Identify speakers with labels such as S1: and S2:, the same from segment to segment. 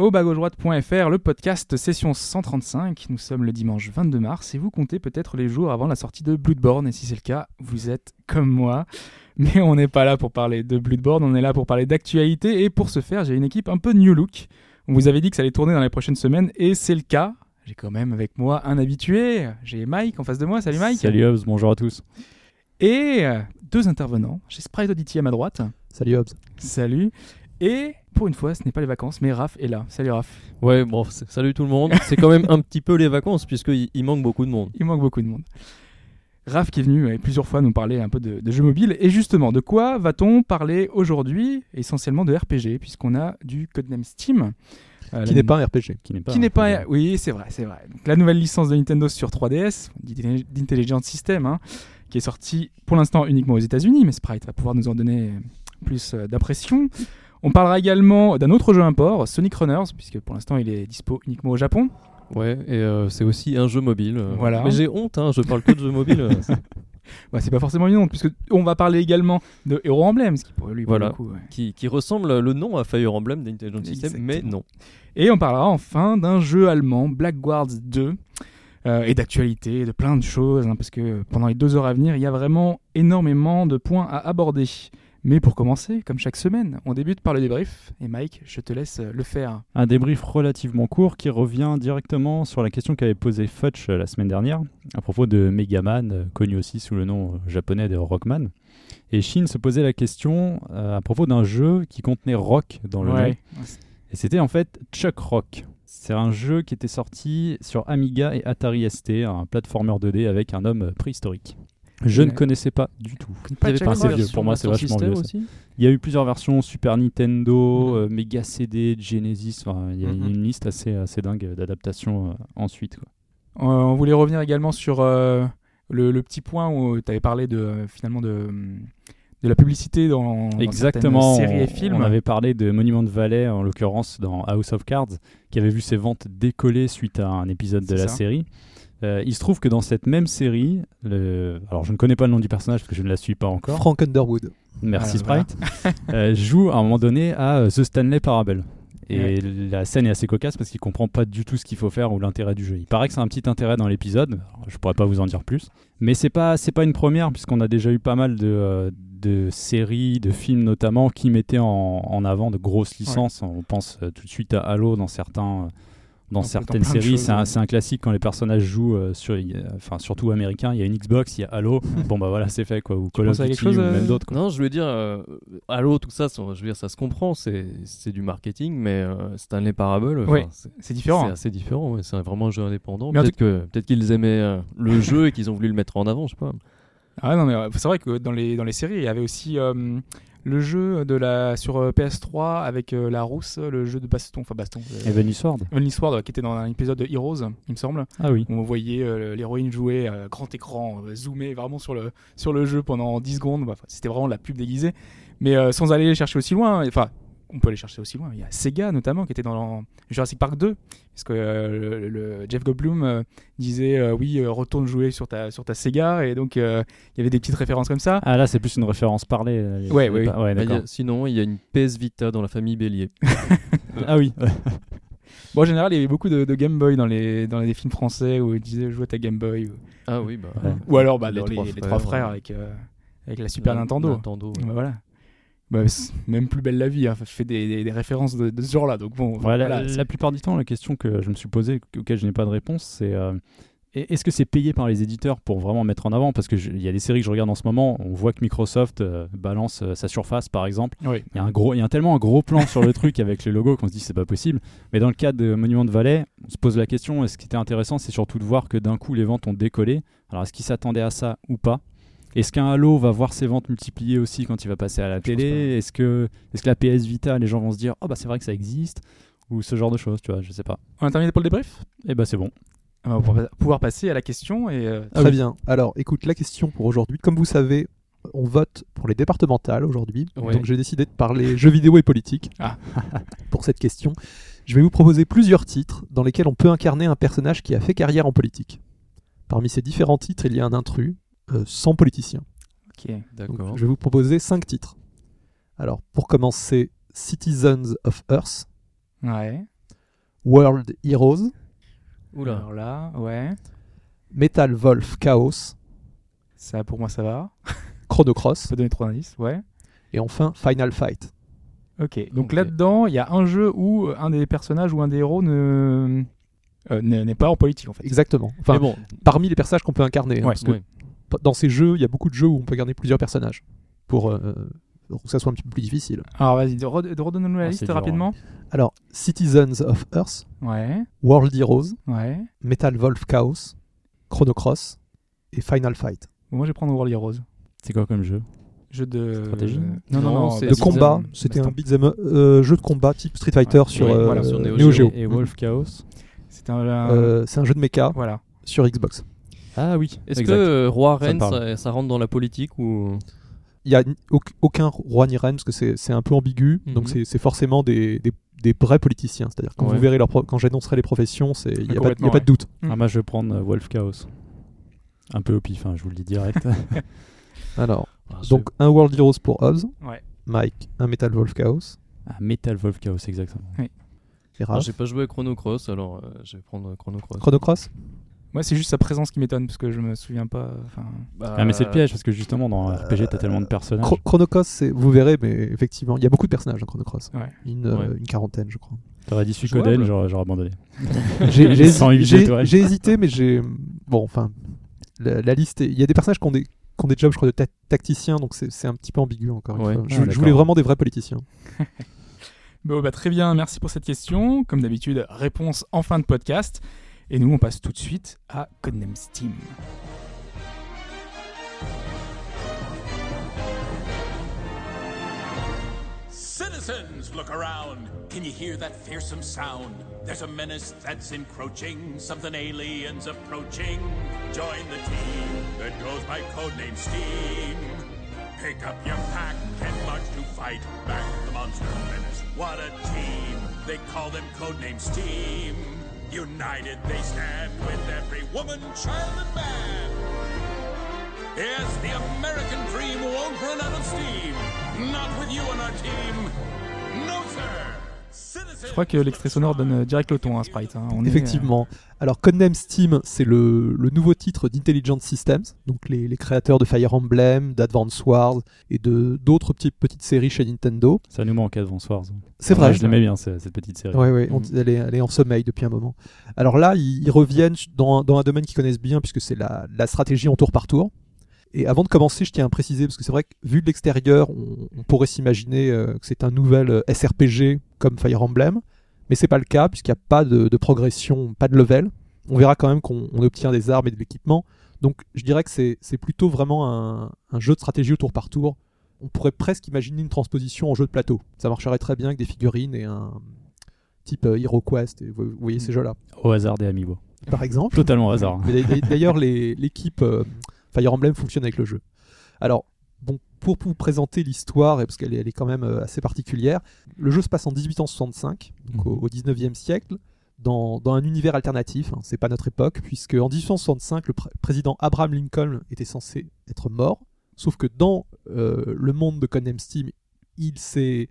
S1: Au le podcast session 135. Nous sommes le dimanche 22 mars et vous comptez peut-être les jours avant la sortie de Bloodborne. Et si c'est le cas, vous êtes comme moi. Mais on n'est pas là pour parler de Bloodborne, on est là pour parler d'actualité. Et pour ce faire, j'ai une équipe un peu new look. On vous avait dit que ça allait tourner dans les prochaines semaines et c'est le cas. J'ai quand même avec moi un habitué. J'ai Mike en face de moi. Salut Mike.
S2: Salut Hobbs, bonjour à tous.
S1: Et deux intervenants. J'ai Sprite Audity à ma droite.
S2: Salut Hobbs.
S1: Salut. Et pour une fois, ce n'est pas les vacances, mais Raph est là. Salut Raph.
S3: Ouais, bon, salut tout le monde. C'est quand même un petit peu les vacances, puisqu'il il manque beaucoup de monde.
S1: Il manque beaucoup de monde. Raph qui est venu plusieurs fois nous parler un peu de, de jeux mobiles. Et justement, de quoi va-t-on parler aujourd'hui Essentiellement de RPG, puisqu'on a du codename Steam. Euh,
S2: Qui n'est pas un RPG. Qui n'est pas.
S1: Qui
S2: un
S1: n'est pas. Oui, c'est vrai, c'est vrai. Donc, la nouvelle licence de Nintendo sur 3DS, d'Intelli- d'Intelligent System, hein, qui est sortie pour l'instant uniquement aux États-Unis, mais Sprite va pouvoir nous en donner plus euh, d'impression. On parlera également d'un autre jeu import, Sonic Runners, puisque pour l'instant il est dispo uniquement au Japon.
S3: Ouais, et euh, c'est aussi un jeu mobile. euh.
S1: Voilà.
S3: Mais j'ai honte, hein, je parle que de jeux mobiles. euh, c'est-
S1: Ouais, c'est pas forcément une honte, puisque on va parler également de Hero Emblem, ce qui pour lui, pour
S3: Voilà.
S1: le coup, ouais.
S3: qui, qui ressemble le nom à Fire Emblem d'Intelligent System, mais non.
S1: Et on parlera enfin d'un jeu allemand, Black Guards 2, euh, et d'actualité, de plein de choses, hein, parce que pendant les deux heures à venir, il y a vraiment énormément de points à aborder. Mais pour commencer, comme chaque semaine, on débute par le débrief. Et Mike, je te laisse euh, le faire.
S2: Un débrief relativement court qui revient directement sur la question qu'avait posée Futch euh, la semaine dernière à propos de Megaman, euh, connu aussi sous le nom japonais de Rockman. Et Shin se posait la question à propos d'un jeu qui contenait rock dans le nom.
S1: Ouais.
S2: Et c'était en fait Chuck Rock. C'est un jeu qui était sorti sur Amiga et Atari ST, un platformer 2D avec un homme préhistorique. Je ne
S1: Ouais.
S2: connaissait pas du tout.
S1: Pas
S3: pas
S1: Rock.
S2: vieux. Pour moi, c'est vachement vieux, Il y a eu plusieurs versions, Super Nintendo, euh, Mega CD, Genesis, enfin, il y a
S3: Mhm.
S2: une liste assez, assez dingue d'adaptations euh, ensuite. quoi.
S1: Euh, on voulait revenir également sur euh, le, le petit point où tu avais parlé de, finalement de, de la publicité dans, dans
S2: Exactement,
S1: certaines séries et films.
S2: on avait parlé de Monument Valley, en l'occurrence dans House of Cards, qui avait vu ses ventes décoller suite à un épisode de la
S1: ça.
S2: série. Euh, il se trouve que dans cette même série, le- alors je ne connais pas le nom du personnage parce que je ne la suis pas encore,
S4: Frank Underwood.
S2: merci
S1: voilà.
S2: Sprite, euh, joue à un moment donné à euh, The Stanley Parable. Et
S1: Ouais.
S2: la scène est assez cocasse parce qu'il comprend pas du tout ce qu'il faut faire ou l'intérêt du jeu. Il paraît que c'est un petit intérêt dans l'épisode, je pourrais pas vous en dire plus. Mais c'est pas c'est pas une première puisqu'on a déjà eu pas mal de, euh, de séries, de films notamment qui mettaient en, en avant de grosses licences. On pense tout de suite à Halo dans certains dans certaines séries, c'est un,
S1: ouais.
S2: c'est un classique quand les personnages jouent euh, sur, enfin surtout américains. Il y a une Xbox, il y a Halo. bon bah voilà, c'est fait quoi. Ou Call of Duty
S1: chose,
S2: ou
S1: euh,
S2: même d'autres. quoi.
S3: Non, je voulais dire, euh, Halo, tout ça, ça- je veux dire, ça se comprend, c'est du marketing, mais euh, Stanley Parable,
S1: Ouais,
S3: c'est
S1: différent.
S3: c'est assez différent, ouais, c'est vraiment un jeu indépendant. Peut-être que- peut-être qu'ils aimaient euh, le jeu et qu'ils ont voulu le mettre en avant, je sais pas.
S1: Ah non mais euh, c'est vrai que dans les dans les séries il y avait aussi euh, le jeu de la sur euh, PS3 avec euh, la rousse le jeu de baston enfin baston euh,
S2: Heavenly Sword.
S1: Heavenly Sword qui était dans un épisode de Heroes il me semble
S2: Ah oui.
S1: où on voyait euh, l'héroïne jouer à grand écran zoomer vraiment sur le sur le jeu pendant 10 secondes Bah, c'était vraiment la pub déguisée mais sans aller chercher aussi loin enfin on peut aller chercher aussi loin il y a Sega notamment qui était dans Jurassic Park 2 parce que euh, le, le Jeff Goldblum euh, disait euh, oui retourne jouer sur ta sur ta Sega et donc euh, il y avait des petites références comme ça
S2: Ah là, c'est plus une référence parlée. euh,
S1: Ouais,
S2: pas- ouais,
S3: Bah, il y a-
S2: d'accord.
S3: sinon, il y a une PS Vita dans la famille Bélier.
S2: Ah oui.
S1: Bon, en général, il y avait beaucoup de, de Game Boy dans les, dans les films français où ils disaient joue à ta Game Boy. Ou,
S3: Ah oui, bah.
S2: Ouais.
S1: ou alors bah,
S3: Les
S1: dans les,
S3: trois
S1: les
S3: frères,
S1: trois frères
S3: ouais.
S1: avec, euh, avec la Super
S3: Na-
S1: Nintendo.
S3: Nintendo, ouais.
S1: Bah, voilà. Bah, c'est même plus belle la vie. Hein. Je fais des, des, des références de, de ce genre-là. Donc bon,
S2: Ouais, la,
S1: voilà, c'est-
S2: la plupart du temps, la question que je me suis posée, auquel je n'ai pas de réponse, c'est euh, est-ce que c'est payé par les éditeurs pour vraiment mettre en avant? Parce qu'il y a des séries que je regarde en ce moment, on voit que Microsoft euh, balance euh, sa surface, par exemple.
S1: Oui.
S2: Il y a un gros, il y a tellement un gros plan sur le truc avec les logos qu'on se dit c'est pas possible. Mais dans le cas de Monument de Valley, on se pose la question. Et ce qui était intéressant, c'est surtout de voir que d'un coup les ventes ont décollé. Alors est-ce qu'ils s'attendaient à ça ou pas? Est-ce qu'un Halo va voir ses ventes multipliées aussi quand il va passer à la télé Est-ce que, est-ce que la PS Vita, les gens vont se dire oh bah c'est vrai que ça existe ou ce genre de choses, tu vois, je sais pas.
S1: On a terminé pour le débrief?
S2: Et bah c'est bon.
S1: Ah On va pouvoir passer à la question et euh,
S4: Très
S1: très
S4: bien. Alors, écoute, la question pour aujourd'hui. Comme vous savez, on vote pour les départementales aujourd'hui.
S3: Ouais.
S4: Donc, j'ai décidé de parler jeux vidéo et politique
S1: Ah.
S4: pour cette question. Je vais vous proposer plusieurs titres dans lesquels on peut incarner un personnage qui a fait carrière en politique. Parmi ces différents titres, il y a un intrus sans politicien.
S1: Ok.
S3: D'accord.
S4: je vais vous proposer cinq titres. Alors, pour commencer, Citizens of Earth,
S1: Ouais.
S4: World Heroes,
S3: Oula.
S1: Alors là, ouais.
S4: Metal Wolf Chaos,
S1: Ça, pour moi, ça va.
S4: Chrono Cross
S1: Ça peut donner trop d'indices. Ouais.
S4: et enfin Final Fight.
S1: Ok. Donc là-dedans, il y a un jeu où euh, un des personnages ou un des héros ne euh, n'est n'est pas en politique en fait.
S4: Exactement. Enfin,
S3: Mais bon,
S4: parmi les personnages qu'on peut incarner. hein,
S1: Ouais.
S4: parce que
S3: ouais.
S4: Dans ces jeux, il y a beaucoup de jeux où on peut incarner plusieurs personnages pour, euh, pour que ça soit un petit peu plus difficile.
S1: Alors vas-y, de- re- de- redonne-nous la
S2: Ah,
S1: liste
S2: dur,
S1: rapidement.
S4: Alors, Citizens of Earth,
S1: Ouais.
S4: World Heroes,
S1: Ouais.
S4: Metal Wolf Chaos, Chrono Cross et Final Fight.
S1: Bon, moi, je vais prendre World Heroes.
S2: C'est quoi comme jeu?
S1: Jeu de
S2: Stratégie?
S1: Non, non,
S3: Non,
S1: non.
S3: c'est
S4: De
S1: baston.
S4: combat, c'était un beat'em up- euh, jeu de combat type Street Fighter sur, euh,
S1: voilà,
S3: sur Neo
S4: Neo
S3: Geo.
S2: Et Wolf Chaos?
S1: Un.
S4: Euh, c'est un jeu de mecha
S1: Voilà.
S4: sur Xbox.
S2: Ah oui.
S3: Est-ce que euh, Roi
S2: Ça
S3: Ren,
S2: parle.
S3: ça, ça rentre dans la politique ou?
S4: Il n'y a aucun roi ni reine parce que c'est c'est un peu ambigu,
S3: Mhm.
S4: donc c'est c'est forcément des, des, des vrais politiciens. C'est-à-dire quand
S3: Ouais.
S4: vous verrez leur quand j'annoncerai les professions, c'est- il n'y a, pas y a pas de doute.
S2: Ah, moi, je vais prendre euh, Wolf Chaos. Un peu au pif, hein, je vous le dis direct.
S4: Alors,
S3: Ah,
S4: donc un World Heroes pour Hobbs,
S1: Ouais.
S4: Mike, un Metal Wolf Chaos,
S2: ah, Metal Wolf Chaos, exactement.
S4: Raph.
S3: j'ai pas joué à Chrono Cross, alors euh, je vais prendre Chrono Cross.
S4: Chrono Cross?
S1: Moi, c'est juste sa présence qui m'étonne parce que je me souviens pas.
S3: Bah,
S2: Ah, mais c'est le piège parce que justement, dans un RPG, t'as tellement de personnages.
S4: Chro- Chrono Cross, c'est- vous verrez, mais effectivement, il y a beaucoup de personnages dans Chrono Cross.
S1: Ouais.
S4: Une, euh,
S3: Ouais.
S4: une quarantaine, je crois.
S2: T'aurais dit. Suikoden, j'aurais abandonné.
S4: J'ai hésité, mais j'ai. Bon, enfin, la, la liste. est- Il y a des personnages qui ont des, qui ont des jobs, je crois, de ta- tacticiens, donc c'est un petit peu ambigu encore une
S3: Ouais.
S4: fois.
S2: Ah,
S4: Je, voulais vraiment des vrais politiciens.
S1: Bon, bah, très bien, merci pour cette question. Comme d'habitude, réponse en fin de podcast. Et nous, on passe tout de suite à Codename Steam.
S5: Citizens, look around. Can you hear that fearsome sound? There's a menace that's encroaching, something aliens approaching. Join the team that goes by codename Steam. Pick up your pack and march to fight back the monster menace. What a team! They call them codename Steam. United they stand with every woman, child, and man. Yes, the American dream won't run out of steam. Not with you on our team. No, sir.
S1: Je crois que l'extrait sonore donne euh, direct le ton, hein, Sprite. hein. On est,
S4: Effectivement. Alors, Codename Steam, c'est le, le nouveau titre d'Intelligent Systems, donc les, les créateurs de Fire Emblem, d'Advance Wars et de d'autres petites, petites séries chez Nintendo.
S2: Ça nous manque Advance Wars.
S4: C'est
S2: Ouais,
S4: vrai.
S2: je l'aimais bien, ce- cette petite série.
S4: Ouais, ouais, on-
S3: Mhm.
S4: elle, est, elle est en sommeil depuis un moment. Alors là, ils, ils reviennent dans, un- dans un domaine qu'ils connaissent bien, puisque c'est la, la stratégie en tour par tour. Et avant de commencer, je tiens à préciser, parce que c'est vrai que vu de l'extérieur, on, on pourrait s'imaginer euh, que c'est un nouvel euh, SRPG comme Fire Emblem, mais c'est pas le cas, puisqu'il n'y a pas de, de progression, pas de level. On verra quand même qu'on on obtient des armes et de l'équipement. Donc je dirais que c'est plutôt vraiment un, un jeu de stratégie au tour par tour. On pourrait presque imaginer une transposition en jeu de plateau. Ça marcherait très bien avec des figurines et un type euh, Hero Quest. Et vous, vous voyez ces jeux-là,
S2: Au hasard des Amiibo.
S4: par exemple.
S2: Totalement au hasard.
S4: D'ailleurs, l'équipe euh, Fire Emblem fonctionne avec le jeu. Alors, bon, pour vous présenter l'histoire, parce qu'elle est, elle est quand même euh, assez particulière, le jeu se passe en 1865, donc au,
S2: Mhm.
S4: au 19e siècle, dans, dans un univers alternatif. hein, c'est pas notre époque, puisque en 1865, le pr- président Abraham Lincoln était censé être mort. Sauf que dans euh, le monde de Codename Steam, il s'est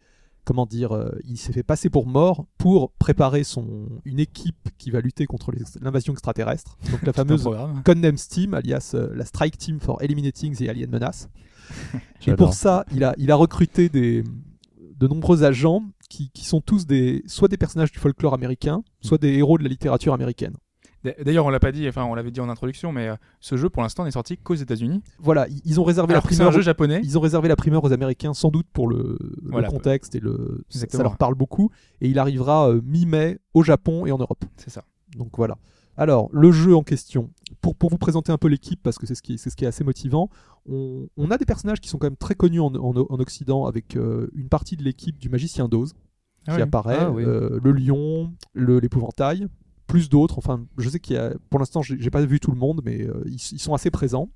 S4: comment dire, euh, il s'est fait passer pour mort pour préparer son une équipe qui va lutter contre l'invasion extraterrestre. Donc la fameuse. Codename Team, alias euh, la Strike Team for Eliminating the Alien Menace. Et pour ça, il a, il a recruté des, de nombreux agents qui, qui sont tous des, soit des personnages du folklore américain, soit des héros de la littérature américaine.
S1: D'ailleurs, on l'a pas dit, enfin, on l'avait dit en introduction, mais euh, ce jeu, pour l'instant, n'est sorti qu'aux États-Unis.
S4: Voilà, ils, ont réservé
S1: Alors
S4: la
S1: que c'est un
S4: primeur.
S1: jeu japonais.
S4: Ils ont réservé la primeur aux Américains sans doute pour le, contexte et le ça
S1: Exactement.
S4: leur parle beaucoup et il arrivera euh, mi-mai au Japon et en Europe.
S1: C'est ça.
S4: Donc voilà. Alors, le jeu en question, pour, pour vous présenter un peu l'équipe, parce que c'est ce, qui, ce qui est assez motivant, on, on a des personnages qui sont quand même très connus en, en- en Occident, avec euh, une partie de l'équipe du magicien d'Oz
S1: Ah
S4: qui
S1: oui.
S4: apparaît,
S3: Ah oui.
S4: le lion, l'épouvantail, plus d'autres. Enfin, je sais qu'il y a, pour l'instant, j'ai pas vu tout le monde, mais euh, ils, ils sont assez présents.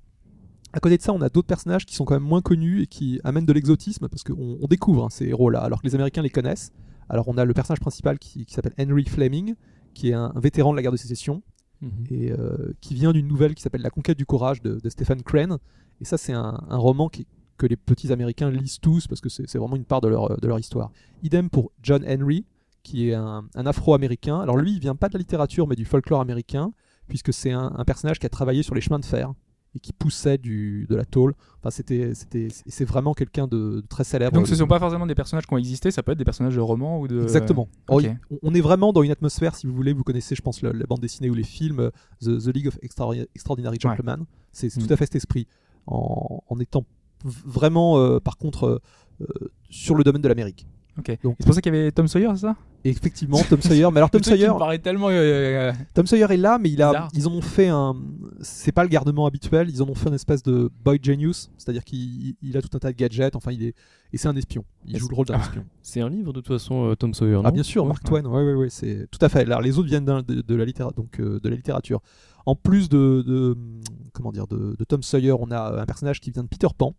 S4: À côté de ça, on a d'autres personnages qui sont quand même moins connus et qui amènent de l'exotisme parce qu'on on découvre hein, ces héros-là, alors que les Américains les connaissent. Alors, on a le personnage principal qui, qui s'appelle Henry Fleming, qui est un, un vétéran de la guerre de sécession et euh, qui vient d'une nouvelle qui s'appelle La conquête du courage de, de Stephen Crane. Et ça, c'est un, un roman qui- que les petits Américains lisent tous parce que c'est c'est vraiment une part de leur, de leur histoire. Idem pour John Henry, qui est un, un Afro-Américain. Alors lui, il vient pas de la littérature, mais du folklore américain, puisque c'est un, un personnage qui a travaillé sur les chemins de fer et qui poussait du, de la tôle. Enfin, c'était, c'est vraiment quelqu'un de, de très célèbre.
S1: Donc ce sont pas forcément des personnages qui ont existé, ça peut être des personnages de romans ou de.
S4: Exactement.
S1: ok.
S4: Alors, on- est vraiment dans une atmosphère, si vous voulez, vous connaissez, je pense, le- la bande dessinée ou les films, The, The League of Extraordinary,
S1: Ouais.
S4: Gentlemen. C'est
S1: Mm.
S4: tout à fait cet esprit. En, en étant vraiment, euh, par contre, euh, euh, sur le domaine de l'Amérique.
S1: Ok. C'est pour ça qu'il y avait Tom Sawyer, c'est ça?
S4: Et effectivement, Tom Sawyer. Mais alors, Tom Sawyer,
S1: paraît tellement. euh, euh,
S4: Tom Sawyer est là, mais il a,
S1: Bizarre.
S4: ils en ont fait un. C'est pas le gardement habituel. Ils en ont fait une espèce de boy genius, c'est-à-dire qu'il il a tout un tas de gadgets. Enfin, il est et c'est un espion. Il joue le rôle d'un espion.
S3: C'est un livre de toute façon, euh, Tom Sawyer.
S4: Ah bien sûr,
S3: Ouais.
S4: Mark Twain, ouais, ouais, ouais, c'est tout à fait. Alors les autres viennent de, de la littéra- donc euh, de la littérature. En plus de, de- comment dire de, de Tom Sawyer, on a un personnage qui vient de Peter Pan.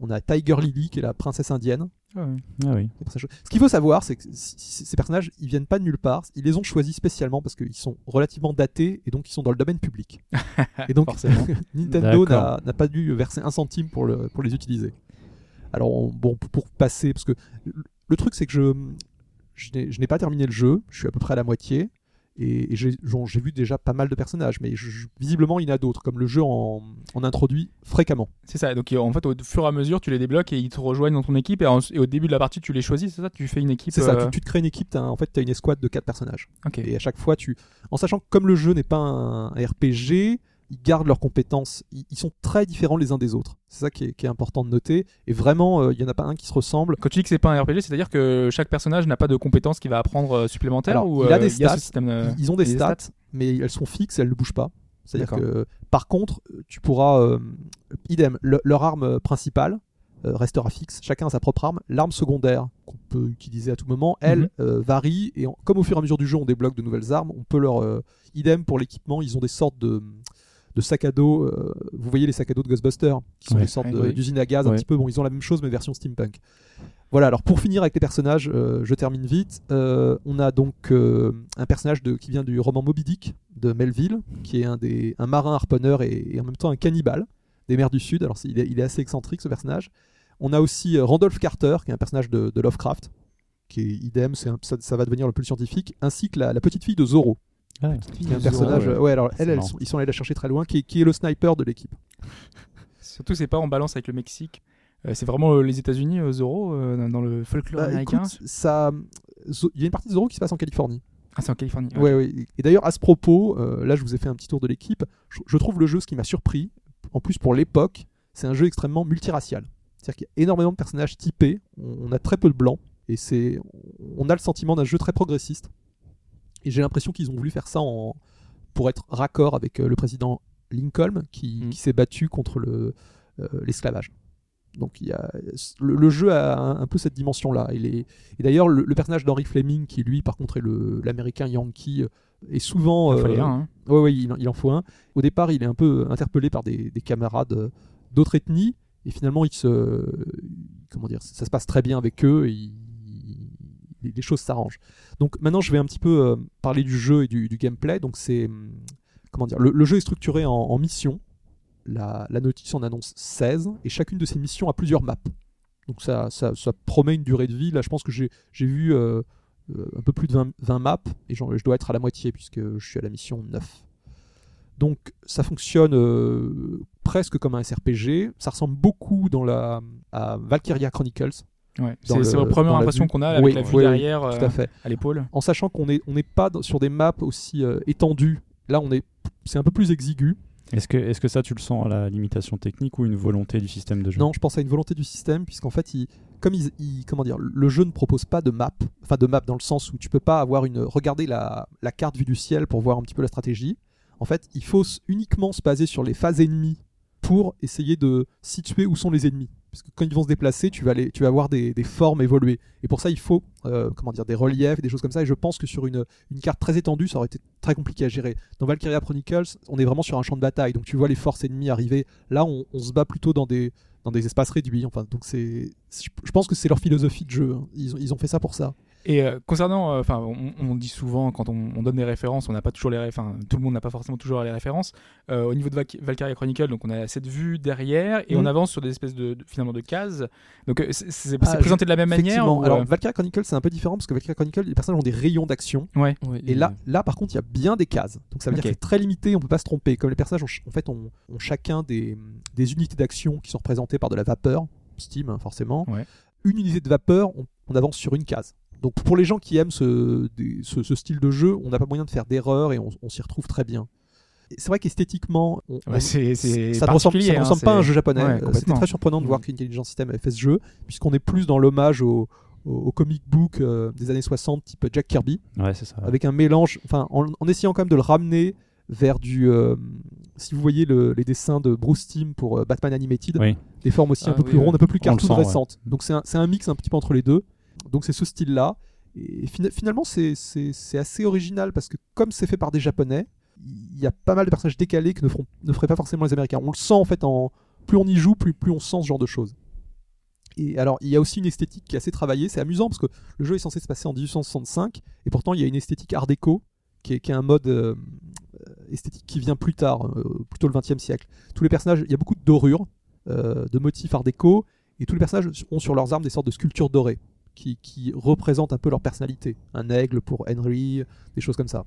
S4: On a Tiger Lily qui est la princesse indienne.
S1: ah.
S2: Ah oui.
S4: Personnages- Ce qu'il faut savoir, c'est que ces personnages, ils viennent pas de nulle part. Ils les ont choisis spécialement parce qu'ils sont relativement datés et donc ils sont dans le domaine public. et donc. Nintendo n'a pas dû verser un centime pour, le, pour les utiliser. Alors, on- bon, pour- passer, parce que le- truc, c'est que je n'ai pas terminé le jeu, je suis à peu près à la moitié, et, et j'ai vu déjà pas mal de personnages, mais je- visiblement, il y en a d'autres, comme le jeu en, en introduit fréquemment.
S1: C'est ça. Donc en fait, au fur et à mesure, tu les débloques et ils te rejoignent dans ton équipe. Et, en- et au début de la partie, tu les choisis, c'est ça? Tu fais une équipe.
S4: C'est ça,
S1: euh,
S4: tu, tu te crées une équipe, en fait, tu as une escouade de quatre personnages.
S1: Ok.
S4: Et à chaque fois, tu. En sachant que comme le jeu n'est pas un RPG, ils gardent leurs compétences. Ils, ils sont très différents les uns des autres. C'est ça qui est, qui est important de noter. Et vraiment, euh, il y en a pas un qui se ressemble.
S1: Quand tu dis que c'est pas un RPG, c'est-à-dire que chaque personnage n'a pas de compétences qu'il va apprendre euh, supplémentaires
S4: Alors,
S1: ou
S4: il a
S1: euh,
S4: des
S1: y a ce
S4: stats,
S1: système de-
S4: Ils ont des
S1: des
S4: stats,
S1: stats
S4: mais elles sont fixes, elles ne bougent pas. C'est-à-dire que, par contre, tu pourras. euh, idem, le- leur arme principale euh, restera fixe. Chacun a sa propre arme. L'arme secondaire, qu'on peut utiliser à tout moment, elle
S1: Mhm.
S4: euh, varie. Et comme au fur et à mesure du jeu, on débloque de nouvelles armes, on peut leur. idem pour l'équipement, ils ont des sortes de. De sacs à dos, euh, vous voyez les sacs à dos de Ghostbusters, qui sont
S2: Ouais.
S4: des sortes
S1: Ouais,
S4: de-
S1: oui.
S4: d'usines à gaz un petit peu. Bon, ils ont la même chose, mais version steampunk. Voilà, alors pour finir avec les personnages, euh, je termine vite. Euh, on a donc euh, un personnage de, qui vient du roman Moby Dick de Melville, qui est un, des, un marin harponneur et, et en même temps un cannibale des mers du Sud. Alors il est, il est assez excentrique ce personnage. On a aussi Randolph Carter, qui est un personnage de, de Lovecraft, qui est idem, c'est un- ça, ça va devenir le plus scientifique, ainsi que la, la petite fille de Zorro,
S2: Ah ouais.
S4: qui est un personnage.
S3: ouais.
S4: ouais, alors
S2: C'est
S4: elle, elles
S2: marrant.
S4: sont- ils sont allés la chercher très loin, qui est, qui est le sniper de l'équipe.
S1: Surtout, c'est pas en balance avec le Mexique. Euh, c'est vraiment euh, les États-Unis, euh, Zorro, euh, dans- le folklore
S4: Bah,
S1: américain.
S4: écoute, ça, Zo- il y a une partie de Zorro qui se passe en Californie.
S1: Ah, c'est en Californie.
S4: Ouais, ouais. Et d'ailleurs, à ce propos, euh, là, je vous ai fait un petit tour de l'équipe. Je, je trouve le jeu, ce qui m'a surpris, en plus pour l'époque, c'est un jeu extrêmement multiracial. C'est-à-dire qu'il y a énormément de personnages typés. On, on a très peu de blancs. Et c'est, on a le sentiment d'un jeu très progressiste. Et j'ai l'impression qu'ils ont voulu faire ça en, pour être raccord avec euh, le président Lincoln, qui, qui s'est battu contre le, euh, l'esclavage. Donc il y a, le, le jeu a un, un peu cette dimension-là. Et d'ailleurs, le, le personnage d'Henry Fleming, qui lui, par contre, est le- l'américain yankee, euh, est souvent.
S1: Il en
S4: euh,
S1: un, hein.
S4: Ouais, ouais, il, il en faut un. Au départ, il est un peu interpellé par des, des camarades d'autres ethnies, et finalement, il se, comment dire, ça se passe très bien avec eux, et il- les choses s'arrangent. Donc maintenant, je vais un petit peu euh, parler du jeu et du, gameplay. Donc c'est, hum, comment dire, le, jeu est structuré en, missions. La, notice en annonce 16, et chacune de ces missions a plusieurs maps. Donc ça, promet une durée de vie. Là, je pense que j'ai vu euh, euh, un peu plus de 20, 20 maps, et je dois être à la moitié, puisque je suis à la mission 9. Donc ça fonctionne presque comme un SRPG. Ça ressemble beaucoup dans la, à Valkyria Chronicles,
S1: Ouais. C'est la première impression qu'on a avec
S4: Oui,
S1: la vue
S4: oui, oui,
S1: derrière
S4: tout
S1: euh,
S4: à fait.
S1: à l'épaule.
S4: En sachant qu'on n'est on n'est pas dans- sur des maps aussi euh, étendues. Là, on est, c'est un peu plus exigu.
S2: Est-ce que, ça, tu le sens à la limitation technique ou une volonté du système de jeu?
S4: Non, je pense à une volonté du système, puisqu'en fait, il, comme il, il- comment dire, le jeu ne propose pas de map, enfin de map dans le sens où tu peux pas avoir une, regarder la, la carte vue du ciel pour voir un petit peu la stratégie. En fait, il faut uniquement se baser sur les phases ennemies pour essayer de situer où sont les ennemis. Parce que quand ils vont se déplacer, tu vas, les, tu vas avoir des, des formes évoluer. Et pour ça, il faut euh, comment dire, des reliefs, des choses comme ça. Et je pense que sur une, une carte très étendue, ça aurait été très compliqué à gérer. Dans Valkyria Chronicles, on est vraiment sur un champ de bataille. Donc tu vois les forces ennemies arriver. Là, on, se bat plutôt dans des, dans des espaces réduits. Enfin, donc c'est, je pense que c'est leur philosophie de jeu. hein. Ils, ils ont fait ça pour ça.
S1: Et euh, concernant, euh, enfin, on, on dit souvent quand on, on donne des références, on n'a pas toujours les, enfin, tout le monde n'a pas forcément toujours les références. Euh, au niveau de Valk- Valkyria Chronicle, donc on a cette vue derrière et on avance sur des espèces de, de- finalement de cases. Donc c'est
S4: Ah,
S1: présenté de la même manière.
S4: Effectivement.
S1: ou,
S4: Alors Valkyria Chronicle, c'est un peu différent parce que Valkyria Chronicle, les personnages ont des rayons d'action.
S1: ouais.
S3: Oui,
S4: Et là, là, par contre, il y a bien des cases. Donc ça veut dire que c'est très limité, on peut pas se tromper. Comme les personnages, ont, en fait, ont, ont chacun des, des unités d'action qui sont représentées par de la vapeur, Steam hein, forcément.
S1: Ouais.
S4: Une unité de vapeur, on, on avance sur une case. Donc pour les gens qui aiment ce, des- ce, ce style de jeu, on n'a pas moyen de faire d'erreur et on, on s'y retrouve très bien. C'est vrai qu'esthétiquement,
S1: Ouais,
S4: ça ne ressemble,
S1: particulier,
S4: ça ne
S1: hein,
S4: ressemble pas à un jeu japonais.
S1: ouais,
S4: Euh, C'était
S1: complètement.
S4: très surprenant de voir
S1: Mm.
S4: qu'Intelligence System avait fait ce jeu, puisqu'on est plus dans l'hommage au, au, au comic book euh, des années 60 type Jack Kirby
S2: Ouais, ça.
S4: avec un mélange, enfin en, en essayant quand même de le ramener vers du. euh, si vous voyez le- les dessins de Bruce Timm pour euh, Batman Animated,
S2: Oui.
S4: des formes aussi un
S3: Ah
S4: peu
S3: oui,
S4: plus rondes, un peu plus cartoon récentes. Donc c'est un, c'est un mix un petit peu entre les deux. Donc c'est ce style-là. Et fina- finalement, c'est- assez original parce que comme c'est fait par des Japonais, il y a pas mal de personnages décalés que ne, feront, feraient pas forcément les Américains. On le sent en fait en. Plus on y joue, plus, plus on sent ce genre de choses. Et alors, il y a aussi une esthétique qui est assez travaillée. C'est amusant parce que le jeu est censé se passer en 1865 et pourtant il y a une esthétique art déco qui est, un mode euh, euh, esthétique qui vient plus tard, euh, plutôt le 20e siècle. Tous les personnages, il y a beaucoup de dorures, de motifs art déco et tous les personnages ont sur leurs armes des sortes de sculptures dorées qui, qui représentent un peu leur personnalité. Un aigle pour Henry, des choses comme ça.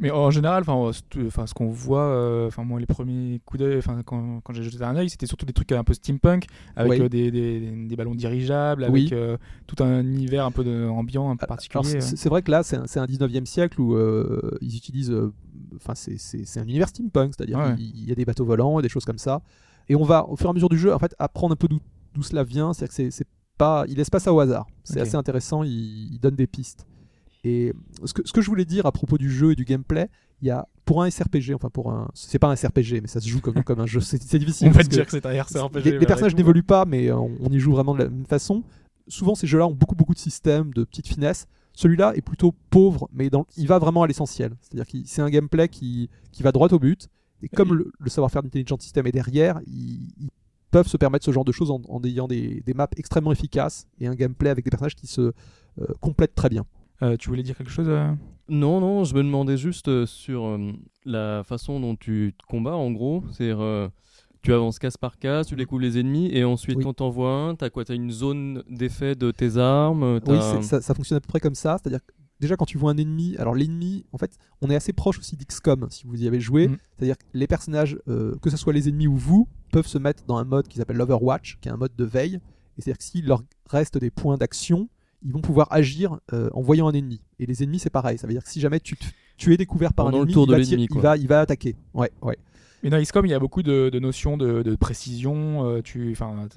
S1: Mais en général, enfin, c'est- enfin, ce qu'on voit, euh, moi les premiers coups d'œil, enfin quand, quand j'ai jeté un œil, c'était surtout des trucs un peu steampunk, avec
S4: Oui.
S1: euh, des, des, des ballons dirigeables, avec
S4: Oui.
S1: euh, tout un univers un peu de, ambiant, un peu particulier.
S4: c'est vrai que là, c'est un, un 19e siècle où euh, ils utilisent. euh, Enfin, c'est- un univers steampunk, c'est-à-dire
S1: Ouais.
S4: qu'il il y a des bateaux volants et des choses comme ça. Et on va, au fur et à mesure du jeu, en fait, apprendre un peu d'où cela vient. C'est-à-dire que c'est pas, il laisse pas ça au hasard. C'est assez intéressant. Il, il donne des pistes. Et ce que, ce que je voulais dire à propos du jeu et du gameplay, il y a pour un SRPG, enfin pour un, c'est pas un SRPG, mais ça se joue comme, comme un jeu. C'est difficile.
S1: On va
S4: que-
S1: dire que c'est un RPG.
S4: les, les personnages n'évoluent pas, mais on, on y joue vraiment de la même façon. Souvent, ces jeux-là ont beaucoup, beaucoup de systèmes, de petites finesses. Celui-là est plutôt pauvre, mais dans, il va vraiment à l'essentiel. C'est-à-dire que c'est un gameplay qui, qui va droit au but. Et comme le, le savoir-faire d'Intelligent System est derrière, ils peuvent se permettre ce genre de choses en, en ayant des, des maps extrêmement efficaces et un gameplay avec des personnages qui se euh, complètent très bien.
S1: Euh, tu voulais dire quelque chose euh?
S3: Non, non, je me demandais juste euh, sur euh, la façon dont tu te combats, en gros. C'est-à-dire, euh, tu avances case par case, tu découvres les ennemis, et ensuite,
S4: Oui.
S3: quand t'en vois un, t'as quoi? T'as une zone d'effet de tes armes
S4: Oui,
S3: t'as-
S4: c'est- ça, ça fonctionne à peu près comme ça. C'est-à-dire que déjà quand tu vois un ennemi, alors l'ennemi, en fait, on est assez proche aussi d'XCOM si vous y avez joué.
S1: Mhm.
S4: C'est-à-dire que les personnages, euh, que ce soit les ennemis ou vous, peuvent se mettre dans un mode qui s'appelle l'Overwatch, qui est un mode de veille. Et c'est-à-dire que s'il leur reste des points d'action, ils vont pouvoir agir euh, en voyant un ennemi. Et les ennemis, c'est pareil. Ça veut dire que si jamais tu, es découvert par
S3: Pendant
S4: un
S3: le
S4: ennemi, il, va il va, il va attaquer. Ouais, ouais.
S1: Mais dans XCOM, il y a beaucoup de, de notions de, de précision. euh, tu,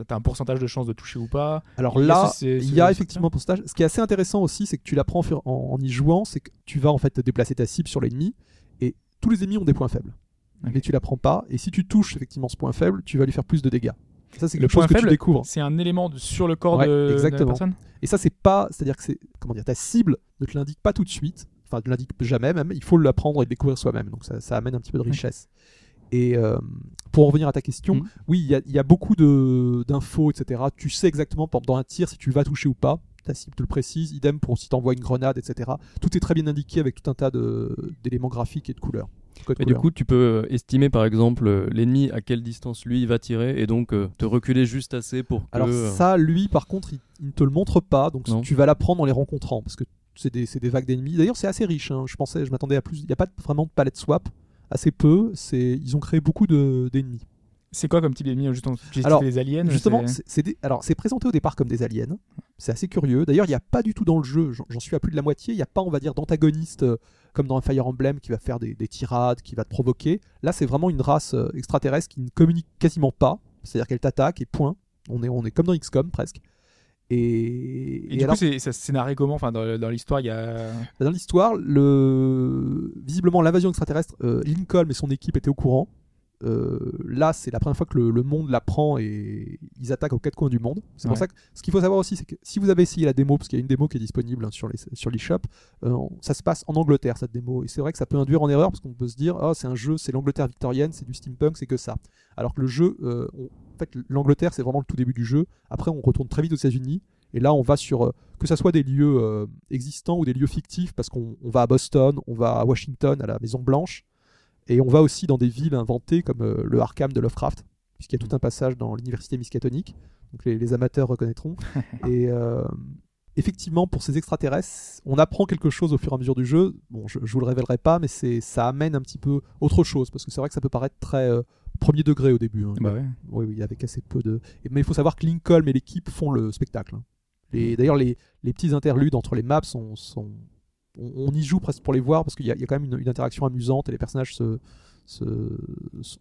S1: t'as un pourcentage de chance de toucher ou pas.
S4: Alors
S1: Il
S4: là, il y a effectivement pour stage. Ce qui est assez intéressant aussi, c'est que tu l'apprends en, en, y jouant, c'est que tu vas en fait déplacer ta cible sur l'ennemi et tous les ennemis ont des points faibles. Mais tu l'apprends pas et si tu touches effectivement ce point faible, tu vas lui faire plus de dégâts. Ça c'est
S1: Le
S4: quelque chose
S1: point
S4: que
S1: faible,
S4: tu découvres.
S1: C'est un élément de- sur le corps
S4: Ouais,
S1: de, de la personne.
S4: Et ça c'est pas, c'est-à-dire que c'est comment dire, ta cible ne te l'indique pas tout de suite. Enfin, ne l'indique jamais même. Il faut l'apprendre et le découvrir soi-même. Donc ça, ça amène un petit peu de richesse. Et euh, pour en revenir à ta question,
S3: Mhm.
S4: oui, il y, a- il y a beaucoup de- d'infos, etc. Tu sais exactement pendant un tir si tu vas toucher ou pas. Ta cible te le précise. Idem pour si tu envoies une grenade, etc. Tout est très bien indiqué avec tout un tas d'éléments graphiques et de couleurs.
S3: Et du coup, tu peux euh, estimer par exemple euh, l'ennemi à quelle distance lui il va tirer et donc euh, te reculer juste assez pour que.
S4: Alors ça, lui, par contre, il, il ne te le montre pas, donc
S3: Non.
S4: tu vas l'apprendre en les rencontrant, parce que c'est des, c'est des vagues d'ennemis. D'ailleurs, c'est assez riche. hein. Je pensais, je m'attendais à plus. Il n'y a pas vraiment de palette swap, assez peu. C'est, ils ont créé beaucoup de- d'ennemis.
S1: C'est quoi comme type d'ennemi Justement,
S4: Alors,
S1: les aliens.
S4: Justement,
S1: c'est-
S4: des- alors c'est présenté au départ comme des aliens. C'est assez curieux. D'ailleurs, il n'y a pas du tout dans le jeu. J'en j'en suis à plus de la moitié. Il n'y a pas, on va dire, d'antagoniste euh, comme dans un Fire Emblem qui va faire des, des tirades, qui va te provoquer. Là, c'est vraiment une race euh, extraterrestre qui ne communique quasiment pas. C'est-à-dire qu'elle t'attaque et point. On est, on est comme dans XCOM presque. Et,
S1: Et,
S4: et
S1: du
S4: alors,
S1: coup, c'est ça se scénarie comment? Enfin, dans, dans l'histoire, il y a.
S4: dans l'histoire, le... visiblement l'invasion extraterrestre, euh, Lincoln et son équipe étaient au courant. Euh, là, c'est la première fois que le, le monde l'apprend et ils attaquent aux quatre coins du monde. C'est pour ça que ce qu'il faut savoir aussi, c'est que si vous avez essayé la démo, parce qu'il y a une démo qui est disponible hein, sur les sur l'eShop, euh, ça se passe en Angleterre cette démo. Et c'est vrai que ça peut induire en erreur parce qu'on peut se dire, oh, c'est un jeu, c'est l'Angleterre victorienne, c'est du steampunk, c'est que ça. Alors que le jeu, euh, on- en fait, l'Angleterre, c'est vraiment le tout début du jeu. Après, on retourne très vite aux États-Unis. Et là, on va sur que ça soit des lieux existants ou des lieux fictifs, parce qu'on on va à Boston, on va à Washington, à la Maison Blanche, et on va aussi dans des villes inventées comme euh, le Arkham de Lovecraft, puisqu'il y a tout un passage dans l'université Miskatonic, donc les, les amateurs reconnaîtront. et euh, effectivement, pour ces extraterrestres, on apprend quelque chose au fur et à mesure du jeu. Bon, je, je vous le révélerai pas, mais c'est ça amène un petit peu autre chose, parce que c'est vrai que ça peut paraître très euh, premier degré au début. hein.
S1: Bah ouais.
S4: Oui, oui, avec assez peu de. Mais il faut savoir que Lincoln et l'équipe font le spectacle. hein. D'ailleurs, les, les petits interludes entre les maps sont. sont- On, on y joue presque pour les voir parce qu'il y, a- il y a quand même une, une interaction amusante et les personnages se, se-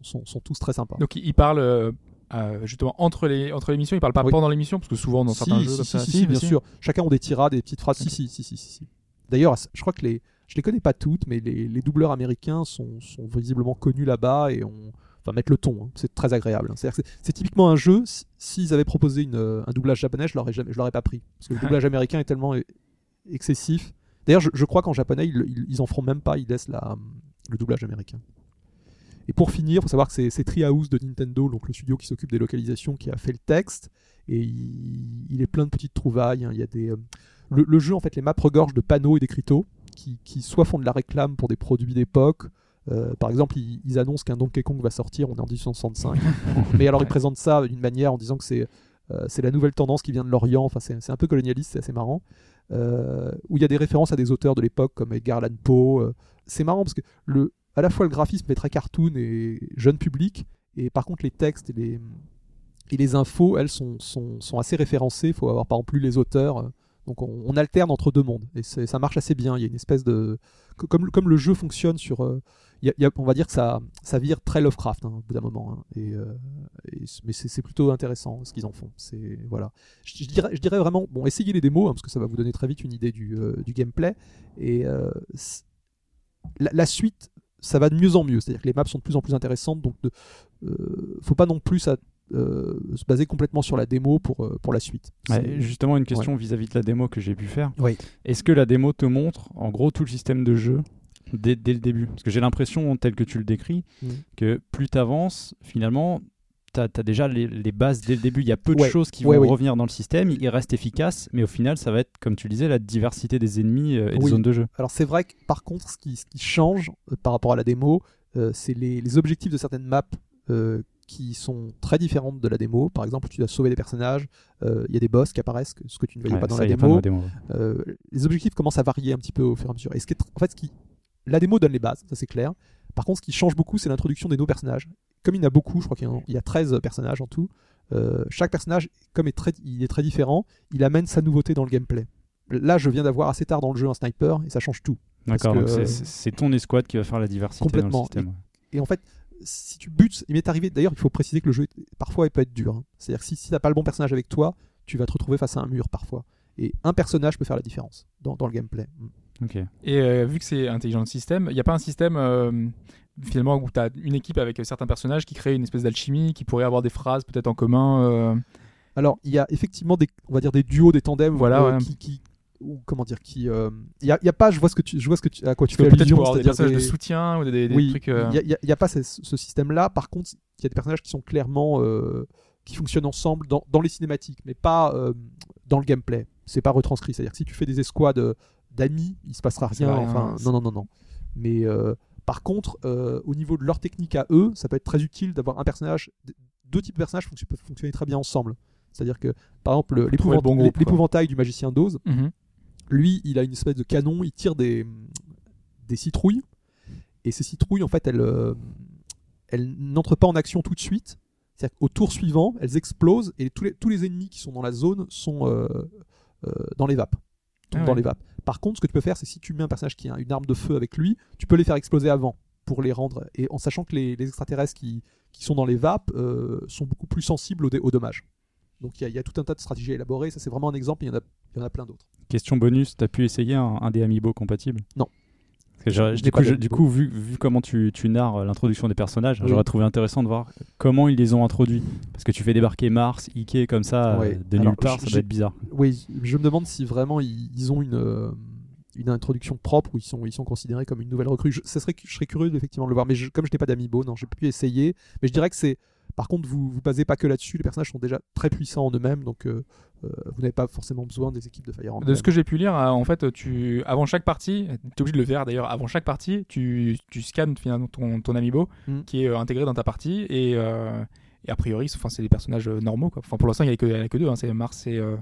S4: sont, sont tous très sympas.
S1: Donc il il parle euh, euh, justement entre les entre les missions, il parle pas
S4: Oui.
S1: pendant l'émission parce que souvent dans
S4: Si,
S1: certains
S4: si,
S1: jeux
S4: si,
S1: comme
S4: si,
S1: ça,
S4: si,
S1: si,
S4: bien sûr. Chacun ont des tirades, des petites phrases. Si, si, si, si, si. D'ailleurs, je crois que les, je les connais pas toutes, mais les, les doubleurs américains sont, sont visiblement connus là-bas et on, enfin mettre le ton. hein. C'est très agréable. hein. C'est- typiquement un jeu. si- S'ils avaient proposé une, euh, un doublage japonais, je l'aurais jamais, je l'aurais pas pris parce que le doublage américain est tellement excessif. D'ailleurs, je, je crois qu'en japonais, ils, ils, en feront même pas. Ils laissent la, le doublage américain. Et pour finir, il faut savoir que c'est Treehouse de Nintendo, donc le studio qui s'occupe des localisations, qui a fait le texte. Et il, il est plein de petites trouvailles. hein. Il y a des, euh, le, le jeu, en fait, les maps regorgent de panneaux et d'écriteaux qui, qui soit font de la réclame pour des produits d'époque. Euh, par exemple, ils, ils annoncent qu'un Donkey Kong va sortir, on est en 1865. Mais alors, ils présentent ça d'une manière en disant que c'est euh, la nouvelle tendance qui vient de l'Orient. Enfin, c'est c'est un peu colonialiste, c'est assez marrant. Euh, où il y a des références à des auteurs de l'époque comme Edgar Allan Poe. euh. c'est marrant parce que à la fois le graphisme est très cartoon et jeune public, et par contre les textes et les, infos, elles sont, assez référencées. Il faut avoir par exemple lu les auteurs. euh, Donc on, alterne entre deux mondes et ça marche assez bien. Il y a une espèce de co- comme, le jeu fonctionne sur, y a- il y a- on va dire que ça, ça vire très Lovecraft hein, au bout d'un moment. hein. et, euh, et mais c'est plutôt intéressant ce qu'ils en font. C'est voilà. Je, je dirais, je dirais vraiment, bon, essayez les démos hein, parce que ça va vous donner très vite une idée du, euh, du gameplay. Et euh, la, la suite, ça va de mieux en mieux. C'est-à-dire que les maps sont de plus en plus intéressantes. Donc, de, faut pas non plus ça, euh, se baser complètement sur la démo pour, pour la suite.
S2: Ouais, justement, une question vis-à-vis de la démo que j'ai pu faire.
S4: Oui.
S2: Est-ce que la démo te montre, en gros, tout le système de jeu dès, dès le début Parce que j'ai l'impression, tel que tu le décris,
S4: Mhm.
S2: que plus tu avances, finalement, tu as, déjà les, les bases dès le début. Il y a peu de
S4: Ouais.
S2: choses qui
S4: Ouais,
S2: vont
S4: oui.
S2: revenir dans le système. Il reste efficace, mais au final, ça va être, comme tu disais, la diversité des ennemis euh, et des zones de jeu.
S4: Alors c'est vrai que par contre, ce qui, ce qui change euh, par rapport à la démo, euh, c'est les, les objectifs de certaines maps euh, qui sont très différentes de la démo. Par exemple, tu dois sauver des personnages, euh, il y a des boss qui apparaissent, que- ce que tu ne voyais
S2: Ouais,
S4: pas dans
S2: ça,
S4: la
S2: pas
S4: démo.
S2: dans la démo, ouais.
S4: Euh, les objectifs commencent à varier un petit peu au fur et à mesure. Et ce qui est en fait, ce qui, la démo donne les bases, ça c'est clair. Par contre, ce qui change beaucoup, c'est l'introduction des nouveaux personnages. Comme il y en a beaucoup, je crois qu'il y a- il y a 13 personnages en tout, euh, chaque personnage, comme est très, il est très différent, il amène sa nouveauté dans le gameplay. Là, je viens d'avoir assez tard dans le jeu un sniper et ça change tout.
S2: D'accord, c'est-
S4: euh,
S2: ton escouade qui va faire la diversité dans
S4: Complètement.
S2: le système. ouais.
S4: Et en fait, si tu butes, il m'est arrivé, d'ailleurs, il faut préciser que le jeu, est- parfois, il peut être dur. hein. C'est-à-dire que si, si t'as pas le bon personnage avec toi, tu vas te retrouver face à un mur parfois. Et un personnage peut faire la différence dans, dans le gameplay. Mm.
S2: Ok.
S1: Et euh, vu que c'est intelligent le système, il n'y a pas un système euh, finalement où tu as une équipe avec certains personnages qui crée une espèce d'alchimie, qui pourrait avoir des phrases peut-être en commun. euh,
S4: Alors, il y a effectivement des, on va dire des duos, des tandems,
S1: Voilà,
S4: euh,
S1: ouais.
S4: qui, qui- ou comment dire, qui, euh, il y, a, il y a pas, je vois ce que tu, je vois ce que tu, à quoi tu fais
S1: peut-être
S4: allusion,
S1: pour avoir des
S4: c'est-à-dire
S1: personnages de soutien ou des, des- des
S4: oui,
S1: trucs. euh,
S4: il y a- il y a, il y a pas ce, ce système-là. Par contre, il y a des personnages qui sont clairement, euh, qui fonctionnent ensemble dans, dans les cinématiques, mais pas euh, dans le gameplay. C'est pas retranscrit. C'est-à-dire que si tu fais des escouades euh, d'amis, il se passera rien. enfin, non, non, non, non. Mais euh, par contre, euh, au niveau de leur technique à eux, ça peut être très utile d'avoir un personnage, deux types de personnages fonction- peuvent fonctionner très bien ensemble. C'est-à-dire que, par exemple,
S1: bon
S4: l'épouvantail du magicien d'Oz,
S1: mhm.
S4: lui, il a une espèce de canon, il tire des, des citrouilles, et ces citrouilles, en fait, elles, euh, elles n'entrent pas en action tout de suite. C'est-à-dire qu'au tour suivant, elles explosent, et tous les, tous les ennemis qui sont dans la zone sont dans les vapes.
S1: Ah
S4: dans les vapes. Par contre, ce que tu peux faire, c'est si tu mets un personnage qui a une arme de feu avec lui, tu peux les faire exploser avant pour les rendre. Et en sachant que les, les extraterrestres qui, qui sont dans les vapes euh, sont beaucoup plus sensibles aux, dé- aux dommages. Donc il y, a- il y a tout un tas de stratégies à élaborer. Ça, c'est vraiment un exemple. Il y en a, il y en a plein d'autres.
S2: Question bonus, t'as pu essayer un, un des Amiibo compatibles
S4: Non. Je
S2: du coup,
S4: pas
S2: je-
S4: d'amiibo.
S2: du coup, vu, vu comment tu, tu narres l'introduction des personnages,
S4: Oui.
S2: j'aurais trouvé intéressant de voir comment ils les ont introduits. Parce que tu fais débarquer Mars, Ike comme ça,
S4: Ouais.
S2: euh, de
S4: Alors,
S2: nulle part, ça doit être bizarre.
S4: Oui, je me demande si vraiment ils, ils ont une, euh, une introduction propre ou ils sont, ils sont considérés comme une nouvelle recrue. Je, ça serait, je serais curieux effectivement de le voir, mais comme je n'ai pas d'amiibo, non, j'ai pu essayer. Mais je dirais que c'est. Par contre, vous vous basez pas que là-dessus. Les personnages sont déjà très puissants en eux-mêmes, donc euh, euh, vous n'avez pas forcément besoin des équipes de Fire Emblem.
S1: De ce que j'ai pu lire, euh, en fait, tu, avant chaque partie, tu es obligé de le faire d'ailleurs, avant chaque partie, tu, tu scannes finalement ton, ton amiibo
S4: Mm.
S1: qui est intégré dans ta partie et, et a priori, c'est- enfin, c'est des personnages normaux. Quoi. Enfin, pour l'instant, il n'y a, a que deux, hein, c'est Mars et euh,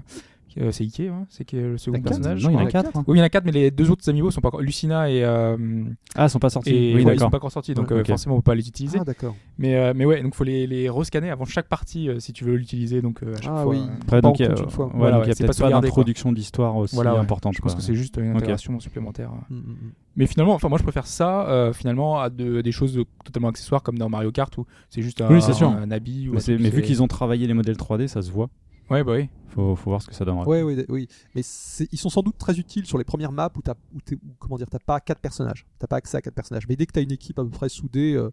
S1: euh, c'est Ike, hein, c'est qui est le second personnage.
S2: Non, il y en a
S1: je crois.
S2: quatre. hein.
S1: Oui, il y en a quatre, mais les deux autres amiibo sont pas encore. Lucina et. euh,
S2: Ah, ils sont pas sortis.
S1: et
S2: oui,
S1: ouais, ils sont
S2: d'accord.
S1: pas encore sortis, donc
S4: Ouais,
S1: euh, forcément on peut pas les utiliser.
S4: Ah, d'accord.
S1: Mais, euh, mais ouais, donc faut les, les rescanner avant chaque partie euh, si tu veux l'utiliser. Donc euh, à chaque
S4: Ah
S1: fois.
S4: oui.
S1: euh,
S2: Après, donc, il y a,
S4: compte une fois.
S2: ouais,
S1: Voilà,
S2: donc
S1: ouais,
S2: il y a
S1: c'est
S2: peut-être
S1: pas
S2: d'introduction d'histoire aussi
S1: Voilà, ouais.
S2: importante.
S1: Je pense que c'est juste une intégration supplémentaire.
S4: Mm, mm, mm.
S1: Mais finalement, enfin moi je préfère ça euh, finalement à de- des choses totalement accessoires comme dans Mario Kart où c'est juste un,
S2: Oui,
S1: un habit. ou
S2: Mais, vu qu'ils ont travaillé les modèles 3D, ça se voit.
S1: Ouais, bah oui.
S2: Faut, faut voir ce que ça donnera.
S4: Ouais, oui, oui. Mais ils sont sans doute très utiles sur les premières maps où t'as, où t'es- où, comment dire, t'as pas quatre personnages, t'as pas accès à quatre personnages. Mais dès que t'as une équipe à peu près soudée, euh,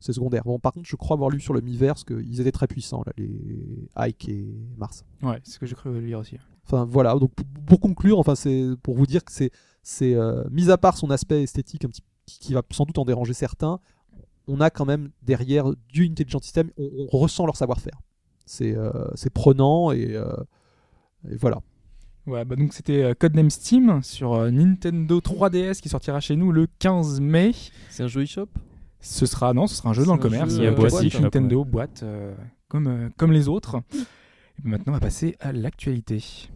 S4: c'est secondaire. Bon, par contre, je crois avoir lu sur le Miiverse qu'ils étaient très puissants là, les Ike et Mars.
S1: Ouais, c'est ce que j'ai cru lire aussi.
S4: Enfin voilà. Donc pour, pour conclure, enfin c'est pour vous dire que c'est, c'est euh, mis à part son aspect esthétique un petit, qui, qui va sans doute en déranger certains, on a quand même derrière du Intelligent System, on, on ressent leur savoir-faire. C'est, euh, c'est prenant et, euh, et voilà.
S1: Ouais, bah donc c'était euh, Codename Steam sur Nintendo 3DS qui sortira chez nous le 15 mai.
S3: C'est un jeu eShop?
S1: Ce sera non, ce sera un jeu dans le
S3: C'est un
S1: commerce,
S3: jeu,
S1: euh,
S2: boîte, eShop,
S1: Nintendo boîte euh, comme euh, comme les autres. Et maintenant, on va passer à l'actualité.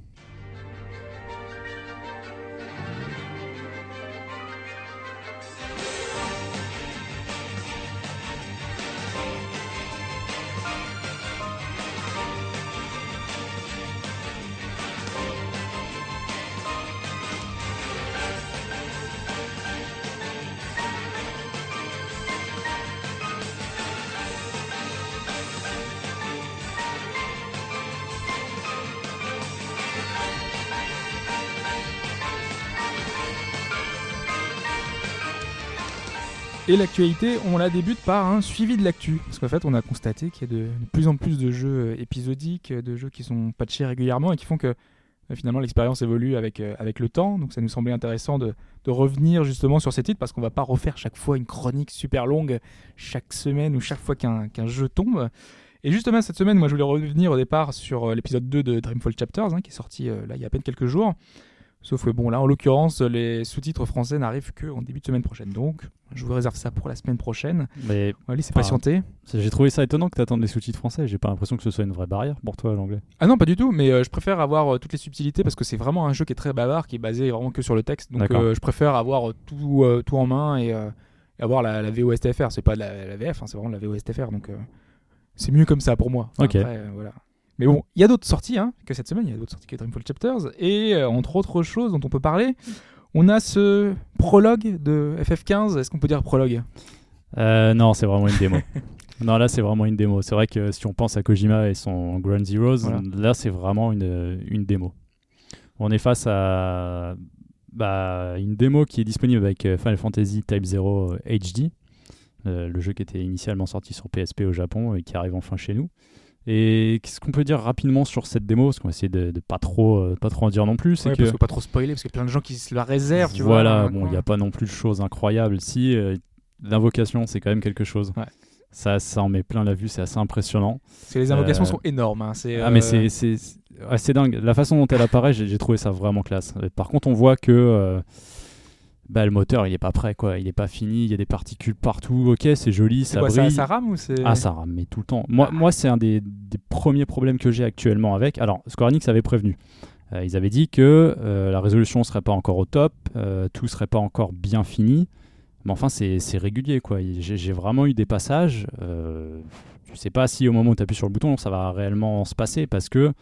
S1: Et l'actualité, on la débute par un suivi de l'actu. Parce qu'en fait, on a constaté qu'il y a de, plus en plus de jeux euh, épisodiques, euh, de jeux qui sont patchés régulièrement et qui font que euh, finalement l'expérience évolue avec, avec le temps. Donc ça nous semblait intéressant de, de revenir justement sur ces titres parce qu'on va pas refaire chaque fois une chronique super longue chaque semaine ou chaque fois qu'un qu'un jeu tombe. Et justement, cette semaine, moi je voulais revenir au départ sur l'épisode 2 de Dreamfall Chapters, hein, qui est sorti là il y a à peine quelques jours. Sauf que bon, là en l'occurrence, les sous-titres français n'arrivent qu'en début de semaine prochaine. Donc, je vous réserve ça pour la semaine prochaine.
S2: Mais
S1: Allez, c'est
S2: Enfin,
S1: patienter.
S2: c'est- j'ai trouvé ça étonnant que tu attendes les sous-titres français. J'ai pas l'impression que ce soit une vraie barrière pour toi, l'anglais.
S1: Ah non, pas du tout, mais euh, je préfère avoir euh, toutes les subtilités parce que c'est vraiment un jeu qui est très bavard, qui est basé vraiment que sur le texte. Donc euh, je préfère avoir tout, tout en main et, avoir la, la VOSTFR. C'est pas de la, la VF, hein, c'est vraiment de la VOSTFR. Donc c'est mieux comme ça pour moi. Enfin,
S2: Ok.
S1: après, voilà. Mais bon, il y a d'autres sorties hein, que cette semaine. Il y a d'autres sorties que Dreamfall Chapters. Et euh, entre autres choses dont on peut parler, on a ce prologue de FF15. Est-ce qu'on peut dire prologue?
S2: Euh, non, c'est vraiment une démo. non, là, c'est vraiment une démo. C'est vrai que si on pense à Kojima et son Ground Zeroes,
S1: Voilà.
S2: là, c'est vraiment une, une démo. On est face à bah, une démo qui est disponible avec euh, Final Fantasy Type 0 HD, euh, le jeu qui était initialement sorti sur PSP au Japon et qui arrive enfin chez nous. Et qu'est-ce qu'on peut dire rapidement sur cette démo Parce qu'on va essayer de, de pas trop, euh, pas trop en dire non plus. C'est
S1: Ouais,
S2: que
S1: Parce que pas trop spoiler, parce qu'il y a plein de gens qui se la réservent. Tu vois,
S2: voilà,
S1: hein,
S2: bon, il n'y a pas non plus de choses incroyables. Si, euh, l'invocation, c'est quand même quelque chose.
S1: Ouais.
S2: Ça, ça en met plein la vue, c'est assez impressionnant.
S1: Parce que les invocations
S2: Euh,
S1: sont énormes. hein,
S2: Ah, mais c'est, c'est dingue. La façon dont elle apparaît, j'ai, trouvé ça vraiment classe. Par contre, on voit que bah, le moteur, il est pas prêt, quoi. Il est pas fini, il y a des particules partout. Ok, c'est joli, ça
S1: quoi,
S2: brille.
S1: ça rame ou c'est
S2: Ah, ça rame, mais tout le temps. Moi, moi c'est un des, des premiers problèmes que j'ai actuellement avec. Alors, Square Enix avait prévenu. Euh, ils avaient dit que euh, la résolution serait pas encore au top, euh, tout serait pas encore bien fini. Mais enfin, c'est c'est régulier, quoi. J'ai vraiment eu des passages. Euh, je sais pas si au moment où tu appuies sur le bouton, ça va réellement se passer parce que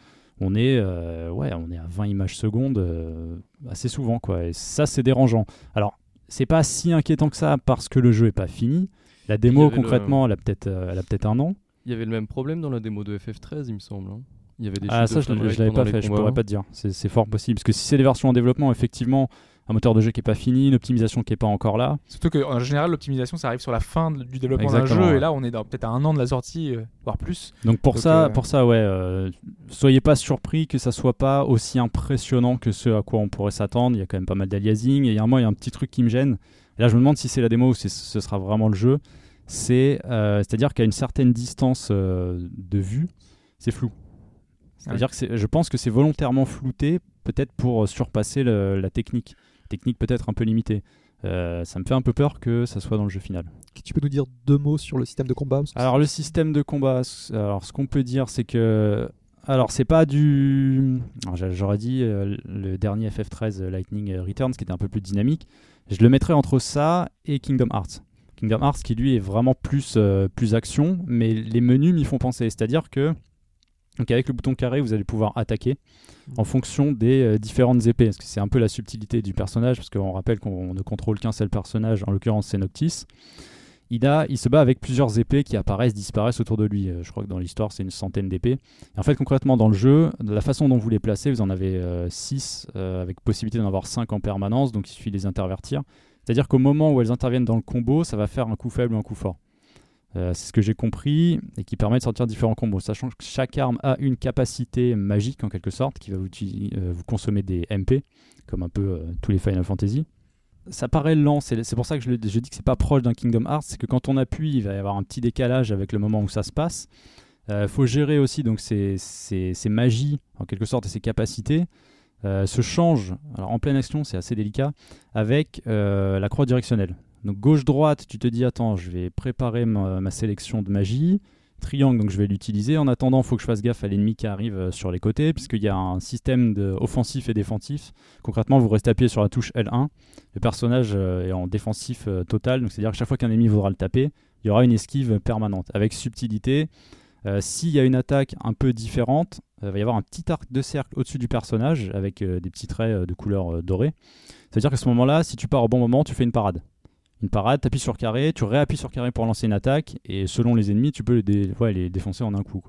S2: on est, euh, ouais, on est à 20 images secondes euh, assez souvent, quoi. Et ça, c'est dérangeant. Alors, c'est pas si inquiétant que ça parce que le jeu est pas fini. La démo,
S3: le-
S2: concrètement, elle a peut-être euh, elle a peut-être un an.
S3: Il y avait le même problème dans la démo de FF13, il me semble. hein. Il y avait des
S2: Ah ça
S3: de
S2: je, l'avais pas fait, je pourrais pas te dire. C'est fort possible parce que si c'est des versions en développement, effectivement, un moteur de jeu qui est pas fini, une optimisation qui est pas encore là.
S1: Surtout qu'en général, l'optimisation, ça arrive sur la fin de- du développement d'un jeu,
S2: ouais.
S1: et là, on est peut-être à un an de la sortie, euh, voire plus.
S2: Donc pour
S1: Donc,
S2: ça,
S1: euh,
S2: pour ça, ouais, euh, soyez pas surpris que ça soit pas aussi impressionnant que ce à quoi on pourrait s'attendre. Il y a quand même pas mal d'aliasing. Et il y a un moment, il y a un petit truc qui me gêne. Et là, je me demande si c'est la démo ou si ce sera vraiment le jeu. C'est, c'est-à-dire qu'à une certaine distance de vue, c'est flou. C'est-à-dire que je pense que c'est volontairement flouté, peut-être pour surpasser le- la technique. Technique peut-être un peu limitée. Euh, ça me fait un peu peur que ça soit dans le jeu final.
S4: Tu peux nous dire deux mots sur le système de combat
S2: Alors le système de combat, alors ce qu'on peut dire c'est que alors c'est pas du j'aurais dit euh, le dernier FF13 euh, Lightning Returns qui était un peu plus dynamique. Je le mettrais entre ça et Kingdom Hearts. Kingdom Hearts qui lui est vraiment plus euh, plus action, mais les menus m'y font penser, c'est-à-dire que donc avec le bouton carré, vous allez pouvoir attaquer en fonction des euh, différentes épées. Parce que c'est un peu la subtilité du personnage, parce qu'on rappelle qu'on ne contrôle qu'un seul personnage, en l'occurrence c'est Noctis. Il, a, il se bat avec plusieurs épées qui apparaissent, disparaissent autour de lui. Euh, je crois que dans l'histoire, c'est une centaine d'épées. Et en fait, concrètement, dans le jeu, de la façon dont vous les placez, vous en avez 6, avec possibilité d'en avoir 5 en permanence, donc il suffit de les intervertir. C'est-à-dire qu'au moment où elles interviennent dans le combo, ça va faire un coup faible ou un coup fort. Euh, c'est ce que j'ai compris et qui permet de sortir différents combos, sachant que chaque arme a une capacité magique en quelque sorte qui va vous, euh, vous consommer des MP, comme un peu euh, tous les Final Fantasy. Ça paraît lent, c'est pour ça que je, dis que c'est pas proche d'un Kingdom Hearts, c'est que quand on appuie, il va y avoir un petit décalage avec le moment où ça se passe. Il faut gérer aussi donc ces, magies en quelque sorte et ces capacités. se changent, alors en pleine action c'est assez délicat, avec la croix directionnelle. Donc gauche-droite, tu te dis attends, je vais préparer ma, sélection de magie. Triangle, donc je vais l'utiliser. En attendant, il faut que je fasse gaffe à l'ennemi qui arrive euh, sur les côtés, puisqu'il y a un système offensif et défensif. Concrètement, vous restez appuyé sur la touche L1. Le personnage euh, est en défensif euh, total, donc c'est-à-dire que chaque fois qu'un ennemi voudra le taper, il y aura une esquive permanente. Avec subtilité, s'il y a une attaque un peu différente, il va y avoir un petit arc de cercle au-dessus du personnage avec des petits traits de couleur dorée. C'est-à-dire qu'à ce moment-là, si tu pars au bon moment, tu fais une parade. Une parade, tu appuies sur carré, tu réappuies sur carré pour lancer une attaque, et selon les ennemis, tu peux les, les défoncer en un coup.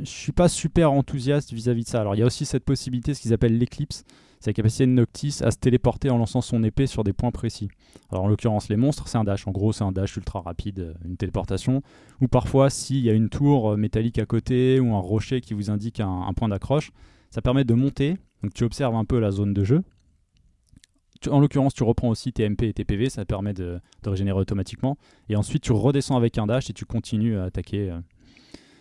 S2: Je suis pas super enthousiaste vis-à-vis de ça. Alors il y a aussi cette possibilité, ce qu'ils appellent l'éclipse, c'est la capacité de Noctis à se téléporter en lançant son épée sur des points précis. Alors en l'occurrence les monstres, c'est un dash. En gros, c'est un dash ultra rapide, euh, une téléportation. Ou parfois, s'il y a une tour euh, métallique à côté ou un rocher qui vous indique un, un point d'accroche, ça permet de monter. Donc tu observes un peu la zone de jeu. Tu- en l'occurrence, tu reprends aussi tes MP et tes PV, ça permet de, de régénérer automatiquement. Et ensuite, tu redescends avec un dash et tu continues à attaquer. euh.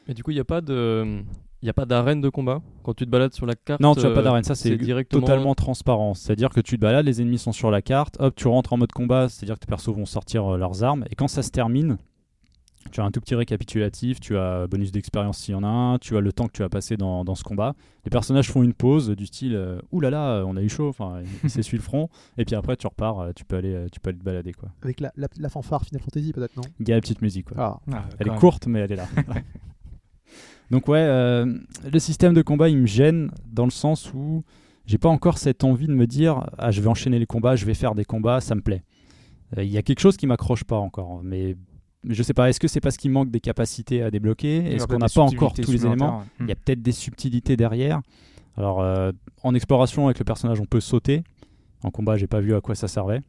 S3: Et du coup, il n'y a pas de. Il n'y a pas d'arène de combat quand tu te balades sur la carte.
S2: Non, tu n'as pas
S3: euh,
S2: d'arène, ça c'est
S3: directement.
S2: totalement transparent. C'est-à-dire que tu te balades, les ennemis sont sur la carte, hop, tu rentres en mode combat, c'est-à-dire que tes persos vont sortir euh, leurs armes, et quand ça se termine, tu as un tout petit récapitulatif, tu as bonus d'expérience s'il y en a un, tu as le temps que tu as passé dans, dans ce combat. Les personnages font une pause du style euh, Ouh là là, on a eu chaud, enfin, il s'essuie le front, et puis après tu repars, euh, tu peux aller, euh, tu peux aller te balader. Quoi.
S4: Avec la, la- la fanfare Final Fantasy, peut-être, non?
S2: Il y a la petite musique. Quoi.
S4: Ah,
S1: Ah,
S2: Elle est
S1: même.
S2: courte, mais elle est là. Donc ouais, euh, le système de combat, il me gêne dans le sens où j'ai pas encore cette envie de me dire ah je vais enchaîner les combats, je vais faire des combats, ça me plaît. Euh, Il y a quelque chose qui m'accroche pas encore, mais je sais pas. Est-ce que c'est parce qu'il manque des capacités à débloquer Est-ce qu'on n'a pas encore tous les éléments. Il y a peut-être des subtilités derrière. Alors euh, en exploration avec le personnage, on peut sauter. En combat, j'ai pas vu à quoi ça servait.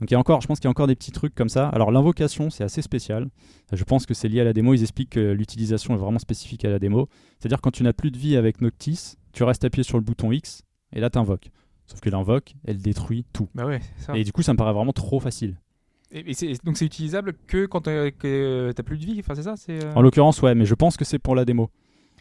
S2: Donc il y a encore, je pense qu'il y a encore des petits trucs comme ça. Alors l'invocation, c'est assez spécial. Je pense que c'est lié à la démo. Ils expliquent que l'utilisation est vraiment spécifique à la démo. C'est-à-dire quand tu n'as plus de vie avec Noctis, tu restes appuyé sur le bouton X et là t'invoques. Sauf que l'invoque, elle détruit tout.
S1: Bah ouais, c'est ça.
S2: Et du coup, ça me paraît vraiment trop facile.
S1: Et, et c'est- donc c'est utilisable que quand t'as que t'as plus de vie, enfin c'est ça c'est, euh,
S2: En l'occurrence, ouais, mais je pense que c'est pour la démo.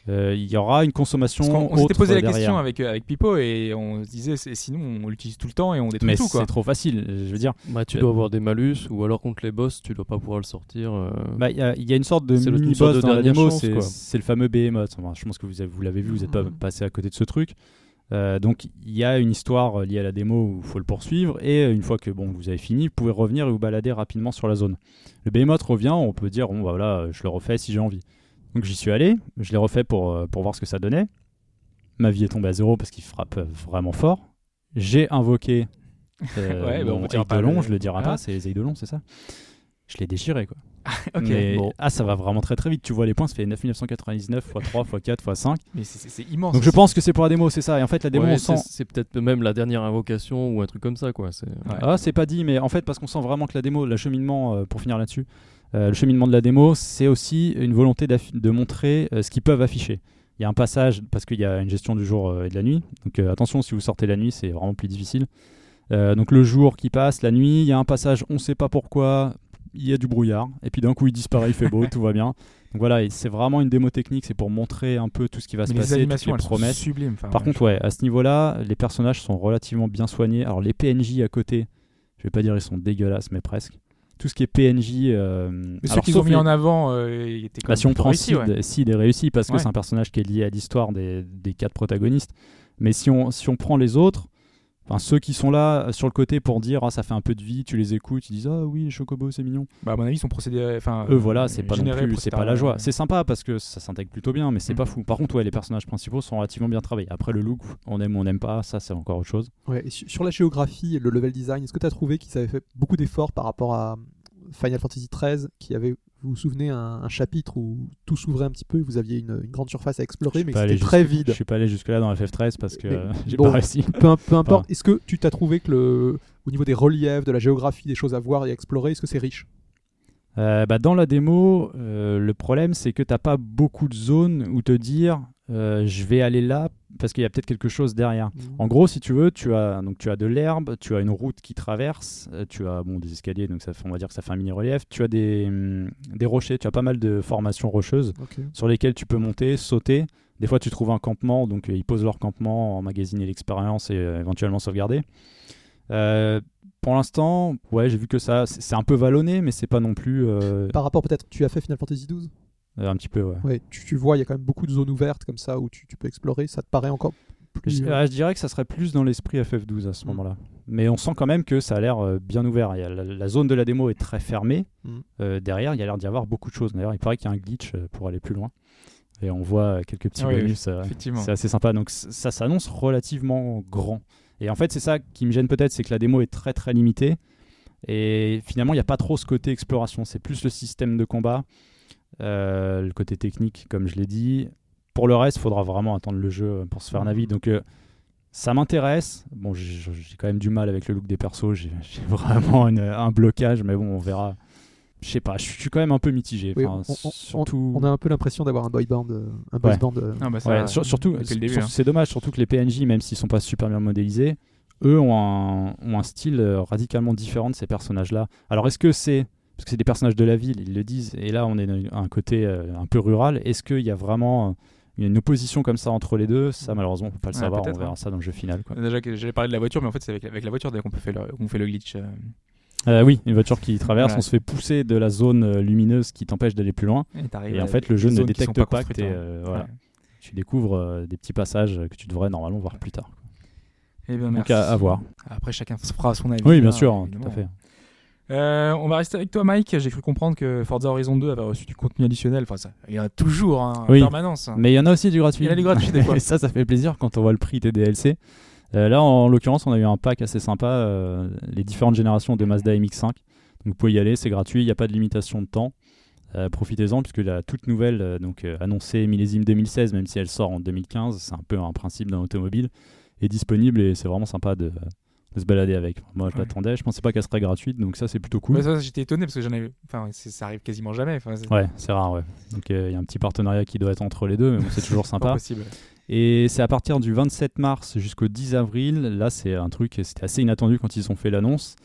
S2: Euh, Il y aura une consommation.
S1: Parce on s'était posé la
S2: derrière.
S1: question avec, euh, avec Pipo et on se disait sinon on l'utilise tout le temps et on détruit
S2: Mais
S1: tout quoi.
S2: c'est trop facile. Je veux dire,
S3: Bah, tu
S2: Euh,
S3: dois avoir des malus ou alors contre les boss, tu dois pas pouvoir le sortir. euh.
S2: Bah, Il y, a- il y a une sorte de mini-boss
S3: sorte de
S2: dans la démo, c'est le fameux Behemoth. Enfin, je pense que vous, vous l'avez vu, vous n'êtes pas
S4: Mhm.
S2: passé à côté de ce truc. Euh, donc il y a une histoire euh, liée à la démo où il faut le poursuivre et euh, une fois que bon, vous avez fini, vous pouvez revenir et vous balader rapidement sur la zone. Le Behemoth revient, on peut dire bon bah voilà, je le refais si j'ai envie. Donc j'y suis allé, je l'ai refait pour, pour voir ce que ça donnait. Ma vie est tombée à zéro parce qu'il frappe vraiment fort. J'ai invoqué euh,
S1: Ouais, bah, on
S2: mon
S1: pas le-
S2: je le dirai
S1: Voilà.
S2: pas, c'est les Eidolons, c'est ça? Je l'ai déchiré quoi.
S1: Ok,
S2: Mais-
S1: bon.
S2: Ah, ça va vraiment très très vite. Tu vois les points, ça fait 9999 x 3 x 4 x 5.
S1: Mais c'est- immense.
S2: Donc je pense que c'est pour la démo, c'est ça. Et en fait, la démo,
S3: Ouais,
S2: on
S3: c'est
S2: sent.
S3: c'est peut-être même la dernière invocation ou un truc comme ça, quoi.
S1: Ouais.
S2: Ah, c'est pas dit, mais en fait, parce qu'on sent vraiment que la démo, l'acheminement, euh, pour finir là-dessus, euh, le cheminement de la démo, c'est aussi une volonté de montrer euh, ce qu'ils peuvent afficher. Il y a un passage, parce qu'il y a une gestion du jour euh, et de la nuit. Donc euh, attention, si vous sortez la nuit, c'est vraiment plus difficile. Euh, donc le jour qui passe, la nuit, il y a un passage, on sait pas pourquoi, il y a du brouillard. Et puis d'un coup, il disparaît, il fait beau, tout va bien. Donc voilà, c'est vraiment une démo technique, c'est pour montrer un peu tout ce qui va se
S1: les
S2: passer, toutes
S1: animations,
S2: les
S1: elles sont
S2: promesses.
S1: sublimes. Enfin,
S2: Par
S1: ouais,
S2: contre, ouais, à ce niveau-là, les personnages sont relativement bien soignés. Alors, les PNJ à côté, je vais pas dire ils sont dégueulasses, mais presque. Tout ce qui est PNJ. euh,
S1: Mais ceux qu'ils ont mis
S2: les-
S1: en avant, euh, ils étaient quand
S2: bah,
S1: même
S2: si on prend
S1: réussis,
S2: Sid,
S1: ouais.
S2: Sid est réussi parce que
S1: Ouais.
S2: c'est un personnage qui est lié à l'histoire des, des quatre protagonistes. Mais si on, si on prend les autres, enfin ceux qui sont là euh, sur le côté pour dire ah, ça fait un peu de vie, tu les écoutes, ils disent ah oui, Chocobo c'est mignon.
S1: Bah, à mon avis, ils sont procédés. Enfin,
S2: Eux voilà, c'est pas non plus, c'est pas la joie. C'est sympa parce que ça s'intègre plutôt bien, mais c'est pas fou. Par contre, ouais, les personnages principaux sont relativement bien travaillés. Après le look, on aime ou on n'aime pas, ça c'est encore autre chose.
S4: Ouais, et sur la géographie et le level design, est-ce que tu as trouvé qu'ils avaient fait beaucoup d'efforts par rapport à Final Fantasy XIII, qui avait, vous vous souvenez, un, un chapitre où tout s'ouvrait un petit peu et vous aviez une, une grande surface à explorer, mais c'était très vide.
S2: Je suis pas allé jusque là dans FF13 parce que euh, j'ai
S4: bon.
S2: pas réussi.
S4: Peu, peu importe, est-ce que tu t'as trouvé que le, au niveau des reliefs, de la géographie, des choses à voir et à explorer, est-ce que c'est riche?
S2: Euh, bah, dans la démo, euh, le problème c'est que t'as pas beaucoup de zones où te dire euh, je vais aller là parce qu'il y a peut-être quelque chose derrière. En gros, si tu veux, tu as donc tu as de l'herbe, tu as une route qui traverse, euh, tu as bon des escaliers, donc ça, fait- on va dire que ça fait un mini relief. Tu as des, hum, des rochers, tu as pas mal de formations rocheuses sur lesquelles tu peux monter, sauter. Des fois, tu trouves un campement, donc euh, ils posent leur campement, emmagasiner l'expérience et euh, éventuellement sauvegarder. Euh, pour l'instant, ouais, j'ai vu que ça, c'est un peu vallonné, mais c'est pas non plus
S4: Par rapport peut-être, tu as fait Final Fantasy XII
S2: un petit peu. Ouais.
S4: Ouais, tu, tu vois, il y a quand même beaucoup de zones ouvertes comme ça où tu, tu peux explorer, ça te paraît encore plus...
S2: Je, ah, je dirais que ça serait plus dans l'esprit FF12 à ce
S4: Mm.
S2: moment-là. Mais on sent quand même que ça a l'air euh, bien ouvert. Il y a la, la zone de la démo est très fermée.
S4: Mm.
S2: Euh, derrière, il y a l'air d'y avoir beaucoup de choses. D'ailleurs, il paraît qu'il y a un glitch euh, pour aller plus loin. Et on voit euh, quelques petits
S1: Ah oui,
S2: bonus. euh, c'est assez sympa. Donc ça s'annonce relativement grand. Et en fait, c'est ça qui me gêne peut-être, c'est que la démo est très très limitée. Et finalement, il n'y a pas trop ce côté exploration. C'est plus le système de combat, euh, le côté technique, comme je l'ai dit. Pour le reste, il faudra vraiment attendre le jeu pour se faire un avis. Donc euh, ça m'intéresse. Bon, j'ai quand même du mal avec le look des persos. J'ai vraiment une- un blocage, mais bon, on verra. Je sais pas, je suis quand même un peu mitigé.
S4: Oui, on, on-
S2: surtout...
S4: on a un peu l'impression d'avoir un boy band, euh, un
S2: Ouais.
S4: band. euh,
S1: Ah, bah, ça,
S2: Ouais, sur- surtout,
S1: hein.
S2: c'est dommage, surtout que les PNJ, même s'ils sont pas super bien modélisés, eux ont un, ont un style euh, radicalement différent de ces personnages-là. Alors, est-ce que c'est parce que c'est des personnages de la ville, ils le disent, et là on est dans un côté euh, un peu rural. Est-ce qu'il y a vraiment une opposition comme ça entre les deux? Ça, malheureusement, on peut pas le
S1: Ouais,
S2: savoir. On verra
S1: hein.
S2: ça dans le jeu final. quoi.
S1: Déjà j'allais parler de la voiture, mais en fait, c'est avec, avec la voiture dès qu'on peut faire le, qu'on fait le glitch. euh,
S2: Euh, oui, une voiture qui traverse,
S1: Ouais.
S2: on se fait pousser de la zone lumineuse qui t'empêche d'aller plus loin.
S1: et,
S2: en
S1: à
S2: fait, le jeu ne détecte pas, que
S1: hein.
S2: euh, voilà.
S1: Ouais.
S2: tu découvres des petits passages que tu devrais normalement voir plus tard.
S1: Eh bien,
S2: Donc
S1: merci.
S2: à, à voir.
S1: Après, chacun fera son avis.
S2: Oui, bien
S1: hein,
S2: sûr, tout à fait.
S1: Euh, on va rester avec toi, Mike. J'ai cru comprendre que Forza Horizon 2 avait reçu du contenu additionnel. Enfin, ça, il y en a toujours hein, en permanence.
S2: Mais il y en a aussi du gratuit.
S1: Il y en a du gratuit, des fois.
S2: Et ça, ça fait plaisir quand on voit le prix des DLC. Euh, là, en l'occurrence, on a eu un pack assez sympa, euh, les différentes générations de Mazda MX-5. Donc vous pouvez y aller, c'est gratuit, il n'y a pas de limitation de temps. Profitez-en, puisque la toute nouvelle, donc annoncée millésime 2016, même si elle sort en 2015, c'est un peu un principe d'un automobile, est disponible et c'est vraiment sympa de, de se balader avec. Moi, je
S1: Ouais.
S2: l'attendais, je pensais pas qu'elle serait gratuite, donc ça, c'est plutôt cool.
S1: Ouais, j'étais étonné parce que j'en avais. Enfin, ça arrive quasiment jamais. Enfin,
S2: Ouais, c'est rare, ouais. Donc euh, il y a un petit partenariat qui doit être entre les deux, mais bon, c'est toujours
S1: pas
S2: sympa.
S1: possible.
S2: Et c'est à partir du 27 mars jusqu'au 10 avril. Là, c'est un truc, c'était assez inattendu quand ils ont fait l'annonce.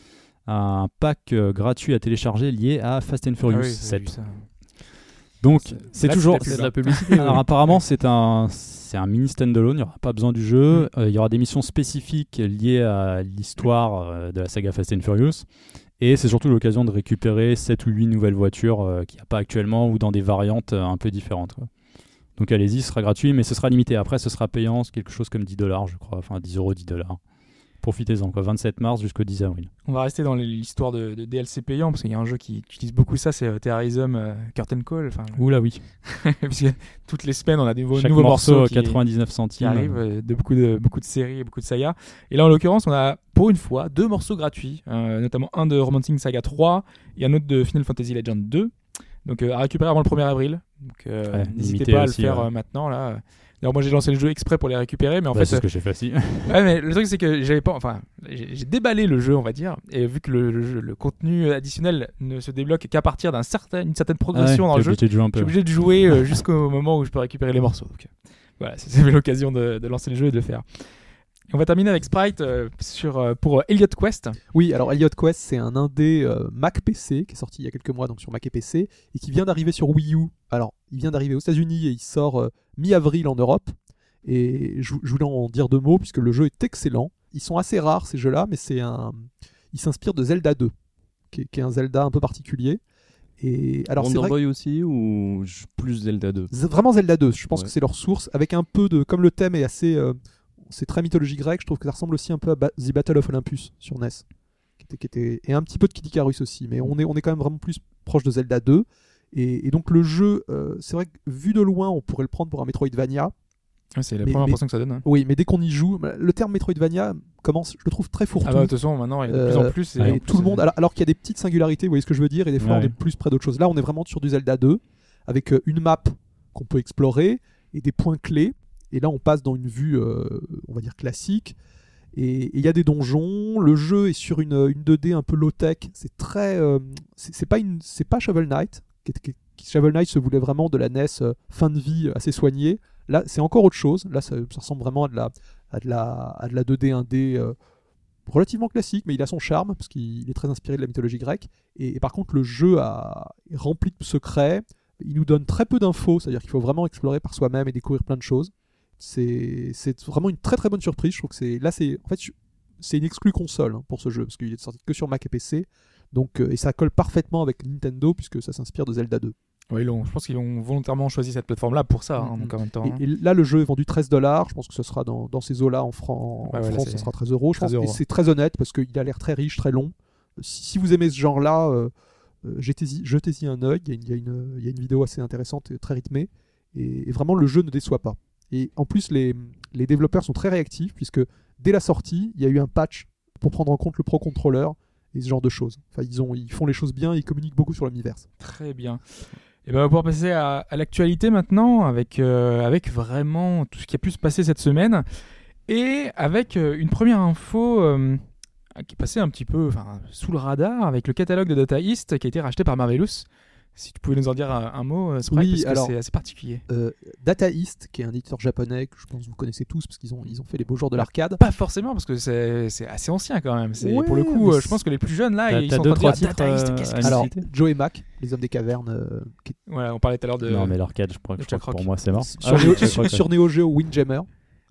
S2: Un pack euh, gratuit à télécharger lié à Fast and Furious
S1: Ah oui, j'ai
S2: 7. Donc,
S1: C'est-
S2: toujours.
S1: c'était
S3: C'est de la publicité.
S2: Alors, apparemment, c'est un, c'est un mini standalone. Il n'y aura pas besoin du jeu. Euh, il y aura des missions spécifiques liées à l'histoire euh, de la saga Fast and Furious. Et c'est surtout l'occasion de récupérer 7 ou 8 nouvelles voitures euh, qu'il n'y a pas actuellement ou dans des variantes euh, un peu différentes. quoi. Donc allez-y, ce sera gratuit, mais ce sera limité. Après, ce sera payant, quelque chose comme 10 dollars, je crois. Enfin, 10 euros, 10 dollars. Profitez-en, quoi. 27 mars jusqu'au 10 avril.
S1: On va rester dans l'histoire de, de DLC payant parce qu'il y a un jeu qui utilise beaucoup ça, c'est euh, Terrorism euh, Curtain Call. Enfin,
S2: Oula, oui.
S1: puisque toutes les semaines on a des nouveaux,
S2: Chaque
S1: nouveaux
S2: morceau,
S1: morceaux qui,
S2: 99
S1: qui
S2: centimes.
S1: arrivent euh, de beaucoup de beaucoup de séries et beaucoup de sagas. Et là en l'occurrence on a pour une fois deux morceaux gratuits, euh, notamment un de Romancing Saga 3 et un autre de Final Fantasy Legend 2. Donc euh, à récupérer avant le 1er avril. Donc euh,
S2: Ouais,
S1: n'hésitez pas à
S2: aussi,
S1: le faire
S2: ouais.
S1: euh, maintenant là. D'ailleurs moi j'ai lancé le jeu exprès pour les récupérer, mais en
S2: Bah,
S1: fait
S2: c'est ce que j'ai fait aussi.
S1: Ouais, mais le truc c'est que j'avais pas, enfin, j'ai déballé le jeu, on va dire, et vu que le, le jeu- le contenu additionnel ne se débloque qu'à partir d'un certain, une certaine progression
S2: Ouais,
S1: dans le jeu, je suis obligé de jouer euh, jusqu'au moment où je peux récupérer les morceaux. Donc, euh, voilà, c'était l'occasion de, de lancer le jeu et de le faire. On va terminer avec Sprite euh, sur, euh, pour Elliot Quest.
S4: Oui, alors Elliot Quest, c'est un indé euh, Mac PC qui est sorti il y a quelques mois donc sur Mac et PC et qui vient d'arriver sur Wii U. Alors, il vient d'arriver aux États-Unis et il sort euh, mi-avril en Europe. Et je, je voulais en dire deux mots puisque le jeu est excellent. Ils sont assez rares ces jeux-là, mais c'est un. Il s'inspire de Zelda 2, qui est, qui est un Zelda un peu particulier. Et alors
S3: Wonder
S4: vrai
S3: Boy aussi ou plus Zelda 2
S4: Z- Vraiment Zelda 2, je pense
S3: Ouais.
S4: que c'est leur source, avec un peu de. Comme le thème est assez. euh, c'est très mythologie grecque, je trouve que ça ressemble aussi un peu à Ba- The Battle of Olympus sur NES. Qui était, qui était- et un petit peu de Kid Icarus aussi, mais on est, on est quand même vraiment plus proche de Zelda 2. Et, et donc le jeu, euh, c'est vrai que vu de loin, on pourrait le prendre pour un Metroidvania.
S1: Ouais, c'est la
S4: Mais-
S1: première
S4: mais-
S1: impression que ça donne. hein.
S4: Oui, mais dès qu'on y joue, le terme Metroidvania commence, je le trouve très fourre-tout.
S1: Ah bah de toute façon maintenant il y a de plus en
S4: Euh,
S1: plus.
S4: Et
S1: en plus,
S4: tout le monde,
S1: euh,
S4: alors, alors qu'il y a des petites singularités, vous voyez ce que je veux dire, et des fois on est plus près d'autre chose. Là, on est vraiment sur du Zelda 2, avec une map qu'on peut explorer et des points clés. Et là, on passe dans une vue, euh, on va dire classique. Et il y a des donjons. Le jeu est sur une, une 2D un peu low-tech. C'est très, euh, c'est pas une, pas Shovel Knight. Shovel Knight se voulait vraiment de la NES euh, fin de vie assez soignée. Là, c'est encore autre chose. Là, ça, ressemble vraiment à de la, à de la, à de la 2D 1D euh, relativement classique, mais il a son charme parce qu'il est très inspiré de la mythologie grecque. Et, par contre, le jeu est rempli de secrets. Il nous donne très peu d'infos, c'est-à-dire qu'il faut vraiment explorer par soi-même et découvrir plein de choses. C'est vraiment une très très bonne surprise. Je trouve que c'est là, c'est en fait c'est une exclue console hein, pour ce jeu parce qu'il est sorti que sur Mac et PC. Donc euh, et ça colle parfaitement avec Nintendo puisque ça s'inspire de Zelda 2.
S1: ouais, ils l'ont- je pense qu'ils ont volontairement choisi cette plateforme-là pour ça, hein,
S4: Mhm.
S1: donc en même temps.
S4: Et,
S1: hein.
S4: et là, le jeu est vendu 13 dollars. Je pense que ce sera dans, dans ces eaux-là en, Fran- en
S1: Ouais, ouais, là,
S4: France,
S1: c'est
S4: ce sera 13 euros. Je
S1: 13
S4: pense
S1: euros.
S4: et c'est très honnête parce qu'il a l'air très riche, très long. Si, si vous aimez ce genre-là, euh, euh, jetez-y un œil. Il y, a une- il y a une- il y a une vidéo assez intéressante et très rythmée. Et, et vraiment, le jeu ne déçoit pas. Et en plus, les, les développeurs sont très réactifs puisque dès la sortie, il y a eu un patch pour prendre en compte le Pro Controller et ce genre de choses. Enfin, ils, ont, ils font les choses bien, ils communiquent beaucoup sur l'univers.
S1: Très bien. Et ben on va pouvoir passer à, l'actualité maintenant, avec, euh, avec vraiment tout ce qui a pu se passer cette semaine. Et avec euh, une première info euh, qui est passée un petit peu sous le radar, avec le catalogue de Data East qui a été racheté par Marvelous. Si tu pouvais nous en dire un, un mot, euh, Sprite,
S4: Oui,
S1: parce que c'est assez particulier.
S4: Euh, Data East, qui est un éditeur japonais que je pense que vous connaissez tous parce qu'ils ont, ils ont fait les beaux jours de l'arcade.
S1: Pas forcément, parce que c'est c'est assez ancien quand même.
S4: Ouais,
S1: pour le coup, euh, je pense que les plus jeunes là, ils sont
S2: deux,
S1: en train de
S2: trois
S1: dire
S2: titres,
S1: Data East,
S2: euh,
S1: qu'est-ce que
S4: Alors, Joe et Mac, les hommes des cavernes, euh, qui
S1: Voilà, on parlait tout à l'heure de.
S2: Non, mais l'arcade, je crois, je
S1: Jack
S2: crois que pour moi, c'est mort.
S4: sur,
S2: Ah
S4: sur, sur Neo Geo Windjammer.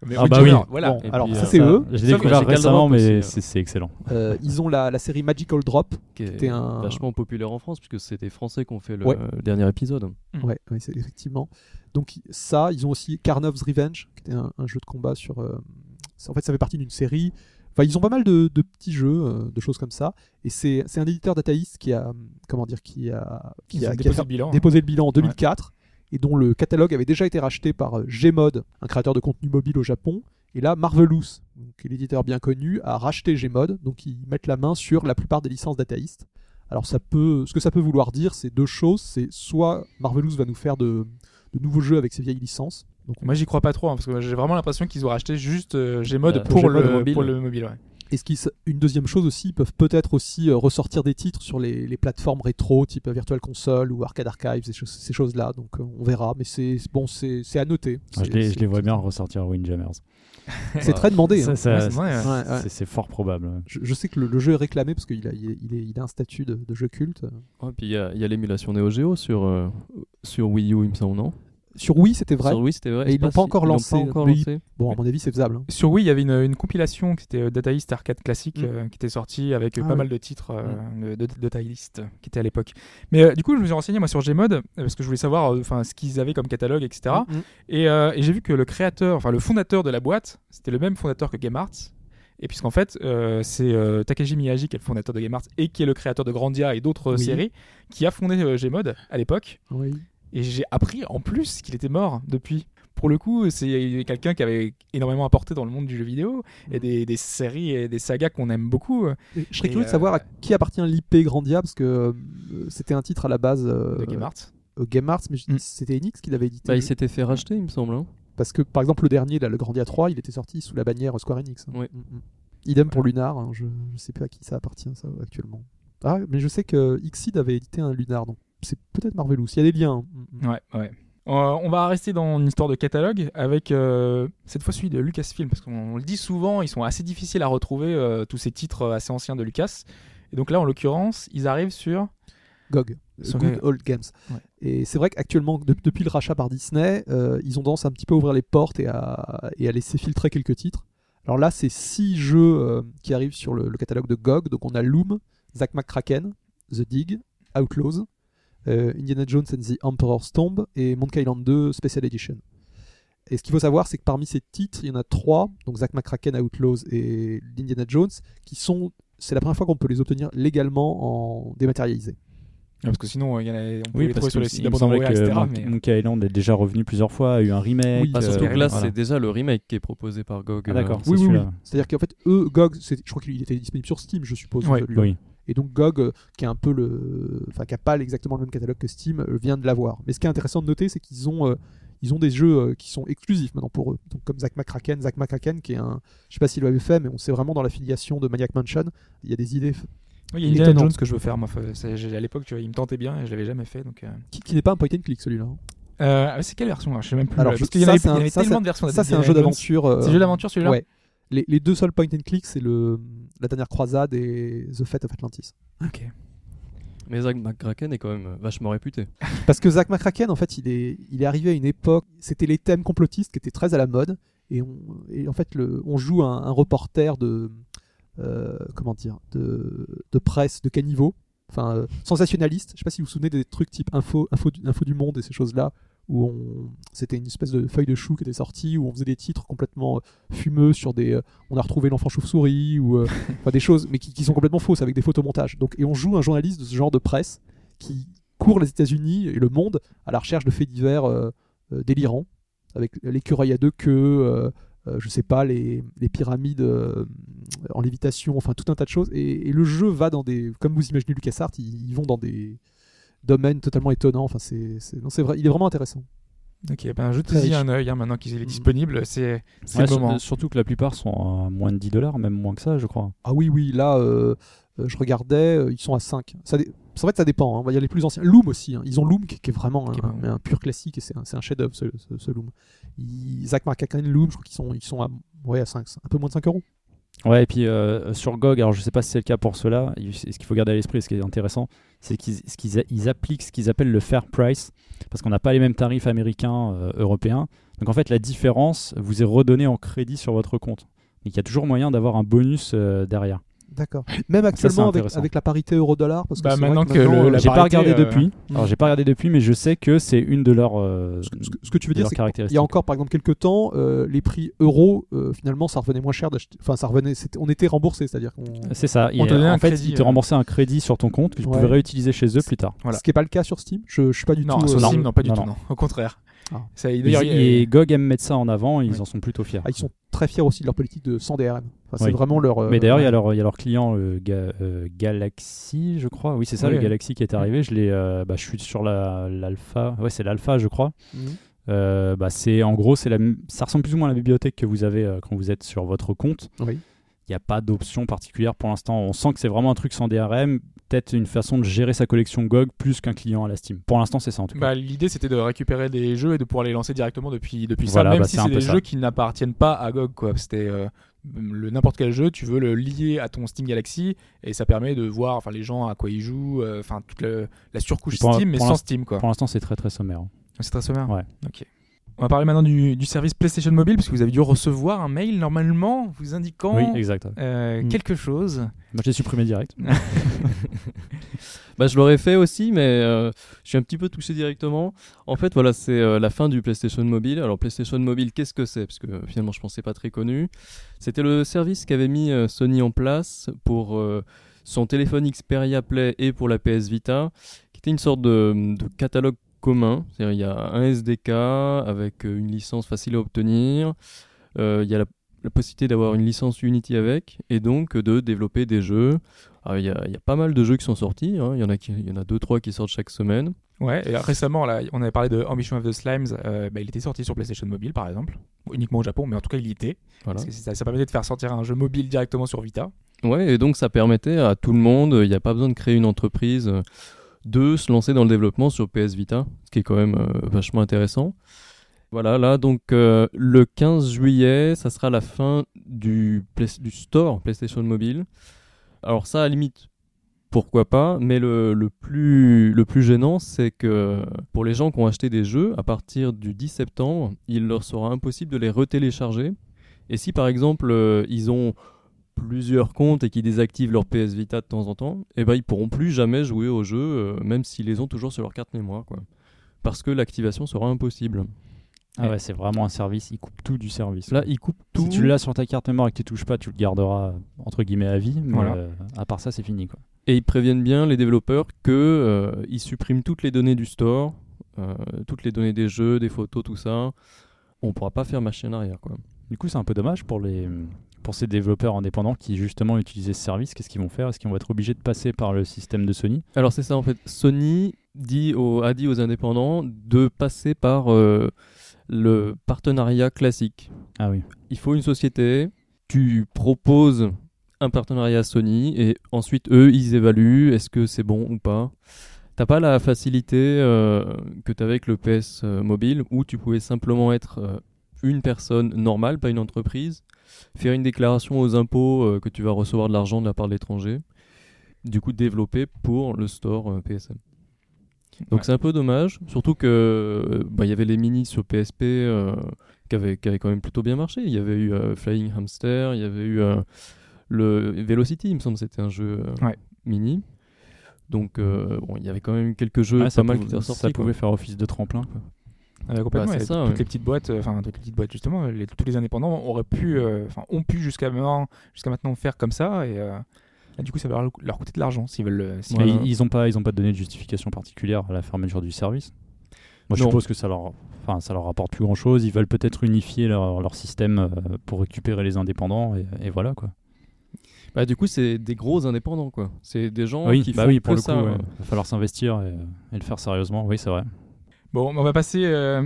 S1: Mais
S2: Ah bah oui.
S1: Voilà.
S4: Bon, alors
S3: puis,
S4: ça c'est eux.
S2: J'ai découvert récemment, mais c'est excellent.
S4: Euh, ils ont la, la série Magical Drop.
S3: qui est
S4: C'était un-
S3: vachement populaire en France puisque c'était français qu'on fait le
S4: Ouais.
S3: dernier épisode.
S1: Mm.
S4: Ouais, ouais, c'est effectivement. Donc ça, ils ont aussi Karnov's Revenge, qui était un, un jeu de combat sur. euh, en fait, ça fait partie d'une série. Enfin, ils ont pas mal de, de petits jeux, euh, de choses comme ça. Et c'est un éditeur dataïste qui a, comment dire, qui a, qui qui
S1: déposé
S4: fait-
S1: le bilan. hein.
S4: déposé le bilan en 2004 et dont le catalogue avait déjà été racheté par euh, Gmod, un créateur de contenu mobile au Japon. Et là, Marvelous, donc, qui est l'éditeur bien connu, a racheté Gmod, donc ils mettent la main sur la plupart des licences dataïstes. Alors ça peut, ce que ça peut vouloir dire, c'est deux choses. C'est soit Marvelous va nous faire de, de nouveaux jeux avec ses vieilles licences. Donc,
S1: Moi, j'y crois pas trop, hein, parce que j'ai vraiment l'impression qu'ils ont racheté juste euh, Gmod
S3: Euh,
S1: pour,
S3: Gmod
S1: le,
S3: mobile.
S1: pour le mobile. Ouais.
S4: Et ce qui, s- une deuxième chose aussi, ils peuvent peut-être aussi euh, ressortir des titres sur les, les plateformes rétro, type Virtual Console ou Arcade Archive, ces, choses- ces choses-là. Donc euh, on verra, mais c'est bon, c'est à noter.
S2: Ah, Je les, je
S4: c'est-
S2: les vois bien ressortir Windjammers.
S4: C'est très demandé. Hein.
S1: c'est ouais.
S2: Fort probable. ouais.
S4: Je, je sais que le, le jeu est réclamé parce qu'il a, il est- il est- il a un statut de, de jeu culte.
S3: Ouais, puis il y a, l'émulation Neo Geo sur, euh, sur Wii U, il me semble, non?
S4: Sur Wii, c'était vrai.
S3: Sur Wii, c'était vrai.
S4: Et ils l'ont pas
S3: si-
S4: encore
S3: ils l'ont
S4: lancé,
S3: pas encore
S4: mais
S3: lancé.
S4: Bon, à mon avis, c'est faisable. hein.
S1: Sur Wii, il y avait une, une compilation qui était euh, Data East Arcade classique
S4: Mm.
S1: euh, qui était sortie avec euh,
S4: Ah
S1: pas
S4: oui.
S1: mal de titres euh, de, de Data East qui étaient à l'époque. Mais euh, du coup, je me suis renseigné moi sur Gmod euh, parce que je voulais savoir euh, enfin ce qu'ils avaient comme catalogue, etc.
S4: Mhm.
S1: Et, euh, et j'ai vu que le créateur, enfin le fondateur de la boîte, c'était le même fondateur que Game Arts. Et puisqu'en fait, euh, c'est euh, Takeshi Miyagi qui est le fondateur de Game Arts et qui est le créateur de Grandia et d'autres
S4: Oui.
S1: séries, qui a fondé euh, Gmod à l'époque.
S4: Oui.
S1: Et j'ai appris en plus qu'il était mort depuis. pour le coup, c'est quelqu'un qui avait énormément apporté dans le monde du jeu vidéo et des, des séries et des sagas qu'on aime beaucoup.
S4: Et je serais
S1: Et,
S4: curieux de
S1: euh,
S4: savoir à qui appartient l'IP Grandia, parce que euh, c'était un titre à la base euh,
S1: de Game Arts.
S4: Game Arts, mais
S1: Mm.
S4: c'était Enix qui l'avait édité.
S3: Bah, il s'était fait racheter, il me semble. hein.
S4: Parce que par exemple, le dernier, là, le Grandia 3, il était sorti sous la bannière Square Enix. hein.
S3: Oui.
S4: Mm, mm. Idem pour Lunar, hein, je, je sais pas à qui ça appartient ça actuellement. Ah, mais je sais que Xseed avait édité un Lunar, donc c'est peut-être Marvelous. Il y a des liens. hein. Mm, mm.
S1: Ouais, ouais. Euh, on va rester dans une histoire de catalogue avec euh, cette fois celui de Lucasfilm parce qu'on le dit souvent, ils sont assez difficiles à retrouver euh, tous ces titres assez anciens de Lucas. Et donc là, en l'occurrence, ils arrivent sur.
S4: GOG,
S1: Sur
S4: Good. Old Games.
S1: Ouais.
S4: Et c'est vrai qu'actuellement, de- depuis le rachat par Disney, ils ont tendance à un petit peu ouvrir les portes et à, et à laisser filtrer quelques titres. Alors là, c'est six jeux qui arrivent sur le, le catalogue de GOG. Donc on a Loom, Zack McCracken, The Dig, Outlaws, Indiana Jones and the Emperor's Tomb et Monkey Island 2 Special Edition. Et ce qu'il faut savoir, c'est que parmi ces titres, il y en a trois, donc Zack McCracken, Outlaws et Indiana Jones, qui sont, c'est la première fois qu'on peut les obtenir légalement en dématérialisé.
S1: Parce que sinon, il y en a, on peut
S2: Oui,
S1: les
S2: parce
S1: trouver sur etc.
S2: Mon-
S1: mais-
S2: Monkey Island est déjà revenu plusieurs fois, a eu un remake.
S4: Oui,
S3: Ah, surtout
S2: euh,
S3: que là,
S2: voilà.
S3: c'est déjà le remake qui est proposé par GOG.
S2: Ah, d'accord.
S3: euh,
S2: C'est
S4: Oui, oui, oui. C'est-à-dire qu'en fait, eux, GOG, je crois qu'il était disponible sur Steam, je suppose.
S1: Ouais,
S4: celui-là.
S2: Oui.
S4: Et donc GOG, euh, qui est un peu le, enfin qui a pas exactement le même catalogue que Steam, euh, vient de l'avoir. Mais ce qui est intéressant de noter, c'est qu'ils ont, euh, ils ont des jeux qui sont exclusifs maintenant pour eux. Donc comme Zack McCracken, Zack McCracken, qui est un, je sais pas s'il l'avait fait, mais on sait vraiment dans l'affiliation de Maniac Mansion, il y a des idées
S1: Oui, il y a Indiana. Jones que je veux faire. Moi, à l'époque, il me tentait bien et je l'avais jamais fait. Donc, euh...
S4: qui, qui n'est pas un point and click celui-là. hein.
S1: Euh, c'est quelle version Je sais même plus.
S4: Alors,
S1: parce qu'il y avait, y tellement de versions.
S4: Ça, c'est un jeu d'aventure. euh,
S1: C'est un jeu d'aventure celui-là?
S4: Ouais. Les, les deux seuls point and click, c'est le la dernière croisade et The Fate of Atlantis.
S1: Ok.
S3: Mais Zack McCracken est quand même vachement réputé.
S4: Parce que Zack McCracken, en fait, il est, il est arrivé à une époque, c'était les thèmes complotistes qui étaient très à la mode, et, on, et en fait, le, on joue un, un reporter de, euh, comment dire, de, de presse de caniveau, enfin euh, sensationnaliste. Je sais pas si vous vous souvenez des trucs type info, info, du- info du monde et ces choses-là, où on, c'était une espèce de feuille de chou qui était sortie, où on faisait des titres complètement euh, fumeux sur des, euh, on a retrouvé l'enfant chauve-souris ou, euh, enfin des choses, mais qui, qui sont complètement fausses avec des photomontages. Donc, et on joue un journaliste de ce genre de presse qui court les États-Unis et le monde à la recherche de faits divers euh, euh, délirants, avec l'écureuil à deux queues, euh, je sais pas, les, les pyramides en lévitation, enfin tout un tas de choses. Et, et le jeu va dans des, comme vous imaginez LucasArts, ils, ils vont dans des domaines totalement étonnants. Enfin, c'est, c'est- non, c'est vrai, il est vraiment intéressant.
S1: Ok, ben je te
S4: Très
S1: dis
S4: riche.
S1: un œil hein, maintenant qu'il est
S4: Mhm.
S1: disponible. C'est
S2: Ouais,
S1: le moment.
S2: surtout que la plupart sont à moins de 10 dollars, même moins que ça, je crois.
S4: Ah oui, oui, là, euh, euh, je regardais, euh, ils sont à 5. Ça vrai que ça dépend, hein. on va y aller plus anciens. Loom aussi, hein. ils ont Loom qui, qui est vraiment un,
S1: bon.
S4: un pur classique et c'est un, c'est un chef-d'œuvre ce, ce- ce Loom. Ils, Zach McCacken Loom, je crois qu'ils sont, ils sont à, ouais, à 5, un peu moins de 5 euros.
S2: Ouais, et puis euh, sur GOG, alors je sais pas si c'est le cas pour il- ce qu'il faut garder à l'esprit, ce qui est intéressant, c'est qu'ils appliquent ce qu'ils appellent le fair price, parce qu'on n'a pas les mêmes tarifs américains, euh, européens. Donc en fait, la différence vous est redonnée en crédit sur votre compte. Donc il y a toujours moyen d'avoir un bonus euh, derrière.
S4: D'accord. Même actuellement avec, avec la parité euro-dollar, parce que
S1: Bah, maintenant
S4: que
S1: que
S4: maintenant,
S1: le-
S4: euh,
S1: la
S2: J'ai pas
S1: parité,
S2: regardé
S1: euh,
S2: depuis. Alors j'ai pas regardé depuis, mais je sais que c'est une de leurs. euh,
S4: ce, que- ce que- ce que tu veux dire, c'est qu'il y a encore, par exemple, quelques temps, euh, les prix euros, euh, finalement, ça revenait moins cher d'acheter. Enfin, ça revenait, on était remboursé, c'est-à-dire qu'on.
S2: C'est ça.
S1: On donnait
S2: en
S1: un
S2: fait,
S1: crédit,
S2: ils te remboursaient un crédit sur ton compte que tu
S4: Ouais.
S2: pouvais réutiliser chez eux plus tard.
S1: Voilà.
S4: Ce qui n'est pas le cas sur Steam. Je, je suis pas du
S1: Non,
S4: tout.
S1: sur Steam, non, pas du
S2: non,
S1: tout,
S2: non.
S1: Au contraire.
S4: Ah.
S1: Ça, a-
S2: et GOG aime mettre ça en avant, ils
S1: Oui.
S2: en sont plutôt fiers.
S4: Ah, ils sont très fiers aussi de leur politique de sans DRM. Enfin, c'est vraiment leur. euh,
S2: Mais d'ailleurs, il y a leur, y a leur client euh, Ga- euh, Galaxy, je crois. Oui, c'est ça,
S1: Oui,
S2: le. Galaxy qui est arrivé. Je, l'ai, bah, je suis sur la- l'alpha. Ouais, c'est l'alpha, je crois.
S4: Mhm.
S2: Bah, c'est, en gros, c'est la, ça ressemble plus ou moins à la bibliothèque que vous avez quand vous êtes sur votre compte.
S4: Oui.
S2: Il n'y a pas d'option particulière pour l'instant. On sent que c'est vraiment un truc sans DRM. Peut-être une façon de gérer sa collection GOG plus qu'un client à la Steam. Pour l'instant, c'est ça en tout cas.
S1: Bah, L'idée c'était de récupérer des jeux et de pouvoir les lancer directement depuis, depuis
S2: Voilà,
S1: ça, même
S2: bah,
S1: si
S2: c'est
S1: des
S2: ça.
S1: jeux qui n'appartiennent pas à GOG. C'était euh, n'importe quel jeu, tu veux le lier à ton Steam Galaxy et ça permet de voir enfin, les gens à quoi ils jouent, euh, enfin toute le- la surcouche
S2: Pour-
S1: Steam mais sans Steam. quoi.
S2: Pour l'instant, c'est très très sommaire.
S1: C'est très sommaire
S2: Ouais.
S1: Ok. On va parler maintenant du, du service PlayStation Mobile parce que vous avez dû recevoir un mail normalement vous indiquant
S2: Oui, exact.
S1: euh,
S4: Mm.
S1: quelque chose.
S2: Moi, je l'ai supprimé direct.
S3: Bah, je l'aurais fait aussi, mais euh, je suis un petit peu touché directement. En fait, voilà, c'est euh, la fin du PlayStation Mobile. Alors, PlayStation Mobile, qu'est-ce que c'est? Parce que euh, finalement, je pensais pas très connu. C'était le service qu'avait mis euh, Sony en place pour euh, son téléphone Xperia Play et pour la PS Vita, qui était une sorte de, de catalogue commun. C'est-à-dire, il y a un SDK avec euh, une licence facile à obtenir. Euh, il y a la, la possibilité d'avoir une licence Unity avec et donc de développer des jeux. Alors, il, y a, il y a pas mal de jeux qui sont sortis. hein. Il y en a qui, il y en a deux trois qui sortent chaque semaine.
S1: Ouais, et là, récemment, là, on avait parlé de Ambition of the Slimes. euh, bah, il était sorti sur PlayStation Mobile, par exemple. Uniquement au Japon, mais en tout cas, il y était.
S3: Voilà.
S1: Parce que ça, ça permettait de faire sortir un jeu mobile directement sur Vita.
S3: Ouais, et donc ça permettait à tout le monde, il n'y a pas besoin de créer une entreprise, de se lancer dans le développement sur PS Vita, ce qui est quand même euh, vachement intéressant. Voilà, là, donc euh, le 15 juillet, ça sera la fin du, store PlayStation Mobile. Alors ça, à la limite, pourquoi pas, mais le, le plus, le plus gênant, c'est que pour les gens qui ont acheté des jeux, à partir du 10 septembre, il leur sera impossible de les retélécharger. Et si par exemple, euh, ils ont plusieurs comptes et qui désactivent leur PS Vita de temps en temps, eh ben ils pourront plus jamais jouer au jeu, euh, même s'ils les ont toujours sur leur carte mémoire, quoi. Parce que l'activation sera impossible.
S2: Ah ouais, c'est vraiment un service, il coupe tout du service.
S3: Là, ils coupent tout.
S2: si tu l'as sur ta carte mémoire et que tu touches pas, tu le garderas entre guillemets à vie. Mais
S1: Voilà.
S2: euh, à part ça, c'est fini quoi.
S3: Et ils préviennent bien les développeurs que euh, ils suppriment toutes les données du store, euh, toutes les données des jeux, des photos, tout ça. On pourra pas faire machine arrière, quoi.
S2: Du coup, c'est un peu dommage pour les pour ces développeurs indépendants qui justement utilisaient ce service. Qu'est-ce qu'ils vont faire? Est-ce qu'ils vont être obligés de passer par le système de Sony?
S3: Alors c'est ça en fait. Sony dit aux- a dit aux indépendants de passer par euh, le partenariat classique.
S2: Ah oui.
S3: il faut une société, tu proposes un partenariat à Sony et ensuite eux ils évaluent est-ce que c'est bon ou pas. T'as pas la facilité euh, que tu avec le PS euh, mobile où tu pouvais simplement être euh, une personne normale, pas une entreprise, faire une déclaration aux impôts euh, que tu vas recevoir de l'argent de la part de l'étranger, du coup développer pour le store euh, PSN. Donc
S1: Ouais.
S3: c'est un peu dommage, surtout que euh, bah, il y avait les mini sur PSP qui, avaient, qui avaient quand même plutôt bien marché. Il y avait eu Flying Hamster, il y avait eu le Velocity, il me semble, que c'était un jeu
S1: Ouais.
S3: mini. Donc bon, il y avait quand même quelques jeux
S2: Ouais,
S3: pas
S2: ça
S3: mal
S2: pouvait-
S3: qui étaient ressortis.
S2: Ça
S3: quoi.
S2: pouvait faire office de tremplin. quoi.
S1: Euh, complètement.
S3: Bah,
S1: et
S3: ça,
S1: toutes
S3: ouais.
S1: les petites boîtes, euh, enfin toutes les petites boîtes justement, les- tous les indépendants auraient pu, euh, enfin ont pu jusqu'à maintenant, jusqu'à maintenant faire comme ça et euh, là, du coup ça va leur, leur coûter de l'argent s'ils veulent. s'ils
S2: ils, ils ont pas ils ont pas donné de justification particulière à la fermeture du service? Moi, je
S3: Non.
S2: suppose que ça leur enfin ça leur rapporte plus grand chose. Ils veulent peut-être unifier leur, leur système pour récupérer les indépendants et, et voilà quoi.
S3: Bah, du coup, c'est des gros indépendants, quoi. C'est des gens
S2: oui,
S3: qui
S2: bah
S3: font
S2: oui, pour
S3: que
S2: le
S3: ça.
S2: coup, ouais.
S3: ouais.
S2: il va falloir s'investir et, et le faire sérieusement. Oui, c'est vrai.
S1: Bon, on va passer euh,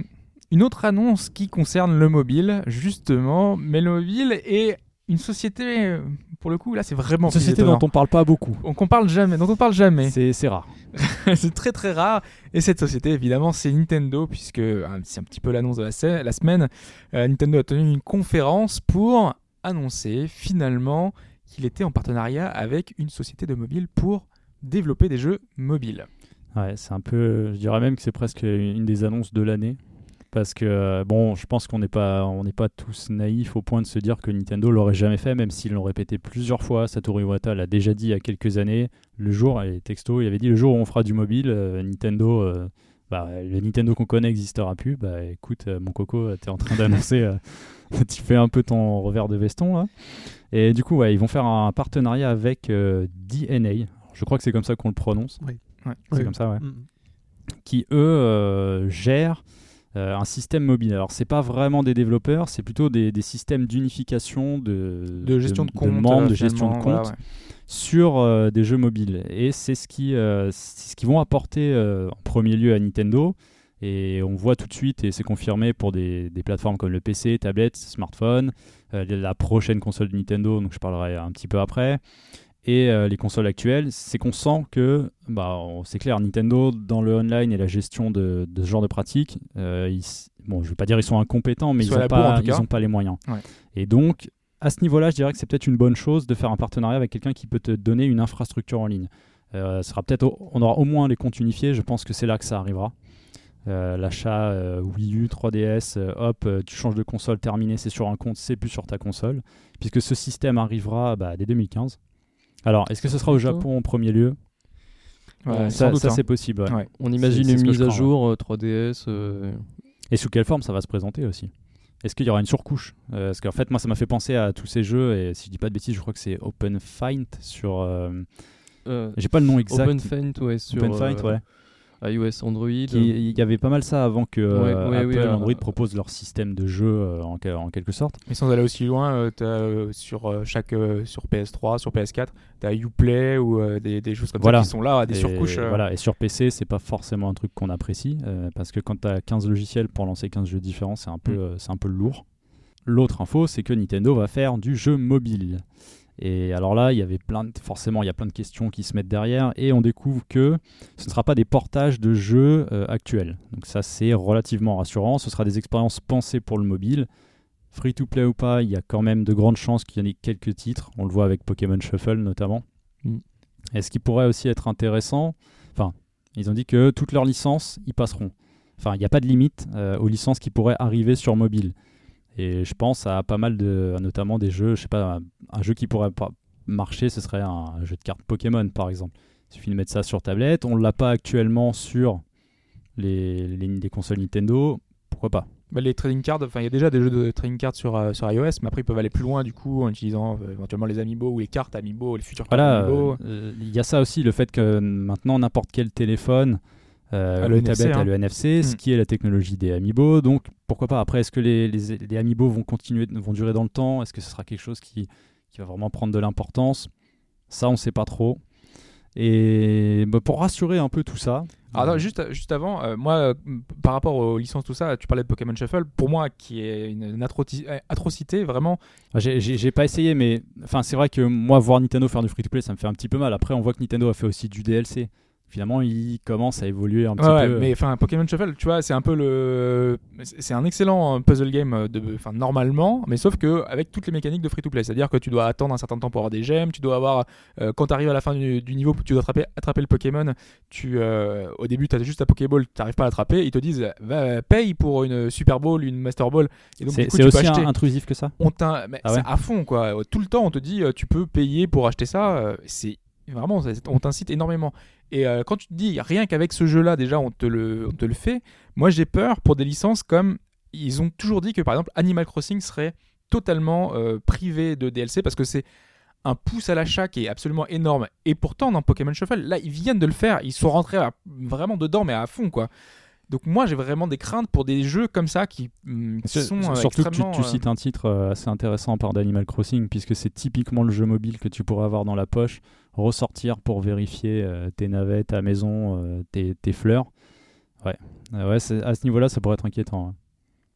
S1: une autre annonce qui concerne le mobile justement, mais le mobile est une société, euh, pour le coup là c'est vraiment
S2: Une société dont on parle pas beaucoup.
S1: on qu'on parle jamais, dont on parle jamais.
S2: C'est rare.
S1: c'est très très rare. Et cette société, évidemment, c'est Nintendo, puisque euh, c'est un petit peu l'annonce de la semaine. Euh, Nintendo a tenu une conférence pour annoncer finalement qu'il était en partenariat avec une société de mobile pour développer des jeux mobiles.
S2: Ouais, c'est un peu, je dirais même que c'est presque une des annonces de l'année. Parce que, euh, bon, je pense qu'on n'est pas, pas tous naïfs au point de se dire que Nintendo l'aurait jamais fait, même s'ils l'ont répété plusieurs fois. Satoru Iwata l'a déjà dit il y a quelques années. Le jour, et texto, il avait dit le jour où on fera du mobile, euh, Nintendo, euh, bah, le Nintendo qu'on connaît n'existera plus. Bah écoute, mon coco, t'es en train d'annoncer, tu fais un peu ton revers de veston là. Et du coup, ouais, ils vont faire un partenariat avec DNA. Je crois que c'est comme ça qu'on le prononce.
S1: Ouais.
S2: C'est
S4: Oui.
S2: comme ça, ouais
S4: Mm.
S2: qui eux euh, gèrent euh, un système mobile. Alors c'est pas vraiment des développeurs, c'est plutôt des, des systèmes d'unification de,
S1: De gestion de, compte.
S2: membres,
S1: euh,
S2: de gestion de compte
S1: voilà, ouais.
S2: sur euh, des jeux mobiles. Et c'est ce qui, ce qu'ils vont apporter en premier lieu à Nintendo. Et on voit tout de suite, et c'est confirmé pour des, des plateformes comme le PC, tablette, smartphone, euh, la prochaine console de Nintendo, donc je parlerai un petit peu après, et euh, les consoles actuelles, c'est qu'on sent que, bah, c'est clair, Nintendo, dans le online et la gestion de, de ce genre de pratique, euh, ils, bon, je vais pas dire ils sont incompétents, mais
S1: Ils
S2: n'ont pas, pas les moyens.
S1: Ouais.
S2: Et donc, à ce niveau-là, je dirais que c'est peut-être une bonne chose de faire un partenariat avec quelqu'un qui peut te donner une infrastructure en ligne. Euh, sera peut-être, on aura au moins les comptes unifiés. Je pense que c'est là que ça arrivera. Euh, L'achat euh, Wii U, 3DS, euh, hop, tu changes de console, terminé, c'est sur un compte, c'est plus sur ta console, puisque ce système arrivera bah, dès 2015. Alors, est-ce que ce sera au. Japon en premier lieu?
S1: Ouais,
S2: Ça,
S1: hein.
S2: c'est possible. ouais.
S1: Ouais.
S3: On imagine une mise à jour euh, 3DS. euh,
S2: Et sous quelle forme ça va se présenter aussi? Est-ce qu'il y aura une surcouche? Euh, Parce qu'en fait, moi, ça m'a fait penser à tous ces jeux, et si je dis pas de bêtises, je crois que c'est Open Fight sur. euh,
S3: euh,
S2: J'ai pas le nom exact.
S3: Open Feint, ouais, sur.
S2: Open
S3: euh,
S2: ouais.
S3: iOS, Android.
S2: Il y avait pas mal ça avant que euh,
S3: Ouais, ouais,
S2: Apple
S3: oui,
S2: et
S3: alors,
S2: Android
S3: euh,
S2: proposent leur système de jeu euh, en, quelque sorte.
S1: Mais sans aller aussi loin, euh, euh, sur euh, chaque euh, sur PS3, sur PS4, t'as Uplay ou euh, des, des choses comme
S2: Voilà.
S1: ça qui sont là, des
S2: Et
S1: surcouches. euh.
S2: Voilà, et sur PC, c'est pas forcément un truc qu'on apprécie, euh, parce que quand tu as 15 logiciels pour lancer 15 jeux différents, c'est un, peu,
S1: Mm.
S2: euh, c'est un peu lourd. L'autre info, c'est que Nintendo va faire du jeu mobile. Et alors là, il y avait plein de- forcément, il y a plein de questions qui se mettent derrière, et on découvre que ce ne sera pas des portages de jeux euh, actuels. Donc ça, c'est relativement rassurant. Ce sera des expériences pensées pour le mobile. Free to play ou pas, il y a quand même de grandes chances qu'il y en ait quelques titres. On le voit avec Pokémon Shuffle notamment.
S3: Mm.
S2: Et ce qui pourrait aussi être intéressant, enfin, ils ont dit que toutes leurs licences y passeront. Enfin, il n'y a pas de limite euh, aux licences qui pourraient arriver sur mobile. Et je pense à pas mal de, notamment des jeux, je sais pas, un, jeu qui pourrait pas marcher, ce serait un, jeu de cartes Pokémon par exemple. Il suffit de mettre ça sur tablette. On l'a pas actuellement sur les, les, les consoles Nintendo. Pourquoi pas?
S1: Bah, les trading cards, enfin il y a déjà des jeux de trading cards sur, euh, sur iOS, mais après ils peuvent aller plus loin du coup en utilisant euh, éventuellement les amiibo ou les cartes amiibo, les futures cartes
S2: Voilà,
S1: amiibo.
S2: euh, il y a ça aussi, le fait que maintenant n'importe quel téléphone euh,
S1: A le NFC,
S2: tablette
S1: hein.
S2: le NFC, ce
S1: Mm.
S2: qui est la technologie des Amiibo. Donc pourquoi pas Après, est-ce que les, les, les Amiibo vont continuer, vont durer dans le temps? Est-ce que ce sera quelque chose qui, qui va vraiment prendre de l'importance? Ça, on sait pas trop. Et bah, pour rassurer un peu tout ça.
S1: Alors non, juste, juste avant, euh, moi, euh, par rapport aux licences, tout ça, tu parlais de Pokémon Shuffle, pour moi, qui est une, une euh, atrocité, vraiment,
S2: Ah, J'ai- pas essayé, mais c'est vrai que moi, voir Nintendo faire du free-to-play, ça me fait un petit peu mal. Après, on voit que Nintendo a fait aussi du DLC. Finalement, il commence à évoluer un petit
S1: Ouais, ouais,
S2: peu.
S1: mais enfin Pokémon Shuffle, tu vois, c'est un peu le, c'est un excellent euh, puzzle game euh, de, enfin normalement, mais sauf que avec toutes les mécaniques de free to play, c'est-à-dire que tu dois attendre un certain temps pour avoir des gemmes, tu dois avoir, euh, quand tu arrives à la fin du, du niveau, tu dois attraper, attraper le Pokémon, tu, euh, au début tu as juste ta Pokéball, tu n'arrives pas à l'attraper, ils te disent, va, paye pour une Super Ball, une Master Ball, et donc
S2: C'est
S1: du coup
S2: c'est
S1: tu peux
S2: aussi
S1: acheter.
S2: intrusif que ça?
S1: On mais
S2: Ah
S1: c'est à fond quoi. Tout le temps on te dit tu peux payer pour acheter ça. C'est vraiment on t'incite énormément. Et euh, quand tu te dis rien qu'avec ce jeu là déjà on te le on te le fait. Moi j'ai peur pour des licences comme ils ont toujours dit que par exemple Animal Crossing serait totalement euh, privé de DLC parce que c'est un pouce à l'achat qui est absolument énorme. Et pourtant dans Pokémon Shuffle là ils viennent de le faire. Ils sont rentrés à- vraiment dedans mais à fond quoi. Donc moi j'ai vraiment des craintes pour des jeux comme ça qui, hum, qui sont euh,
S2: Surtout que tu, tu cites un titre assez intéressant par d'Animal Crossing, puisque c'est typiquement le jeu mobile que tu pourrais avoir dans la poche, ressortir pour vérifier euh, tes navettes, ta maison, euh, tes, tes fleurs. Ouais, Euh, ouais à ce niveau-là, ça pourrait être inquiétant. hein.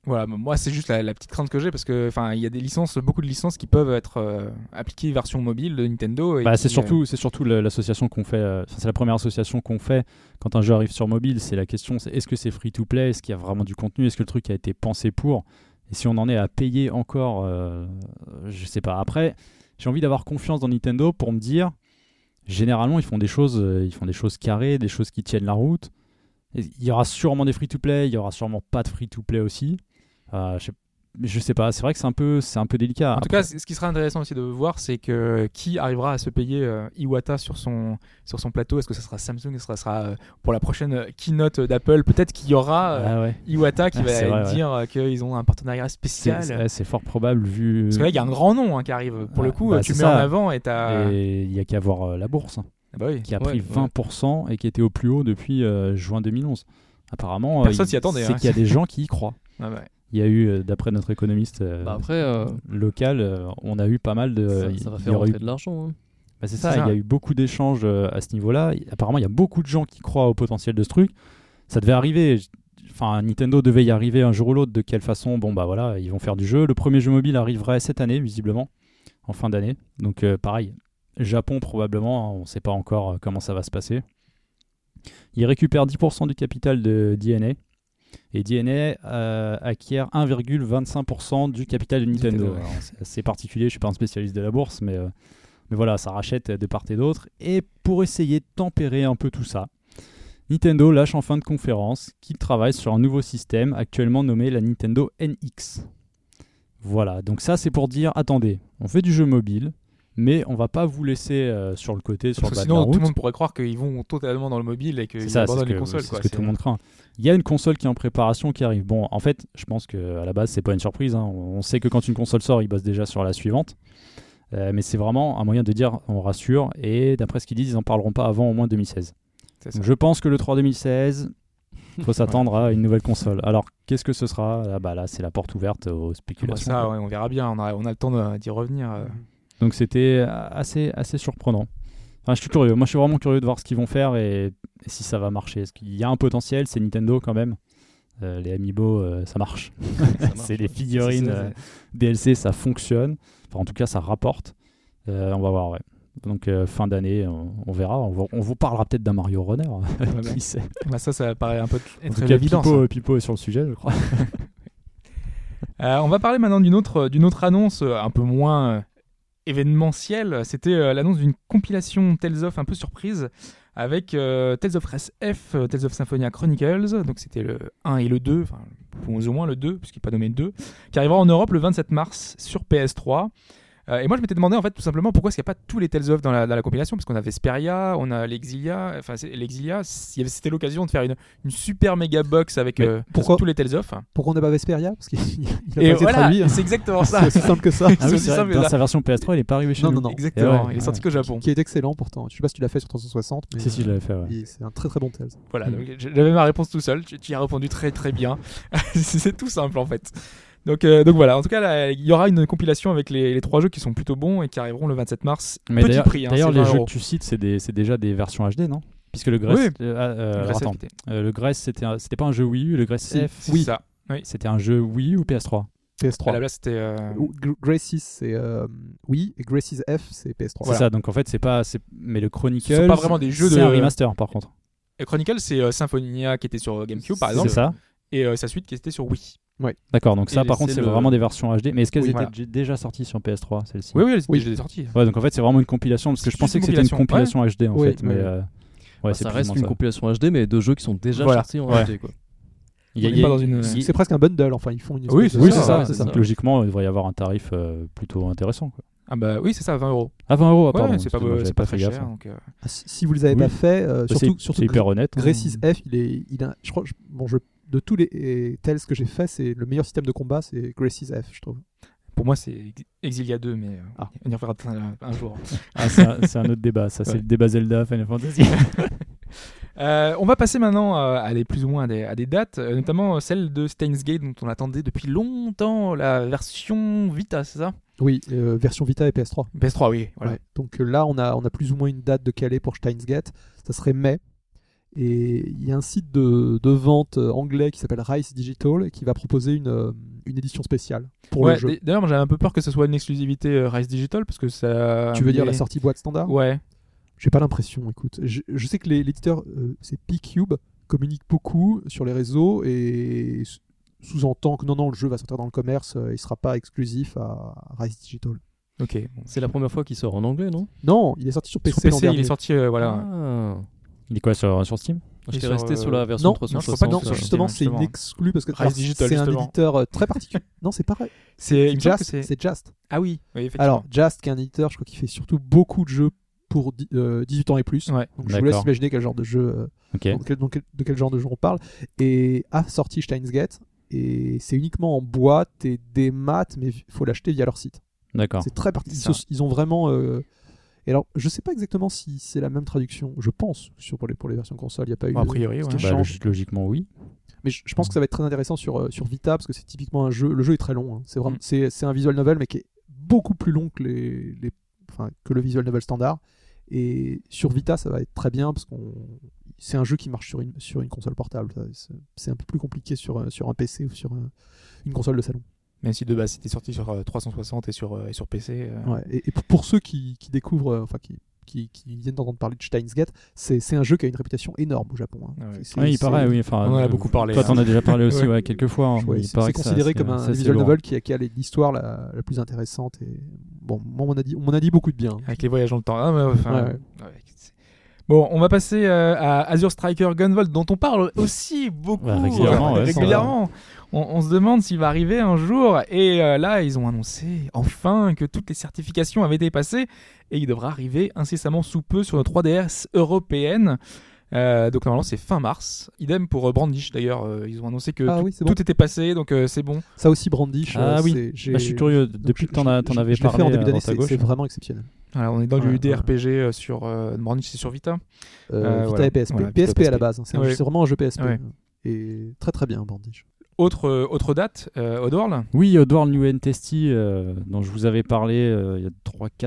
S1: Voilà, mais moi c'est juste la, la petite crainte que j'ai parce que enfin il y a des licences, beaucoup de licences qui peuvent être euh, appliquées version mobile de Nintendo.
S2: Bah, c'est surtout, c'est surtout la- l'association qu'on fait. euh, c'est la première association qu'on fait quand un jeu arrive sur mobile. C'est la question, c'est est-ce que c'est free to play, est-ce qu'il y a vraiment du contenu, est-ce que le truc a été pensé pour? Et si on en est à payer encore, je sais pas. Après, j'ai envie d'avoir confiance dans Nintendo pour me dire, généralement ils font des choses, euh, ils font des choses carrées, des choses qui tiennent la route. Il y aura sûrement des free to play, il y aura sûrement pas de free to play aussi. Euh, je sais je sais pas, c'est vrai que c'est un peu, c'est un peu délicat.
S1: En tout cas, ce qui sera intéressant aussi de voir, c'est que qui arrivera à se payer euh, Iwata sur son sur son plateau? Est-ce que ça sera Samsung? Est-ce que ça sera euh, pour la prochaine keynote d'Apple? Peut-être qu'il y aura euh,
S2: Ah ouais.
S1: Iwata qui
S2: Ah,
S1: va
S2: vrai, ouais.
S1: dire euh, qu'ils ont un partenariat spécial.
S2: c'est- ouais, fort probable vu.
S1: Parce que là, il y a un grand nom hein, qui arrive. Pour le
S2: Ah,
S1: coup,
S2: bah,
S1: tu mets en avant et t'as.
S2: Et il y a qu'à voir la bourse hein,
S1: Ah bah oui.
S2: qui a
S3: Ouais,
S2: pris
S3: ouais.
S2: 20% et qui était au plus haut depuis juin 2011. Apparemment,
S1: Personne
S2: il-
S1: s'y attendait,
S2: C'est
S1: hein.
S2: qu'il y a des gens qui y croient.
S1: Ah ouais.
S2: Il y a eu, euh, d'après notre économiste euh,
S3: Bah après, euh,
S2: local, euh, on a eu pas mal de.
S3: ça, ça va faire
S2: eu-
S3: rentrer de l'argent. hein.
S2: Bah, c'est ça,
S1: ça.
S2: il y a eu beaucoup d'échanges euh, à ce niveau-là. Apparemment, il y a beaucoup de gens qui croient au potentiel de ce truc. Ça devait arriver. Enfin, Nintendo devait y arriver un jour ou l'autre. De quelle façon Bon, bah voilà, ils vont faire du jeu. Le premier jeu mobile arriverait cette année, visiblement, en fin d'année. Donc, euh, pareil, Japon probablement. hein, on ne sait pas encore comment ça va se passer. Ils récupèrent 10% du capital de DNA. Et DNA euh, acquiert 1,25% du capital de Nintendo.
S1: Nintendo, ouais.
S2: Alors, C'est assez particulier, je suis pas un spécialiste de la bourse, mais, euh, mais voilà, ça rachète de part et d'autre. Et pour essayer de tempérer un peu tout ça, Nintendo lâche en fin de conférence qu'il travaille sur un nouveau système actuellement nommé la Nintendo NX. Voilà, donc ça c'est pour dire, attendez, on fait du jeu mobile, mais on va pas vous laisser euh, sur le côté, sur le
S1: que
S2: bas de la
S1: sinon, tout
S2: route.
S1: le monde pourrait croire qu'ils vont totalement dans le mobile et qu'ils abandonnent
S2: que,
S1: les consoles.
S2: c'est
S1: quoi.
S2: ce que tout le monde craint. Il y a une console qui est en préparation qui arrive. Bon, en fait, je pense que à la base, c'est pas une surprise. hein. On sait que quand une console sort, ils bossent déjà sur la suivante. Euh, mais c'est vraiment un moyen de dire on rassure. Et d'après ce qu'ils disent, ils en parleront pas avant au moins 2016.
S1: C'est ça.
S2: Donc, je pense que le 3 2016, faut s'attendre à une nouvelle console. Alors, qu'est-ce que ce sera? Ah, bah Là, c'est la porte ouverte aux
S1: Bon,
S2: spéculations.
S1: ça, ouais, on verra bien. On a, on a le temps d'y revenir. euh.
S2: Donc, c'était assez, assez surprenant. Enfin, je suis curieux. Moi, je suis vraiment curieux de voir ce qu'ils vont faire et, et si ça va marcher. Est-ce qu'il y a un potentiel? C'est Nintendo quand même. Euh, les Amiibo, euh, ça marche. c'est des figurines euh, DLC, ça fonctionne. Enfin, en tout cas, ça rapporte. On va voir, ouais. Donc, fin d'année, on, on verra. On, va- on vous parlera peut-être d'un Mario Runner. Qui sait?
S1: Bah, ça, ça paraît un peu
S2: En
S1: être
S2: tout cas,
S1: évident.
S2: Pipo, Pipo est sur le sujet, je crois.
S1: On va parler maintenant d'une autre, d'une autre annonce un peu moins événementielle. C'était euh, l'annonce d'une compilation Tales of un peu surprise avec euh, Tales of F, euh, Tales of Symphonia Chronicles. Donc c'était le 1 et le 2, enfin ou moins le 2, puisqu'il n'est pas nommé le 2, qui arrivera en Europe le 27 mars sur PS3. Euh, et moi, je m'étais demandé en fait tout simplement pourquoi est-ce qu'il n'y a pas tous les Tales of dans la, dans la compilation, parce qu'on a Vesperia, on a l'Exilia, enfin l'Exilia, avait- c'était l'occasion de faire une, une super méga box avec euh,
S4: pourquoi-
S1: tous les Tales of.
S4: Pourquoi on n'a pas Vesperia Parce qu'il il a pas
S1: Et
S4: été
S1: voilà,
S4: traduit. hein.
S1: c'est exactement ça.
S4: C'est aussi simple que ça.
S1: C'est
S2: Ah oui, vrai,
S1: simple que
S2: dans
S1: ça.
S2: sa version PS3, il est pas arrivé chez
S4: Non,
S2: nous.
S4: non, non.
S1: Exactement,
S2: ouais,
S1: il est sorti
S2: ouais.
S1: qu'au Japon.
S4: Qui est excellent pourtant. Je sais pas si tu l'as fait sur 360, mais
S2: Si, si, je l'avais fait, ouais.
S4: il- c'est un très très bon Tales.
S1: Voilà,
S2: Mm.
S1: j'avais ma réponse tout seul. Tu, tu y as répondu très très bien. c'est tout simple en fait. Donc, euh, donc voilà, en tout cas, il y aura une compilation avec les, les trois jeux qui sont plutôt bons et qui arriveront le 27 mars.
S2: Mais
S1: Petit
S2: d'ailleurs,
S1: prix, hein,
S2: d'ailleurs,
S1: c'est
S2: les
S1: 20
S2: jeux
S1: euros.
S2: que tu cites, c'est des- c'est déjà des versions HD, non? Puisque le Grèce,
S1: Oui.
S2: euh, ah, euh. Euh, le Grèce, c'était un- c'était pas un jeu Wii U, le Grèce F,
S1: C'est
S4: Oui.
S1: ça.
S2: c'était un jeu Wii U ou PS3
S4: PS3.
S1: À la place, c'était. euh,
S4: Ou Gr- Graces, c'est euh, oui, et Graces F, c'est PS3.
S2: C'est ça, donc en fait, c'est pas. c'est- Mais le Chronicle.
S1: Ce sont pas vraiment des jeux
S2: C'est
S1: de-
S2: un remaster, par contre.
S1: Et Chronicle, c'est euh, Symphonia qui était sur GameCube par exemple,
S2: C'est ça
S1: et euh, sa suite qui était sur Wii.
S2: D'accord, donc ça, par contre,
S3: c'est le-
S2: vraiment des versions HD. Mais est-ce qu'elles
S1: Oui,
S2: étaient
S1: voilà.
S2: déjà sorties sur PS3, celles-ci?
S1: Oui, oui, elles
S4: Oui.
S1: sorties.
S2: Ouais, donc en fait, c'est vraiment une compilation, parce que
S1: C'est
S2: je pensais que c'était
S1: une
S2: compilation HD, en
S4: Oui,
S2: fait. Mais
S4: oui.
S2: euh, ouais,
S3: Bah,
S2: c'est
S3: ça
S2: plus
S3: reste
S2: moins
S3: une
S2: ça.
S3: compilation HD, mais de jeux qui sont déjà
S1: Voilà.
S3: sortis en
S2: Ouais.
S3: HD. Quoi.
S2: Il y a-
S1: est
S2: y a-
S4: C'est presque un bundle, enfin ils font une
S1: Oui,
S4: espèce
S1: c'est
S4: de-
S2: Oui, c'est ça.
S4: c'est ça.
S2: Donc logiquement, il devrait y avoir un tarif euh, plutôt intéressant. Quoi.
S1: Ah bah oui, c'est ça, 20 euros.
S2: Ah, 20 euros, ah,
S1: Ouais,
S2: pardon.
S1: c'est pas,
S2: excuse-moi, j'avais
S1: c'est pas
S2: fait
S1: très
S2: gaffe.
S1: cher. Donc, euh,
S4: Ah, Si, vous les avez
S2: Oui.
S4: pas fait, euh,
S2: Bah,
S4: surtout,
S2: c'est-
S4: surtout
S2: c'est hyper honnête. hein.
S4: Graces F, il est, il a, je crois, je- bon, je, de tous les Tales que j'ai fait, c'est le meilleur système de combat, c'est Graces F, je trouve.
S1: pour moi, c'est Ex- Exilia 2, mais euh,
S4: Ah.
S1: on y reviendra un, un jour.
S2: Ah, c'est un, c'est un autre débat, ça. C'est le débat Zelda, Final Fantasy.
S1: Euh, on va passer maintenant euh, à des plus ou moins à des, à des dates, euh, notamment celle de Steins Gate dont on attendait depuis longtemps la version Vita, c'est ça?
S4: Oui, euh, version Vita et PS3.
S1: PS3, oui. Voilà.
S4: Ouais. Donc euh, là, on a, on a plus ou moins une date de calé pour Steins Gate. Ça serait mai. Et il y a un site de, de vente euh, anglais qui s'appelle Rice Digital et qui va proposer une, euh, une édition spéciale pour
S1: Ouais,
S4: le jeu.
S1: D'ailleurs, j'avais un peu peur que ce soit une exclusivité euh, Rise Digital parce que ça.
S4: Tu veux dire la sortie boîte standard?
S1: Ouais.
S4: J'ai pas l'impression, écoute. Je, je sais que l'éditeur, euh, c'est P-Cube, communique beaucoup sur les réseaux et sous-entend que non, non, le jeu va sortir dans le commerce, euh, il sera pas exclusif à Rise Digital.
S1: Ok.
S3: C'est la première fois qu'il sort en anglais, non?
S4: Non, il est sorti sur PC,
S1: Sur PC, il
S4: dernier.
S1: est sorti, euh, voilà.
S3: Ah.
S2: Il est quoi sur, sur Steam
S3: J'étais
S1: sur,
S3: resté
S1: euh,
S3: sur la version
S4: Non,
S1: je crois
S3: 360.
S1: pas
S4: non,
S1: sur
S4: justement, c'est une exclue parce que c'est un éditeur euh, très particulier. non, c'est pareil.
S1: C'est
S4: Just,
S1: c'est.
S4: c'est Just.
S1: Ah oui.
S4: Alors, Just, qui est un éditeur, je crois qu'il fait surtout beaucoup de jeux pour di- euh, 18 ans et plus.
S1: Ouais.
S4: Donc, je vous laisse imaginer quel genre de jeu, euh, de quel genre de jeu on parle. Et a sorti Steins Gate. Et c'est uniquement en boîte et des maths, mais il faut l'acheter via leur site.
S2: D'accord.
S4: C'est très particulier. Ils ont vraiment. Euh, Et alors, je sais pas exactement si c'est la même traduction. Je pense sur pour les pour les versions console, il n'y a pas eu.
S1: Bon, a
S4: de-
S1: priori, ouais.
S2: Bah, logiquement, oui.
S4: Mais je, je pense que ça va être très intéressant sur, euh, sur Vita parce que c'est typiquement un jeu. Le jeu est très long. hein. C'est vraiment
S1: Mm.
S4: c'est, c'est un visual novel mais qui est beaucoup plus long que les, les enfin, que le visual novel standard. Et sur Vita, ça va être très bien parce qu'on c'est un jeu qui marche sur une sur une console portable. C'est, un peu plus compliqué sur un- sur un PC ou sur un- une console de salon.
S1: Même si de base c'était sorti sur euh, 360 et sur, euh, et sur PC. euh,
S4: Ouais. Et, et pour, pour ceux qui, qui découvrent, euh, enfin qui, qui, qui viennent d'entendre parler de Steins Gate, c'est, c'est un jeu qui a une réputation énorme au Japon. hein.
S1: Ouais.
S4: C'est-
S2: Oui, il paraît, oui. Enfin,
S1: On en a
S2: euh,
S1: beaucoup parlé,
S2: Toi,
S1: hein.
S2: t'en as déjà parlé aussi,
S1: Ouais.
S2: ouais, quelques fois. hein.
S4: Ouais,
S2: Il
S4: c'est
S2: ça,
S4: considéré comme un visual novel qui a, qui a l'histoire la, la plus intéressante. Et bon, moi, on m'en a dit, on a dit beaucoup de bien.
S1: Avec les voyages dans le temps. Ah, mais, enfin,
S4: Ouais, ouais.
S1: ouais, c'est- Bon, on va passer euh, à Azure Striker Gunvolt, dont on parle aussi beaucoup,
S2: Ouais, régulièrement,
S1: euh,
S2: ouais,
S1: régulièrement. On, on se demande s'il va arriver un jour. Et euh, là, ils ont annoncé enfin que toutes les certifications avaient été passées et il devra arriver incessamment sous peu sur nos 3DS européennes. Euh, donc normalement c'est fin mars. Idem pour euh, Brandish d'ailleurs. euh, ils ont annoncé que
S4: Ah
S1: tout,
S4: oui, c'est bon.
S1: tout était passé, donc euh, c'est bon.
S4: Ça aussi, Brandish.
S2: Ah
S4: euh,
S2: oui. Bah, je suis curieux. Depuis que t'en avais
S4: l'ai fait
S2: parlé
S4: en début d'année, c'est vraiment exceptionnel.
S1: Voilà, on est dans
S4: Ouais,
S1: du. DRPG sur euh, Brandish, c'est sur Vita.
S4: Euh,
S1: Euh,
S4: Vita
S1: voilà.
S4: et PSP.
S1: Voilà,
S4: PSP, à la base. hein. C'est
S1: Ouais.
S4: vraiment un jeu PSP.
S1: Ouais.
S4: Et très très bien, Brandish.
S1: Autre autre date, euh, Oddworld.
S2: Oui, Oddworld New and Testy, euh, dont je vous avais parlé euh, il y a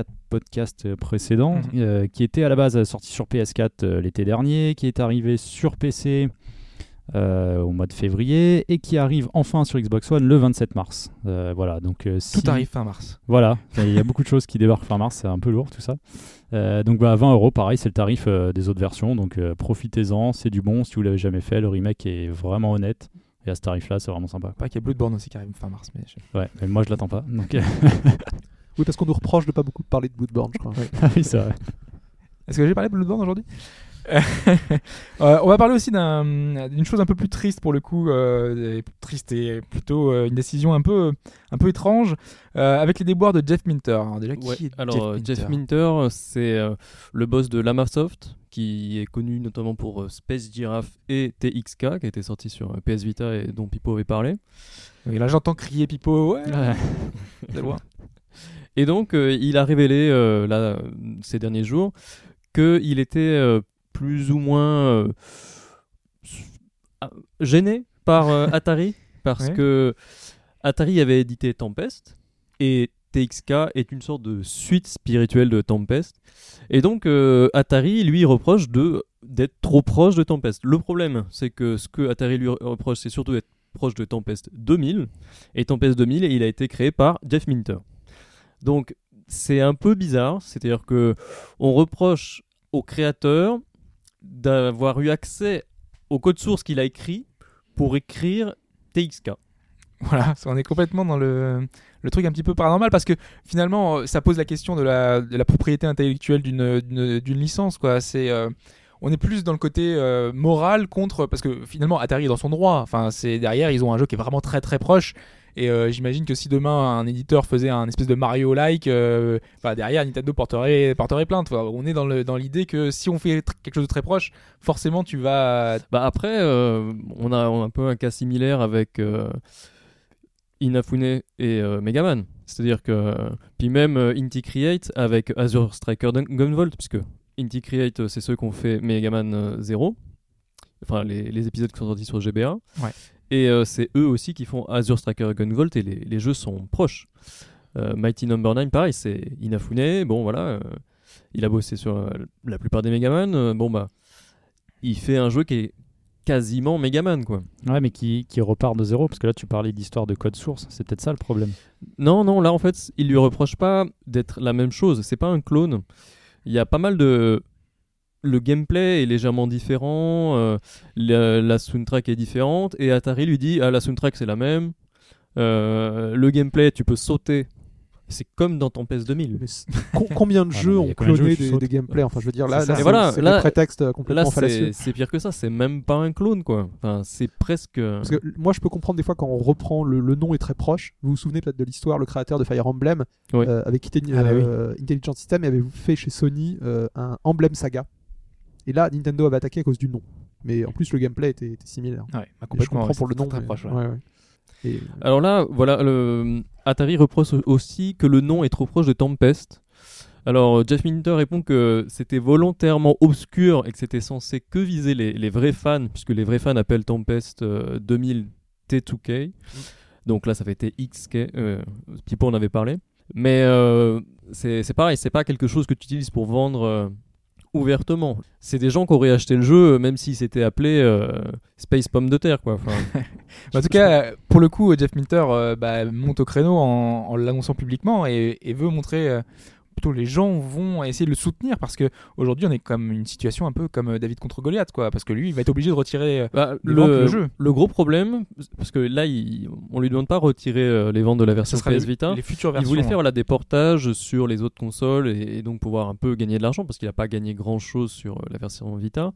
S2: 3-4 podcasts euh, précédents,
S1: Mhm.
S2: qui était à la base sorti sur PS4 euh, l'été dernier, qui est arrivé sur PC au mois de février et qui arrive enfin sur Xbox One le 27 mars. Voilà, donc si-
S1: Tout arrive fin mars.
S2: Voilà, il y a beaucoup de choses qui débarquent fin mars, c'est un peu lourd tout ça. Donc bah, 20 euros, pareil, c'est le tarif des autres versions, donc profitez-en, c'est du bon si vous l'avez jamais fait. Le remake est vraiment honnête et à ce tarif-là, c'est vraiment sympa.
S1: Pas qu'il y a Bloodborne aussi qui arrive fin mars, mais je-
S2: Ouais, mais moi je l'attends pas. Donc
S4: Oui, parce qu'on nous reproche de pas beaucoup parler de Bloodborne, je crois.
S2: ah oui, c'est vrai.
S1: Est-ce que j'ai parlé de Bloodborne aujourd'hui? Euh, On va parler aussi d'un- d'une chose un peu plus triste pour le coup, euh, triste et plutôt euh, une décision un peu, un peu étrange, euh, avec les déboires de Jeff Minter. Alors déjà, qui
S3: Ouais,
S1: est
S3: alors
S1: Jeff
S3: euh,
S1: Minter?
S3: C'est euh, le boss de Lamasoft, qui est connu notamment pour euh, Space Giraffe et TXK, qui a été sorti sur euh, PS Vita et dont Pipo avait parlé.
S1: Et là, j'entends crier Pipo, ouais,
S2: Ouais.
S1: de loin.
S3: Et donc, euh, il a révélé, euh, là, euh, ces derniers jours, qu'il était euh, plus ou moins euh, gêné par euh, Atari, parce
S1: Ouais.
S3: que Atari avait édité Tempest, et TXK est une sorte de suite spirituelle de Tempest. Et donc, euh, Atari lui reproche de d'être trop proche de Tempest. Le problème, c'est que ce que Atari lui reproche, c'est surtout d'être proche de Tempest 2000. Et Tempest 2000, il a été créé par Jeff Minter. Donc, c'est un peu bizarre. C'est-à-dire que on reproche au créateur d'avoir eu accès au code source qu'il a écrit pour écrire TXK.
S1: Voilà, on est complètement dans le, le truc un petit peu paranormal parce que finalement, euh, ça pose la question de la, propriété intellectuelle d'une- licence. Quoi. Euh, on est plus dans le côté euh, moral contre. Parce que finalement, Atari est dans son droit. Enfin, c'est derrière, ils ont un jeu qui est vraiment très très proche. Et euh, j'imagine que si demain un éditeur faisait un espèce de Mario-like, euh, enfin, derrière Nintendo porterait, porterait plainte. Enfin, on est dans le- dans l'idée que si on fait quelque chose de très proche, forcément tu vas.
S3: Bah après, euh, on, a, on a un peu un cas similaire avec Inafune et Megaman. C'est-à-dire que. Puis même Inti Create avec Azure Striker Gun- Gunvolt, puisque Inti Create, c'est ceux qui ont fait Megaman euh, 0. Enfin, les, les épisodes qui sont sortis sur GBA.
S1: Ouais.
S3: Et euh, c'est eux aussi qui font Azure Striker Gunvolt et les, les jeux sont proches. Euh, Mighty Number 9, pareil, c'est Inafune. Bon, voilà. euh, il a bossé sur la plupart des Megaman. bon, bah. Il fait un jeu qui est quasiment Megaman, quoi.
S2: Ouais, mais qui, qui repart de zéro, parce que là tu parlais d'histoire de code source, c'est peut-être ça le problème.
S3: Non, non, là en fait, il lui reproche pas d'être la même chose. C'est pas un clone. Il y a pas mal de. Le gameplay est légèrement différent, euh, la, la soundtrack est différente, et Atari lui dit Ah, la soundtrack c'est la même, euh, le gameplay tu peux sauter. C'est comme dans Tempest 2000.
S4: Mais c- com- combien de
S2: Ah
S4: jeux
S2: non,
S4: ont
S2: jeux
S4: cloné des, gameplays Enfin, je veux dire, là,
S3: C'est
S4: là
S3: voilà,
S4: le prétexte euh, complètement fallacieux.
S3: c'est pire que ça, c'est même pas un clone quoi. Enfin, c'est presque.
S4: Parce que moi, je peux comprendre des fois quand on reprend le, le nom est très proche. Vous vous souvenez peut-être de l'histoire, le créateur de Fire Emblem,
S3: Oui.
S4: euh, avec Intelli-
S1: Ah bah oui.
S4: euh, Intelligent System, avait fait chez Sony euh, un Emblem Saga? Et là, Nintendo avait attaqué à cause du nom. Mais en plus, le gameplay était, était similaire.
S1: Ouais, bah,
S4: je comprends pour le nom.
S1: Très,
S4: mais-
S1: proche, ouais.
S4: ouais, ouais. Et,
S3: Alors là, voilà, le... Atari reproche aussi que le nom est trop proche de Tempest. Alors Jeff Minter répond que c'était volontairement obscur et que c'était censé que viser les, les vrais fans, puisque les vrais fans appellent Tempest euh, 2000 T2K. Donc là, ça fait TXK. Euh, Pipo en avait parlé. Mais euh, c'est c'est pareil, c'est pas quelque chose que tu utilises pour vendre euh, ouvertement. C'est des gens qui auraient acheté le jeu, euh, même s'il s'était appelé euh, Space Pomme de Terre, quoi. Enfin,
S1: En tout cas, pour le coup, Jeff Minter euh, bah, monte au créneau en, en l'annonçant publiquement et, et veut montrer. Plutôt les gens vont essayer de le soutenir parce que aujourd'hui on est comme une situation un peu comme euh, David contre Goliath quoi parce que lui il va être obligé de retirer euh,
S3: Bah, le,
S1: le jeu.
S3: le gros problème, parce que là, il, on lui demande pas retirer euh, les ventes de la version PS Vita.
S1: les futures
S3: Il
S1: versions.
S3: voulait faire
S1: hein.
S3: voilà, des portages sur les autres consoles et, et donc pouvoir un peu gagner de l'argent parce qu'il n'a pas gagné grand chose sur la version Vita.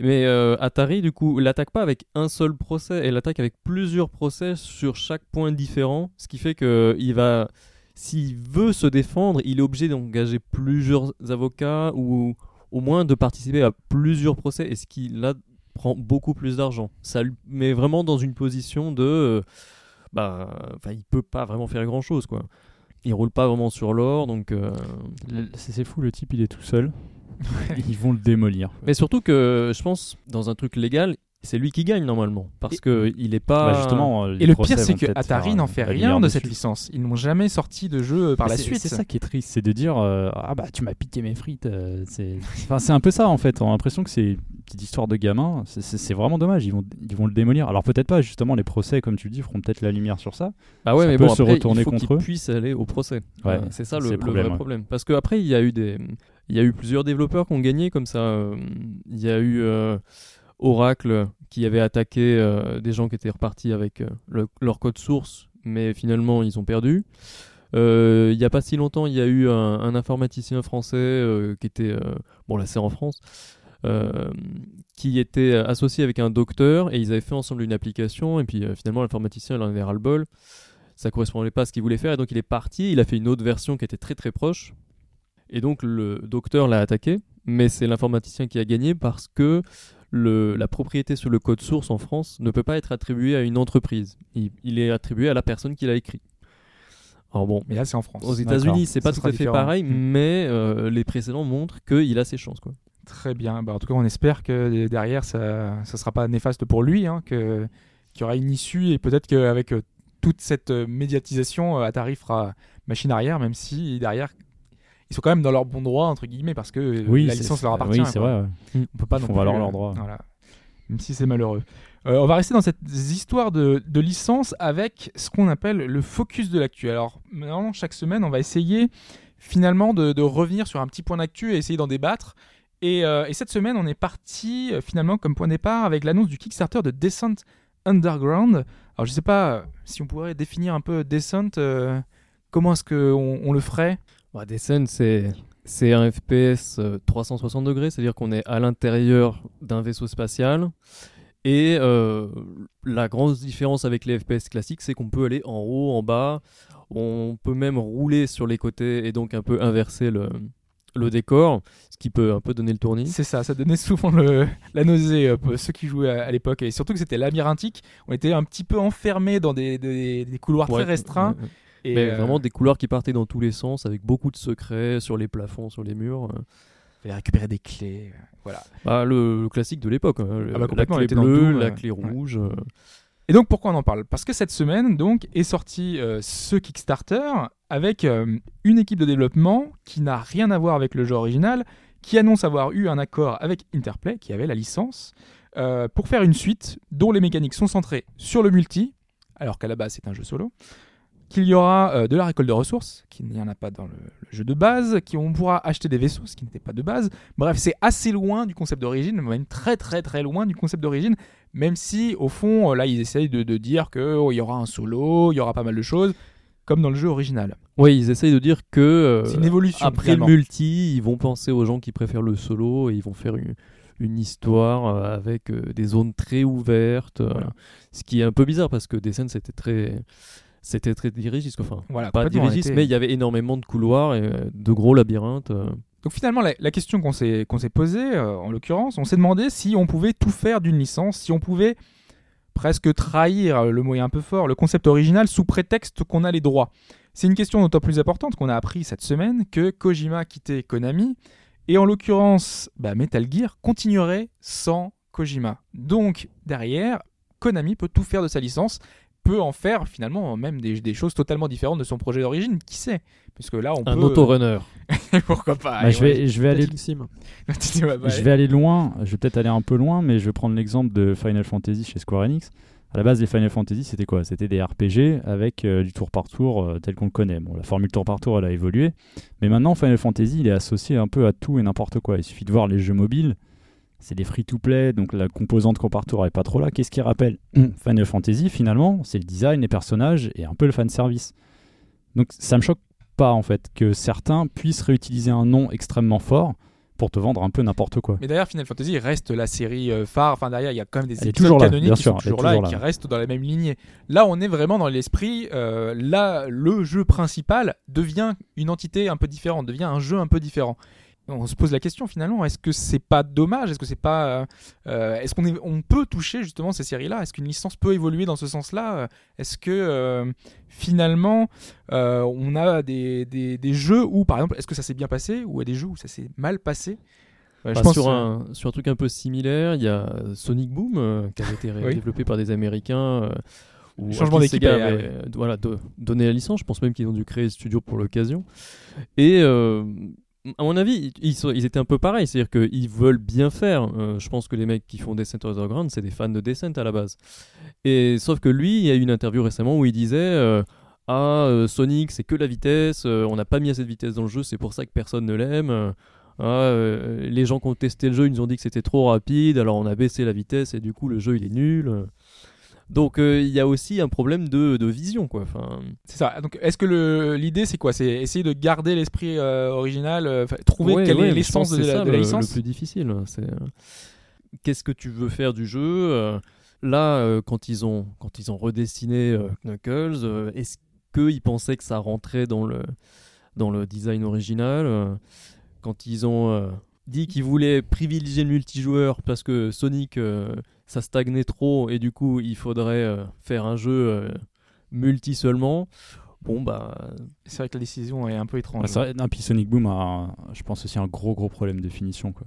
S3: Mais euh, Atari, du coup, l'attaque pas avec un seul procès, elle attaque avec plusieurs procès sur chaque point différent, ce qui fait que il va, s'il veut se défendre, il est obligé d'engager plusieurs avocats ou, au moins de participer à plusieurs procès, et ce qui là prend beaucoup plus d'argent. Ça lui met vraiment dans une position de, euh, bah, enfin, il peut pas vraiment faire grand chose, quoi. Il roule pas vraiment sur l'or, donc. euh,
S2: Le- C'est c'est fou, le type il est tout seul. Ils vont le démolir.
S3: Mais surtout que je pense dans un truc légal, c'est lui qui gagne normalement, parce
S1: Et-
S3: que il est pas.
S2: Bah, justement,
S1: Et le pire, c'est que Atari n'en fait rien de cette
S2: licence.
S1: Ils n'ont jamais sorti de jeu par la suite.
S2: C'est ça qui est triste, c'est de dire euh, ah bah tu m'as piqué mes frites. euh, c'est enfin, c'est un peu ça en fait. On a l'impression que c'est une petite histoire de gamin. C'est- vraiment dommage. Ils vont ils vont le démolir. Alors peut-être pas justement les procès comme tu le dis feront peut-être la lumière sur ça.
S3: Bah ouais,
S2: Ça
S3: mais
S2: peut
S3: bon,
S2: se
S3: après,
S2: retourner
S3: il faut
S2: contre
S3: qu'il
S2: eux.
S3: puisse aller au procès.
S2: Ouais,
S3: Euh, c'est ça le,
S2: problème,
S3: vrai
S2: ouais.
S3: problème. Parce qu'après, il y a eu des, il y a eu plusieurs développeurs qui ont gagné comme ça. Euh, Il y a eu euh, Oracle qui avait attaqué euh, des gens qui étaient repartis avec euh, le- leur code source, mais finalement ils ont perdu. Euh, Il n'y a pas si longtemps, il y a eu un, informaticien français qui était, bon là c'est en France, qui était associé avec un docteur et ils avaient fait ensemble une application et puis finalement l'informaticien il en avait ras le bol ça correspondait pas à ce qu'il voulait faire et donc il est parti il a fait une autre version qui était très très proche et donc le docteur l'a attaqué mais c'est l'informaticien qui a gagné parce que le, la propriété sur le code source en France ne peut pas être attribuée à une entreprise il, il est attribué à la personne qui l'a écrit alors bon
S1: Mais là, c'est en France.
S3: aux États-Unis c'est pas tout à fait
S1: différent.
S3: pareil
S1: Mm.
S3: mais euh, les précédents montrent qu'il a ses chances quoi
S1: Très bien. Bah, en tout cas, on espère que derrière, ça ne sera pas néfaste pour lui, hein, qu'il y aura une issue et peut-être qu'avec euh, toute cette euh, médiatisation, euh, Atari fera machine arrière, même si derrière, ils sont quand même dans leur bon droit, entre guillemets, parce que
S2: Oui,
S1: la licence leur appartient.
S2: Oui, c'est vrai. ouais.
S1: On peut pas
S2: Ils
S1: non
S2: font
S1: plus,
S2: valoir
S1: euh,
S2: leurs droits.
S1: voilà. Même si c'est malheureux. Euh, on va rester dans cette histoire de, de licence avec ce qu'on appelle le focus de l'actu. Alors, maintenant, chaque semaine, on va essayer finalement de, de revenir sur un petit point d'actu et essayer d'en débattre. Et, euh, et cette semaine, on est parti finalement comme point de départ avec l'annonce du Kickstarter de Descent Underground. Alors, je sais pas si on pourrait définir un peu Descent. euh, comment est-ce qu'on on le ferait?
S3: Bah, Descent, c'est c'est un FPS euh, 360 degrés, c'est-à-dire qu'on est à l'intérieur d'un vaisseau spatial. Et euh, la grande différence avec les FPS classiques, c'est qu'on peut aller en haut, en bas. On peut même rouler sur les côtés et donc un peu inverser le, le décor, ce qui peut un peu donner le tournis.
S1: C'est ça, ça donnait souvent le, la nausée euh, pour ceux qui jouaient à, à l'époque. Et surtout que c'était labyrinthique. On était un petit peu enfermés dans des, des- des couloirs
S3: Ouais,
S1: très restreints.
S3: ouais, ouais.
S1: Et
S3: Mais
S1: euh,
S3: vraiment des couloirs qui partaient dans tous les sens, avec beaucoup de secrets sur les plafonds, sur les murs. euh.
S1: fallait récupérer des clés. euh, Voilà.
S3: Bah, le, le classique de l'époque. hein, le-
S1: Ah bah,
S3: la clé bleue, la clé
S1: ouais.
S3: rouge. euh.
S1: Et donc pourquoi on en parle? Parce que cette semaine donc est sorti euh, ce Kickstarter avec euh, une équipe de développement qui n'a rien à voir avec le jeu original, qui annonce avoir eu un accord avec Interplay, qui avait la licence, euh, pour faire une suite dont les mécaniques sont centrées sur le multi, alors qu'à la base c'est un jeu solo, qu'il y aura euh, de la récolte de ressources, qu'il n'y en a pas dans le, le jeu de base, qu'on pourra acheter des vaisseaux, ce qui n'était pas de base. Bref, c'est assez loin du concept d'origine, même très très très loin du concept d'origine, même si au fond, euh, là, ils essayent de, de dire qu'il y aura un solo, il y aura pas mal de choses, comme dans le jeu original.
S3: Oui, ils essayent de dire que euh,
S1: c'est une évolution.
S3: après
S1: finalement.
S3: le multi, ils vont penser aux gens qui préfèrent le solo et ils vont faire une, une histoire avec des zones très ouvertes.
S1: Voilà.
S3: Ce qui est un peu bizarre parce que Descent c'était très c'était très dirigiste. Enfin,
S1: Voilà,
S3: pas dirigiste, mais il y avait énormément de couloirs et euh, de gros labyrinthes. euh.
S1: Donc finalement, la, la question qu'on s'est s'est posée, euh, en l'occurrence, on s'est demandé si on pouvait tout faire d'une licence, si on pouvait presque trahir, le mot est un peu fort, le concept original sous prétexte qu'on a les droits. C'est une question d'autant plus importante qu'on a appris cette semaine que Kojima quittait Konami, et en l'occurrence, bah, Metal Gear continuerait sans Kojima. Donc derrière, Konami peut tout faire de sa licence, peut en faire finalement même des, des choses totalement différentes de son projet d'origine, qui sait? Puisque là, on
S3: Un
S1: peut...
S3: autorunner.
S1: Pourquoi pas
S2: Bah, je, vais, je, vais aller,
S1: bah,
S2: je vais aller loin, je vais peut-être aller un peu loin, mais je vais prendre l'exemple de Final Fantasy chez Square Enix. À la base, les Final Fantasy, c'était quoi? C'était des RPG avec euh, du tour par tour euh, tel qu'on le connaît. Bon, la formule tour par tour, elle a évolué. Mais maintenant, Final Fantasy, il est associé un peu à tout et n'importe quoi. Il suffit de voir les jeux mobiles. C'est des free-to-play, donc la composante par tour n'est pas trop là. Qu'est-ce qui rappelle Final Fantasy, finalement C'est le design, les personnages et un peu le fanservice. Donc ça me choque pas, en fait, que certains puissent réutiliser un nom extrêmement fort pour te vendre un peu n'importe quoi.
S1: Mais d'ailleurs, Final Fantasy reste la série euh, phare. Enfin, derrière, il y a quand même des épisodes
S2: toujours là,
S1: canoniques
S2: bien
S1: qui
S2: sûr,
S1: sont toujours là et qui
S2: là.
S1: restent dans la même lignée. Là, on est vraiment dans l'esprit. euh, là, le jeu principal devient une entité un peu différente, devient un jeu un peu différent. On se pose la question finalement est-ce que c'est pas dommage? Est-ce que c'est pas euh, euh, Est-ce qu'on est- on peut toucher justement ces séries-là? Est-ce qu'une licence peut évoluer dans ce sens-là? Est-ce que euh, finalement euh, on a des, des, des jeux où par exemple est-ce que ça s'est bien passé ou des jeux où ça s'est mal passé? Je pense,
S3: sur, un, sur un truc un peu similaire, il y a Sonic Boom qui avait été
S1: Oui.
S3: développé par des Américains. où
S1: Changement
S3: à qui
S1: d'équipe,
S3: avait,
S1: ouais.
S3: voilà, de- donné la licence. Je pense même qu'ils ont dû créer le studio pour l'occasion. Et à mon avis, ils, sont- ils étaient un peu pareils. C'est-à-dire qu'ils veulent bien faire. Euh, je pense que les mecs qui font Descent Underground, c'est des fans de Descent à la base. Et sauf que lui, il y a eu une interview récemment où il disait. euh, ah, euh, Sonic, c'est que la vitesse, on n'a pas mis assez de vitesse dans le jeu, c'est pour ça que personne ne l'aime. ah, les gens qui ont testé le jeu, ils nous ont dit que c'était trop rapide, alors on a baissé la vitesse et du coup le jeu il est nul. Donc euh, il y a aussi un problème de, de vision quoi. Enfin,
S1: C'est ça. Donc est-ce que l'idée c'est quoi? C'est essayer de garder l'esprit euh, original, euh, trouver
S3: ouais,
S1: quelle
S3: ouais,
S1: est l'essence de,
S3: c'est
S1: la- de la
S3: le-
S1: licence?
S3: Le plus difficile, hein, c'est qu'est-ce que tu veux faire du jeu Là, quand ils ont quand ils ont redessiné Knuckles, est-ce qu'ils pensaient que ça rentrait dans le dans le design original Quand ils ont dit qu'ils voulaient privilégier le multijoueur parce que Sonic ça stagnait trop et du coup il faudrait euh, faire un jeu euh, multi seulement. Bon bah
S1: C'est vrai que la décision est un peu étrange.
S2: Ouais, c'est vrai, non, puis Sonic Boom a, je pense aussi un gros gros problème de finition. Quoi.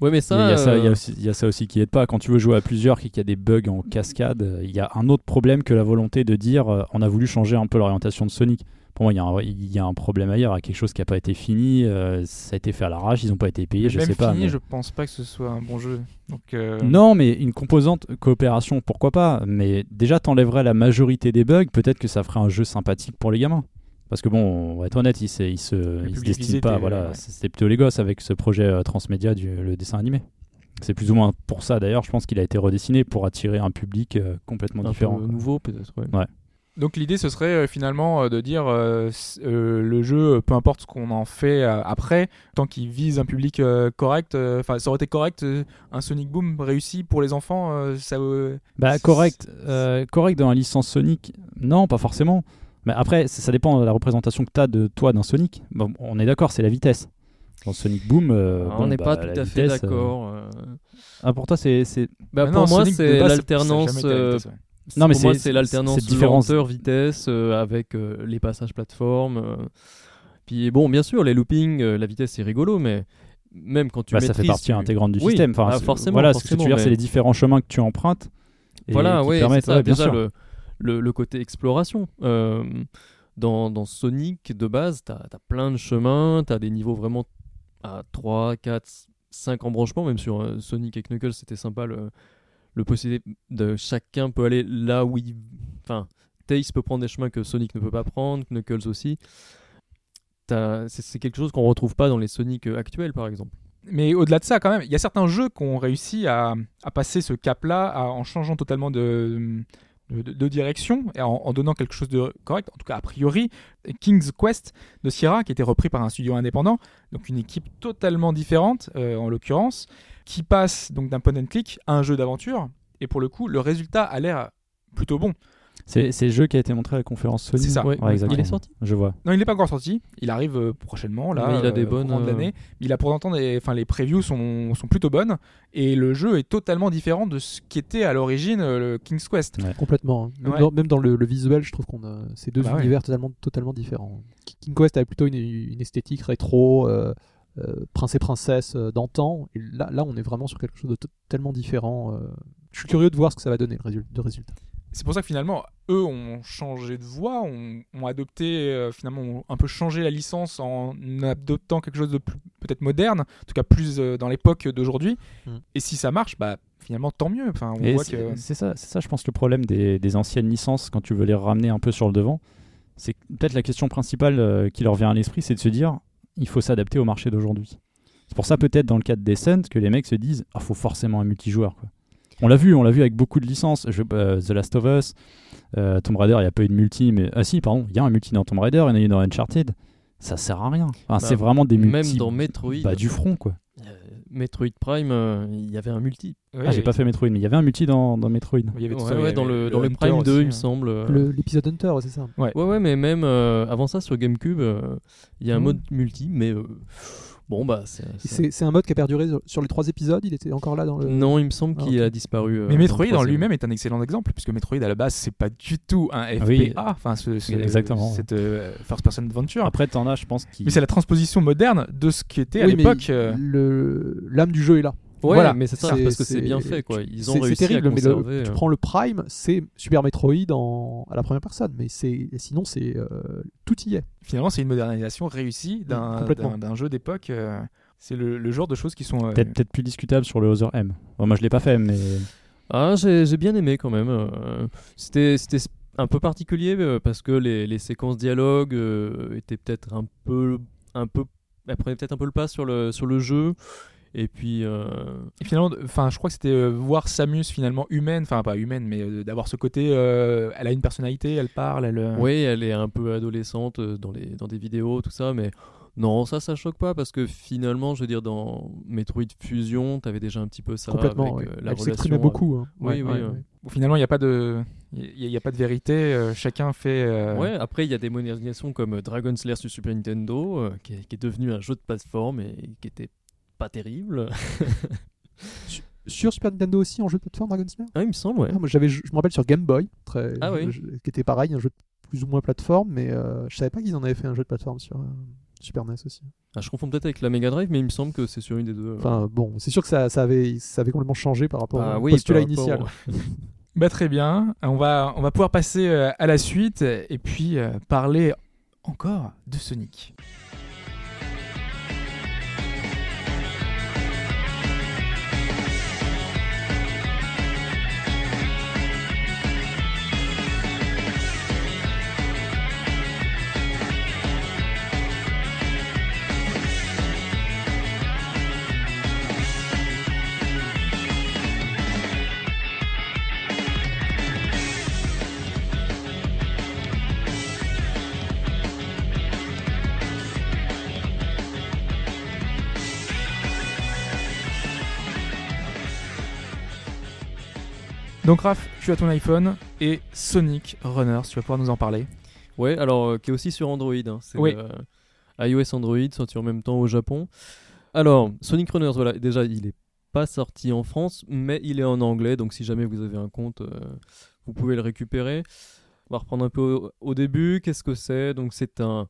S3: ouais mais
S2: Il y,
S3: ça
S2: a- il y a ça, il y a
S3: euh,
S2: aussi- il y a ça aussi qui aide pas. Quand tu veux jouer à plusieurs, qu'il y a des bugs en cascade, il y a un autre problème que la volonté de dire euh, on a voulu changer un peu l'orientation de Sonic. Pour moi, il y, a un, il y a un problème ailleurs, il y a quelque chose qui n'a pas été fini, euh, ça a été fait à l'arrache, ils n'ont pas été payés,
S1: Mais
S2: je
S1: même
S2: sais pas.
S1: fini,
S2: mais-
S1: je pense pas que ce soit un bon jeu. Donc euh,
S2: Non, mais une composante coopération, pourquoi pas Mais déjà, t'enlèverais la majorité des bugs, peut-être que ça ferait un jeu sympathique pour les gamins. Parce que bon, on va être honnête, ils se, ils se, ils se
S1: public
S2: destinent pas.
S1: était-
S2: Voilà,
S1: ouais.
S2: c'était plutôt les gosses avec ce projet euh, transmédia du le dessin animé. C'est plus ou moins pour ça d'ailleurs, je pense qu'il a été redessiné pour attirer un public euh, complètement
S3: un
S2: différent.
S3: peu nouveau peut-être. ouais.
S1: Donc l'idée ce serait euh, finalement euh, de dire euh, euh, le jeu, peu importe ce qu'on en fait euh, après, tant qu'il vise un public euh, correct, euh, enfin ça aurait été correct, euh, un Sonic Boom réussi pour les enfants, euh, ça. euh,
S2: Bah correct, euh, correct dans la licence Sonic, non, pas forcément. Mais après, ça, ça dépend de la représentation que tu as de toi d'un Sonic. Bon, on est d'accord, c'est la vitesse. Dans Sonic Boom, euh,
S3: Ah,
S2: bon,
S3: on n'est
S2: bah,
S3: pas tout à fait d'accord. euh.
S2: Ah, pour toi, c'est c'est-
S3: Bah,
S1: Mais
S3: pour
S1: non,
S3: moi, c'est l'alternance. euh.
S2: Non, mais
S3: pour moi,
S2: c'est-
S3: l'alternance
S2: différence-
S3: lenteur-vitesse euh, avec euh, les passages plateforme. euh. Puis bon, bien sûr, les loopings, la vitesse, c'est rigolo, mais même quand tu
S2: bah, ça fait partie
S3: tu-
S2: intégrante du
S3: Oui,
S2: système. Enfin,
S3: ah, forcément,
S2: Voilà, ce que tu veux dire, c'est les différents chemins que tu empruntes. et
S3: Voilà,
S2: permettent-
S3: c'est ça.
S2: ouais, bien
S3: déjà
S2: sûr.
S3: le, le, le côté exploration. Dans, dans Sonic, de base, t'as as plein de chemins, t'as des niveaux vraiment à 3, 4, 5 embranchements, même sur Sonic et Knuckles, c'était sympa le, le possibilité de chacun peut aller là où il. Enfin, Tails peut prendre des chemins que Sonic ne peut pas prendre, Knuckles aussi. C'est quelque chose qu'on retrouve pas dans les Sonic actuels, par exemple.
S1: Mais au-delà de ça, quand même, il y a certains jeux qui ont réussi à, à passer ce cap-là en changeant totalement de, de, de direction et en, donnant quelque chose de correct. En tout cas, a priori, King's Quest de Sierra, qui été repris par un studio indépendant, donc une équipe totalement différente, euh, en l'occurrence, qui passe donc d'un point and click à un jeu d'aventure. Et pour le coup, le résultat a l'air plutôt bon.
S2: C'est le jeu qui a été montré à la conférence Sony.
S1: C'est ça.
S2: Ouais,
S3: Ouais,
S2: exactement.
S3: il est sorti?
S2: Je vois.
S1: Non, il n'est pas encore sorti. Il arrive euh, prochainement, là.
S3: Mais il a
S1: euh,
S3: des
S1: au
S3: bonnes,
S1: de
S3: euh,
S1: l'année. Il a pour l'instant des, enfin, les previews sont, sont plutôt bonnes et le jeu est totalement différent de ce qu'était à l'origine euh, le King's Quest.
S4: Complètement. hein. Même,
S1: Ouais.
S4: dans, même dans le, le visuel, je trouve qu'on a ces deux
S1: Ah bah ouais.
S4: univers totalement, totalement différents. King Quest avait plutôt une, une esthétique rétro, euh, euh, prince et princesse euh, d'antan. Et là, là, on est vraiment sur quelque chose de totalement différent. euh. Je suis curieux de voir ce que ça va donner, le résul- de résultat.
S1: C'est pour ça que finalement, eux ont changé de voie, ont, ont adopté, euh, finalement, ont un peu changé la licence en adoptant quelque chose de peut-être moderne, en tout cas plus euh, dans l'époque d'aujourd'hui.
S4: Mm.
S1: Et si ça marche, bah finalement tant mieux. Enfin, on
S2: Et
S1: voit
S2: c'est
S1: que
S2: c'est ça, c'est ça, je pense, le problème des, des anciennes licences quand tu veux les ramener un peu sur le devant. C'est peut-être la question principale euh, qui leur vient à l'esprit, c'est de se dire il faut s'adapter au marché d'aujourd'hui. C'est pour ça, peut-être, dans le cas de Descent, que les mecs se disent ah, faut forcément un multijoueur. Quoi. On l'a vu, on l'a vu avec beaucoup de licences. Je- euh, The Last of Us, euh, Tomb Raider, il n'y a pas eu de multi, mais. Ah, si, pardon, il y a un multi dans Tomb Raider, il y en a eu dans Uncharted. Ça sert à rien. Enfin, c'est vraiment des multi.
S3: Même dans Metroid,
S2: Bah, du front, quoi.
S3: euh, Metroid Prime, euh, il y avait un multi.
S1: Ouais,
S2: Ah, j'ai pas fait Metroid, mais il y avait un multi dans, dans Metroid.
S1: il y avait tout
S3: Ouais,
S1: ça, il y
S3: ouais,
S1: avait
S3: dans le, dans le Prime 2,
S1: aussi,
S3: il me
S1: hein.
S3: semble.
S4: Le- L'épisode Hunter, c'est ça.
S3: Ouais, ouais, mais même euh, avant ça, sur GameCube, euh, il y a un
S4: Mhm.
S3: mode multi, mais euh, Bon, bah, c'est.
S4: Un mode qui a perduré sur- les trois épisodes. Il était encore là dans le.
S3: Non, il me semble
S4: Ah,
S3: qu'il a disparu. euh,
S1: Mais Metroid en lui-même est un excellent exemple, puisque Metroid à la base c'est pas du tout un FPA,
S2: Oui.
S1: enfin ce, ce-
S2: Exactement.
S1: cette euh, first person adventure.
S2: Après, t'en as, je pense, qui.
S1: Mais c'est la transposition moderne de ce qui était à
S4: Oui,
S1: l'époque. euh,
S4: le- l'âme du jeu est là.
S3: Ouais,
S1: Voilà.
S3: mais c'est ça, parce que c'est bien fait, quoi. Ils ont
S4: C'est-
S3: réussi
S4: C'est terrible,
S3: à
S4: mais le-
S3: conserver.
S4: tu
S3: euh,
S4: prends le Prime, c'est Super Metroid en- à la première personne, mais c'est sinon c'est euh, tout y est.
S1: Finalement, c'est une modernisation réussie d'un d'un jeu d'époque. euh, c'est le, le genre de choses qui sont. euh,
S2: Peut-être peut-être plus discutable sur le Other M. Bon, moi, je l'ai pas fait, mais.
S3: Ah, j'ai j'ai bien aimé quand même. C'était c'était un peu particulier parce que les, les séquences dialogue euh, étaient peut-être un peu un peu elles prenaient peut-être un peu le pas sur le sur le jeu. Et puis euh,
S1: Et finalement, enfin, je crois que c'était euh, voir Samus finalement humaine, enfin pas humaine, mais euh, d'avoir ce côté. euh, elle a une personnalité, elle parle, elle. euh,
S3: oui, elle est un peu adolescente dans les dans des vidéos tout ça, mais non, ça ça choque pas parce que finalement, je veux dire dans Metroid Fusion, t'avais déjà un petit peu ça
S4: Complètement.
S3: avec
S4: ouais.
S3: euh, la
S4: Elle s'exprimait beaucoup. hein.
S3: Oui,
S4: Ouais,
S3: oui,
S4: ouais,
S1: Finalement, il n'y a pas de, il y, a pas de vérité. euh, chacun fait. euh,
S3: Ouais, après il y a des modernisations comme Dragon Slayer sur Super Nintendo, euh, qui, est, qui est devenu un jeu de plateforme et qui était pas terrible.
S4: Sur Super Nintendo aussi en jeu de plateforme Dragon Slayer
S3: ah, il me semble, ouais.
S4: Ah, moi, j'avais, je me rappelle sur Game Boy, très,
S3: Ah oui.
S4: je- qui était pareil, un jeu de plus ou moins plateforme, mais euh, je savais pas qu'ils en avaient fait un jeu de plateforme sur euh, Super NES aussi.
S3: Ah, je confonds peut-être avec la Mega Drive, mais il me semble que c'est sur une des deux.
S4: Enfin bon, c'est sûr que ça, ça, avait, ça avait complètement changé par rapport
S3: Ah
S4: au
S3: oui,
S4: postulat
S3: rapport
S4: initial.
S1: Bah, très bien. On va, on va pouvoir passer euh, à la suite et puis euh, parler encore de Sonic. Donc Raph, tu as ton iPhone et Sonic Runners, tu vas pouvoir nous en parler.
S3: Ouais, alors euh, qui est aussi sur Android. hein. C'est
S1: Oui.
S3: euh, iOS Android, sorti en même temps au Japon. Alors, Sonic Runners, voilà, déjà, il est pas sorti en France, mais il est en anglais, donc si jamais vous avez un compte, euh, vous pouvez le récupérer. On va reprendre un peu au, au début. Qu'est-ce que c'est? Donc, c'est un.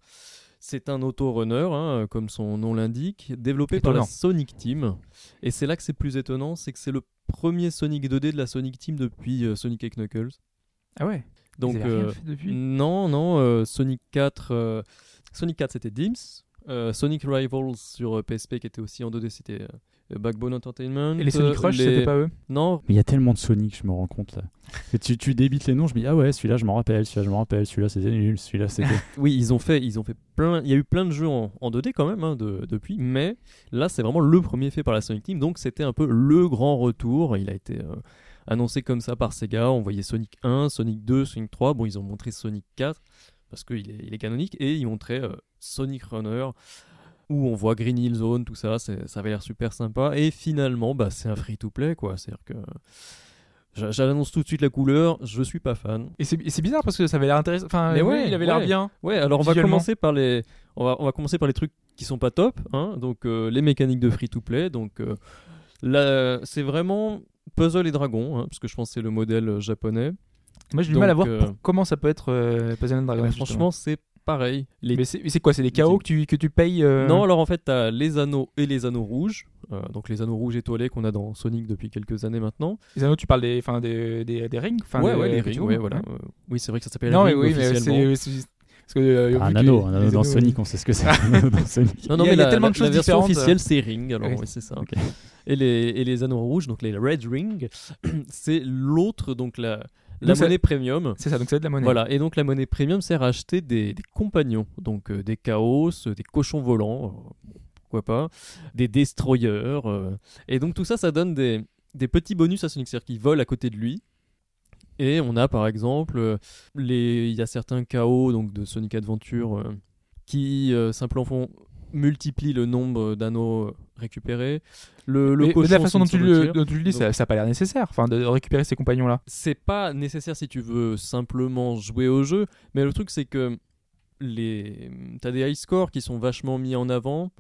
S3: C'est un auto-runner, hein, comme son nom l'indique, développé par la. Sonic Team. Et c'est là que c'est plus étonnant, c'est que c'est le premier Sonic 2D de la Sonic Team depuis euh, Sonic et Knuckles.
S1: Ah ouais
S3: Donc,
S1: Ils avaient rien
S3: euh,
S1: fait depuis
S3: non, non, euh, Sonic 4, euh, Sonic 4 c'était Dims. Sonic Rivals sur PSP qui était aussi en 2D, c'était Backbone Entertainment.
S1: Et les Sonic
S3: Euh,
S1: Rush,
S3: les-
S1: c'était pas eux
S3: Non,
S2: Mais il y a tellement de Sonic, je me rends compte là. Et tu, tu débites les noms, je me dis ah ouais, celui-là je m'en rappelle, celui-là je m'en rappelle, celui-là c'était nul, celui-là c'était.
S3: oui, ils ont fait, ils ont fait plein. Il y a eu plein de jeux en, en 2D quand même hein, de- depuis, mais là c'est vraiment le premier fait par la Sonic Team, donc c'était un peu le grand retour. Il a été euh, annoncé comme ça par Sega. On voyait Sonic 1, Sonic 2, Sonic 3. Bon, ils ont montré Sonic 4 parce qu'il est, il est canonique et ils montraient euh, Sonic Runner où on voit Green Hill Zone, tout ça. Ça avait l'air super sympa et finalement, bah, c'est un free-to-play quoi. C'est-à-dire que j'a- J'annonce tout de suite la couleur, je suis pas fan.
S1: Et c'est bizarre parce que ça avait l'air intéressant. Enfin,
S3: Mais
S1: oui,
S3: ouais,
S1: il avait l'air bien.
S3: Ouais, alors on va commencer par les, on va, on va commencer par les trucs qui sont pas top, hein. Donc euh, les mécaniques de free to play, donc euh, là, c'est vraiment puzzle et dragon, hein, parce que je pense que c'est le modèle japonais.
S1: Moi, j'ai du mal à voir
S3: euh,
S1: comment ça peut être Puzzle and.
S3: Ouais,
S1: justement.
S3: franchement, c'est pareil. Les-
S1: Mais c'est mais quoi C'est des KO que tu, que tu payes euh,
S3: Non, alors en fait, t'as les anneaux et les anneaux rouges, euh, donc les anneaux rouges étoilés qu'on a dans Sonic depuis quelques années maintenant.
S1: Les anneaux, tu parles des, enfin, des, des, des rings enfin,
S3: ouais,
S1: des-
S3: ouais, les
S1: tu
S3: rings, ouais, voilà. Oui, c'est vrai que ça s'appelle
S1: Non, mais
S3: ring
S1: oui, mais c'est. c'est- Parce que, euh,
S2: un anneau,
S1: les-
S2: un anneau
S1: les
S2: dans
S1: anneaux-
S2: Sonic, on sait ce que c'est.
S3: Non, non,
S1: Il y a-
S3: mais
S1: il y a
S3: la,
S1: tellement de choses
S3: la version
S1: différentes.
S3: officielle, c'est ring, alors
S1: Oui.
S3: c'est ça. Et les, et les anneaux rouges, donc les red ring, c'est l'autre, donc la, la
S1: Donc
S3: monnaie premium.
S1: C'est ça, donc ça va être la monnaie.
S3: Voilà, et donc la monnaie premium sert à acheter des, des compagnons, donc euh, des chaos, euh, des cochons volants, euh, pourquoi pas, des destroyers, euh, et donc tout ça, ça donne des, des petits bonus à Sonic, c'est-à-dire qu'ils volent à côté de lui. Et on a par exemple, les, il y a certains chaos donc de Sonic Adventure qui simplement font multiplient le nombre d'anneaux euh, récupérés. Le, le
S1: Mais de la façon dont tu, le,
S3: tir.
S1: dont tu le dis,
S3: Donc-
S1: ça n'a pas l'air nécessaire enfin, de récupérer ces compagnons-là.
S3: c'est pas nécessaire si tu veux simplement jouer au jeu, mais le truc c'est que les t'as des high scores qui sont vachement mis en avant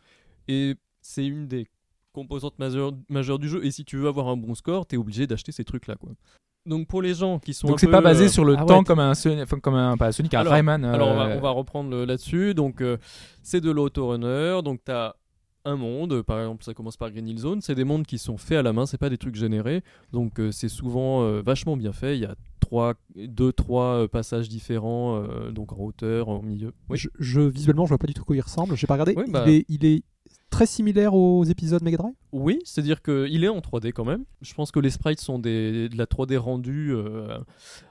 S3: et c'est une des composantes majeures, majeures du jeu. Et si tu veux avoir un bon score, t'es obligé d'acheter ces trucs-là, quoi. Donc pour les gens qui sont
S1: Donc c'est pas basé
S3: euh,
S1: sur le
S2: ah
S1: temps comme un Sonic, enfin, comme un pas Sonic, un
S3: Alors-
S1: Rayman. euh,
S3: Alors on va, on va reprendre là-dessus. Donc euh, c'est de l'autorunner. Donc tu as un monde, par exemple ça commence par Green Hill Zone, c'est des mondes qui sont faits à la main, c'est pas des trucs générés. Donc euh, c'est souvent euh, vachement bien fait. Il y a trois, deux, trois euh, passages différents, euh, donc en hauteur, en milieu. Oui.
S4: Je, je- visuellement, je vois pas du tout quoi il ressemble. J'ai pas regardé.
S3: Oui, bah-
S4: il, est, il est très similaire aux épisodes Mega Drive?
S3: Oui, c'est-à-dire qu'il est en 3D quand même. Je pense que les sprites sont des, de la 3D rendue euh,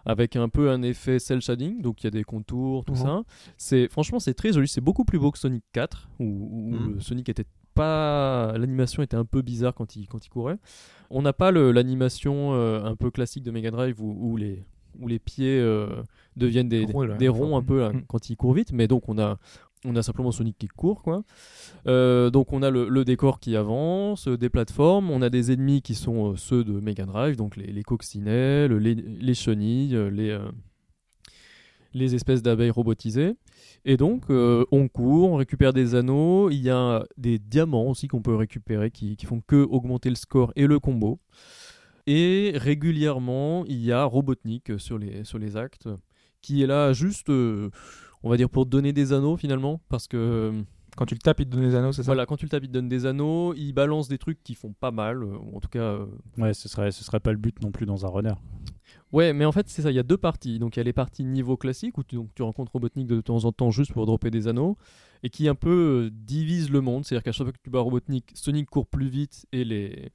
S3: avec un peu un effet cel shading, donc il y a des contours, tout
S4: Mhm.
S3: ça. C'est franchement c'est très joli, c'est beaucoup plus beau que Sonic 4 où, où
S4: Mhm.
S3: Sonic était pas l'animation était un peu bizarre quand il quand il courait. On n'a pas l'animation euh, un peu classique de Mega Drive où, où les où les pieds euh, deviennent des,
S1: Gros, là,
S3: des
S1: enfin,
S3: ronds un peu là,
S1: mhm.
S3: quand il court vite, mais donc on a on a simplement Sonic qui court quoi. Euh, donc on a le, décor qui avance, euh, des plateformes, on a des ennemis qui sont euh, ceux de Mega Drive, donc les, les coccinelles, les, les chenilles, les, espèces d'abeilles robotisées. Et donc on court, on récupère des anneaux, il y a des diamants aussi qu'on peut récupérer qui, font que augmenter le score et le combo. Et régulièrement il y a Robotnik sur les, sur les actes qui est là juste, on va dire, pour donner des anneaux finalement, parce que... euh,
S1: Quand tu le tapes, il te donne des anneaux, c'est ça
S3: voilà, quand tu le tapes, il te donne des anneaux, il balance des trucs qui font pas mal, euh, ou en tout cas. euh,
S2: Ouais, ce serait, ce serait pas le but non plus dans un runner.
S3: Ouais, mais en fait, c'est ça, il y a deux parties. Donc il y a les parties niveau classique, où tu, donc, tu rencontres Robotnik de temps en temps juste pour dropper des anneaux, et qui un peu euh, divise le monde. C'est-à-dire qu'à chaque fois que tu bats Robotnik, Sonic court plus vite et les,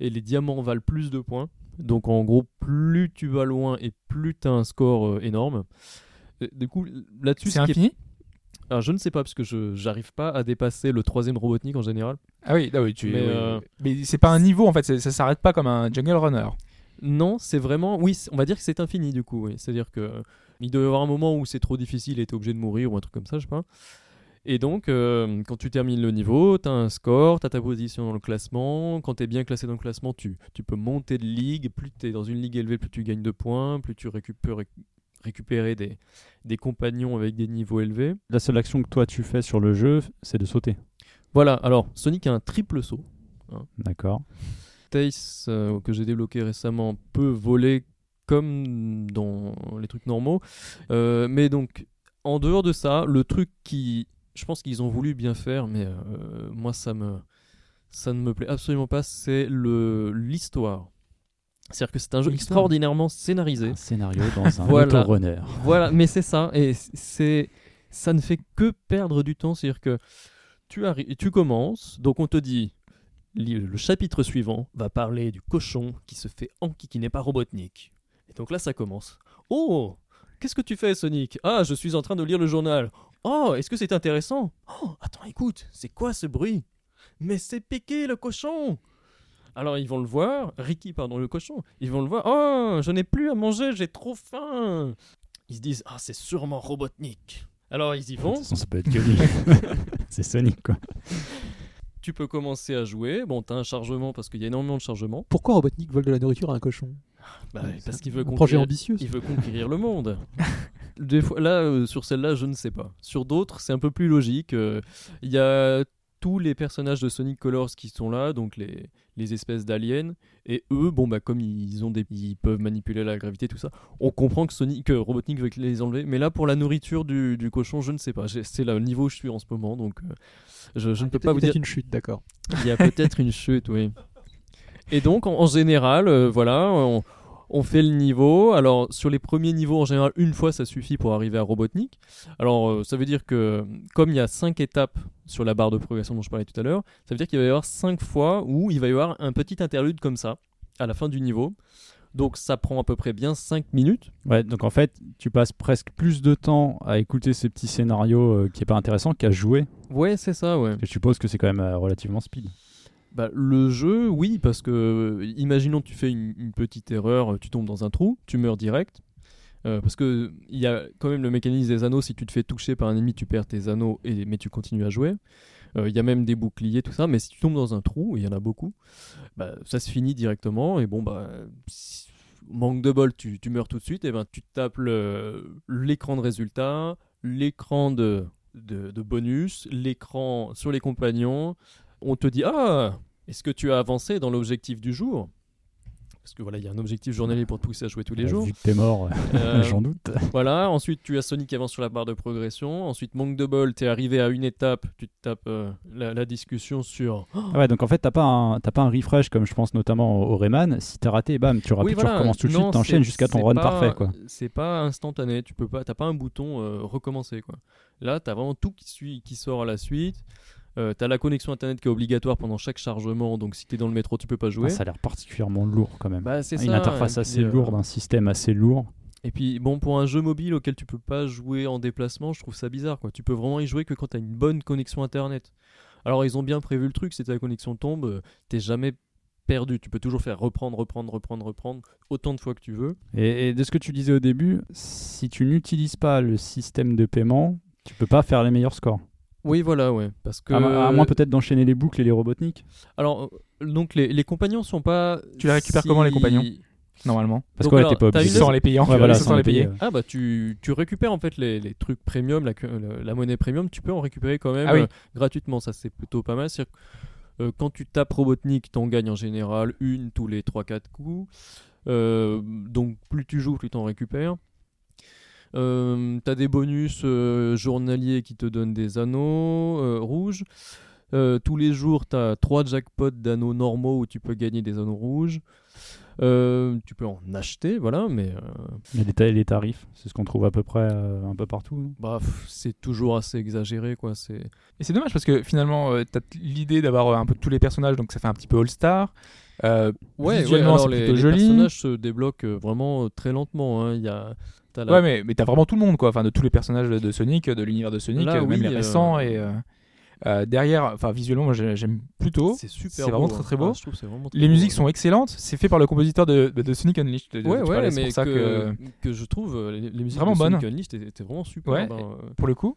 S3: et les diamants valent plus de points. Donc en gros, plus tu vas loin et plus tu as un score euh, énorme. Et Du coup, là-dessus,
S1: C'est
S3: ce qui est-
S1: infini
S3: Alors, je ne sais pas, parce que je j'arrive pas à dépasser le troisième Robotnik en général.
S1: Ah oui, ah oui, tu.
S3: Mais, euh.
S1: Mais c'est pas un niveau en fait, ça s'arrête pas comme un Jungle Runner.
S3: Non, c'est vraiment. Oui, on va dire que c'est infini du coup. oui. C'est-à-dire que euh, il doit y avoir un moment où c'est trop difficile et t'es obligé de mourir ou un truc comme ça, je sais pas. Et donc, euh, quand tu termines le niveau, t'as un score, t'as ta position dans le classement. Quand t'es bien classé dans le classement, tu, tu peux monter de ligue. Plus t'es dans une ligue élevée, plus tu gagnes de points, plus tu récupères, récupérer des, des compagnons avec des niveaux élevés.
S2: La seule action que toi tu fais sur le jeu, c'est de sauter.
S3: Voilà, alors Sonic a un triple saut.
S2: D'accord.
S3: Tace euh, que j'ai débloqué récemment peut voler comme dans les trucs normaux. Euh, mais donc, en dehors de ça, le truc qui, je pense qu'ils ont voulu bien faire, mais euh, moi ça me, ça ne me plaît absolument pas, c'est l'histoire. C'est-à-dire que c'est un jeu extraordinairement scénarisé.
S2: Un scénario dans un
S3: Voilà.
S2: autorunner.
S3: Voilà, mais c'est ça, et c'est, ça ne fait que perdre du temps. C'est-à-dire que tu, tu commences, donc on te dit, le chapitre suivant va parler du cochon qui se fait enquiquiner par Robotnik. Et donc là, ça commence. Oh, qu'est-ce que tu fais, Sonic? Ah, je suis en train de lire le journal. Oh, est-ce que c'est intéressant? Oh, attends, écoute, c'est quoi ce bruit? Mais c'est Piqué le cochon alors ils vont le voir, Ricky pardon le cochon, ils vont le voir, oh je n'ai plus à manger, j'ai trop faim. Ils se disent, ah c'est sûrement Robotnik. Alors ils y
S2: De
S3: vont,
S2: toute façon, ça peut être que lui. c'est Sonic quoi.
S3: tu peux commencer à jouer, bon t'as un chargement parce qu'il y a énormément de chargement,
S4: Pourquoi Robotnik vole de la nourriture à un cochon?
S3: Bah,
S4: Ouais,
S3: parce qu'il veut
S4: un projet
S3: conquérir,
S4: ambitieux.
S3: il veut conquérir le monde. Des fois, là, euh, sur celle-là, je ne sais pas. Sur d'autres, c'est un peu plus logique. euh, Il y a tous les personnages de Sonic Colors qui sont là, donc les, les espèces d'aliens. Et eux, bon, bah, comme ils, ont des, ils peuvent manipuler la gravité, tout ça, on comprend que, Sonic, que Robotnik veut les enlever. Mais là, pour la nourriture du, du cochon, je ne sais pas. C'est le niveau où je suis en ce moment, donc euh, je, je ne peux pas vous dire.
S4: Peut-être une chute, d'accord.
S3: Il y a peut-être une chute, oui. Et donc, en, en général, euh, voilà, on, on fait le niveau. Alors, sur les premiers niveaux, en général, une fois, ça suffit pour arriver à Robotnik. Alors, euh, ça veut dire que, comme il y a cinq étapes sur la barre de progression dont je parlais tout à l'heure, ça veut dire qu'il va y avoir cinq fois où il va y avoir un petit interlude comme ça, à la fin du niveau. Donc, ça prend à peu près bien 5 minutes.
S2: Ouais, donc en fait, tu passes presque plus de temps à écouter ces petits scénarios euh, qui est pas intéressant qu'à jouer.
S3: Ouais, c'est ça, ouais.
S2: Je suppose que c'est quand même euh, relativement speed.
S3: Bah, le jeu, oui, parce que euh, imaginons tu fais une, petite erreur, tu tombes dans un trou, tu meurs direct. Euh, parce que il y a quand même le mécanisme des anneaux, si tu te fais toucher par un ennemi, tu perds tes anneaux, mais tu continues à jouer. Euh, Il y a même des boucliers, tout ça, mais si tu tombes dans un trou, il y en a beaucoup, bah, ça se finit directement, et bon, bah, manque de bol, tu, tu meurs tout de suite, et ben tu tapes l'écran de résultat, l'écran de bonus, l'écran sur les compagnons, on te dit Ah, est-ce que tu as avancé dans l'objectif du jour? Parce que voilà, il y a un objectif journalier pour te pousser à jouer tous les jours.
S2: Vu que t'es mort,
S3: Euh,
S2: j'en doute.
S3: Voilà, ensuite tu as Sonic qui avance sur la barre de progression. Ensuite, manque de bol, t'es arrivé à une étape, tu te tapes euh, la, la discussion sur.
S2: Ah ouais, donc en fait, t'as pas, un, pas un refresh comme je pense notamment au, au Rayman. Si t'as raté, bam, tu,
S3: Oui,
S2: tu
S3: voilà.
S2: recommences tout de suite, t'enchaînes jusqu'à ton run
S3: pas-
S2: parfait. quoi.
S3: C'est pas instantané, tu peux pas, t'as pas un bouton euh, recommencer quoi. Là, t'as vraiment tout qui suit, qui sort à la suite. Euh, t'as la connexion internet qui est obligatoire pendant chaque chargement, donc si t'es dans le métro, tu peux pas jouer.
S2: Ah, ça a l'air particulièrement lourd quand même.
S3: Bah, c'est
S2: Une
S3: ça,
S2: interface assez
S3: puis, euh,
S2: lourde, un système assez lourd.
S3: Et puis bon, pour un jeu mobile auquel tu peux pas jouer en déplacement, je trouve ça bizarre quoi. Tu peux vraiment y jouer que quand t'as une bonne connexion internet. Alors ils ont bien prévu le truc, si ta connexion tombe, euh, t'es jamais perdu. Tu peux toujours faire reprendre, reprendre, reprendre, reprendre autant de fois que tu veux.
S2: Et, et de ce que tu disais au début, si tu n'utilises pas le système de paiement, tu peux pas faire les meilleurs scores.
S3: Oui, voilà, ouais, parce que
S2: À, mo- à moins peut-être d'enchaîner les boucles et les robotniques.
S3: alors euh, donc les, les compagnons sont pas.
S1: Tu les récupères
S3: si-
S1: comment, les compagnons? Normalement.
S2: Parce qu'on était pas obligé.
S3: une-
S1: Sans les payants.
S2: Ouais, voilà,
S1: sans,
S2: sans
S1: les
S2: les
S1: payer.
S2: payer.
S3: Ah bah tu, tu récupères en fait les, les trucs premium, la, la, la monnaie premium, tu peux en récupérer quand même
S1: Ah oui.
S3: euh, gratuitement, ça c'est plutôt pas mal. C'est-à-dire que, euh, quand tu tapes Robotnik, t'en gagnes en général une tous les 3-4 coups. Euh, donc plus tu joues, plus t'en récupères. Euh, t'as des bonus euh, journaliers qui te donnent des anneaux euh, rouges. Euh, tous les jours, t'as 3 jackpots d'anneaux normaux où tu peux gagner des anneaux rouges. Euh, tu peux en acheter, voilà, mais euh,
S2: Et les, ta- les tarifs, c'est ce qu'on trouve à peu près euh, un peu partout.
S3: Bah, pff, c'est toujours assez exagéré, quoi. C'est
S1: Et c'est dommage parce que finalement, euh, t'as t- l'idée d'avoir euh, un peu tous les personnages, donc ça fait un petit peu All-Star. Euh, Visuellement, c'est
S3: alors les, les personnages se débloquent euh, vraiment euh, très lentement. hein. Il y a, la-
S1: Ouais, mais, mais t'as vraiment tout le monde, quoi. Enfin, de tous les personnages de Sonic, de l'univers de Sonic,
S3: Là,
S1: euh, même
S3: oui,
S1: les
S3: euh,
S1: récents. Et euh, derrière, enfin, visuellement, moi j'ai- j'aime plutôt.
S3: c'est super.
S1: c'est vraiment
S3: beau,
S1: très,
S3: hein.
S1: très beau.
S3: Ah, je trouve que c'est vraiment très
S1: Les
S3: beau,
S1: musiques
S3: ouais.
S1: sont excellentes. C'est fait par le compositeur de, de, de Sonic Unleashed. de-
S3: Ouais, ouais, mais
S1: pour ça
S3: que,
S1: que,
S3: que je trouve les, les musiques
S1: Vraiment
S3: de Sonic. Unleashed étaient, vraiment super.
S1: Ouais,
S3: ben, euh,
S1: pour le coup.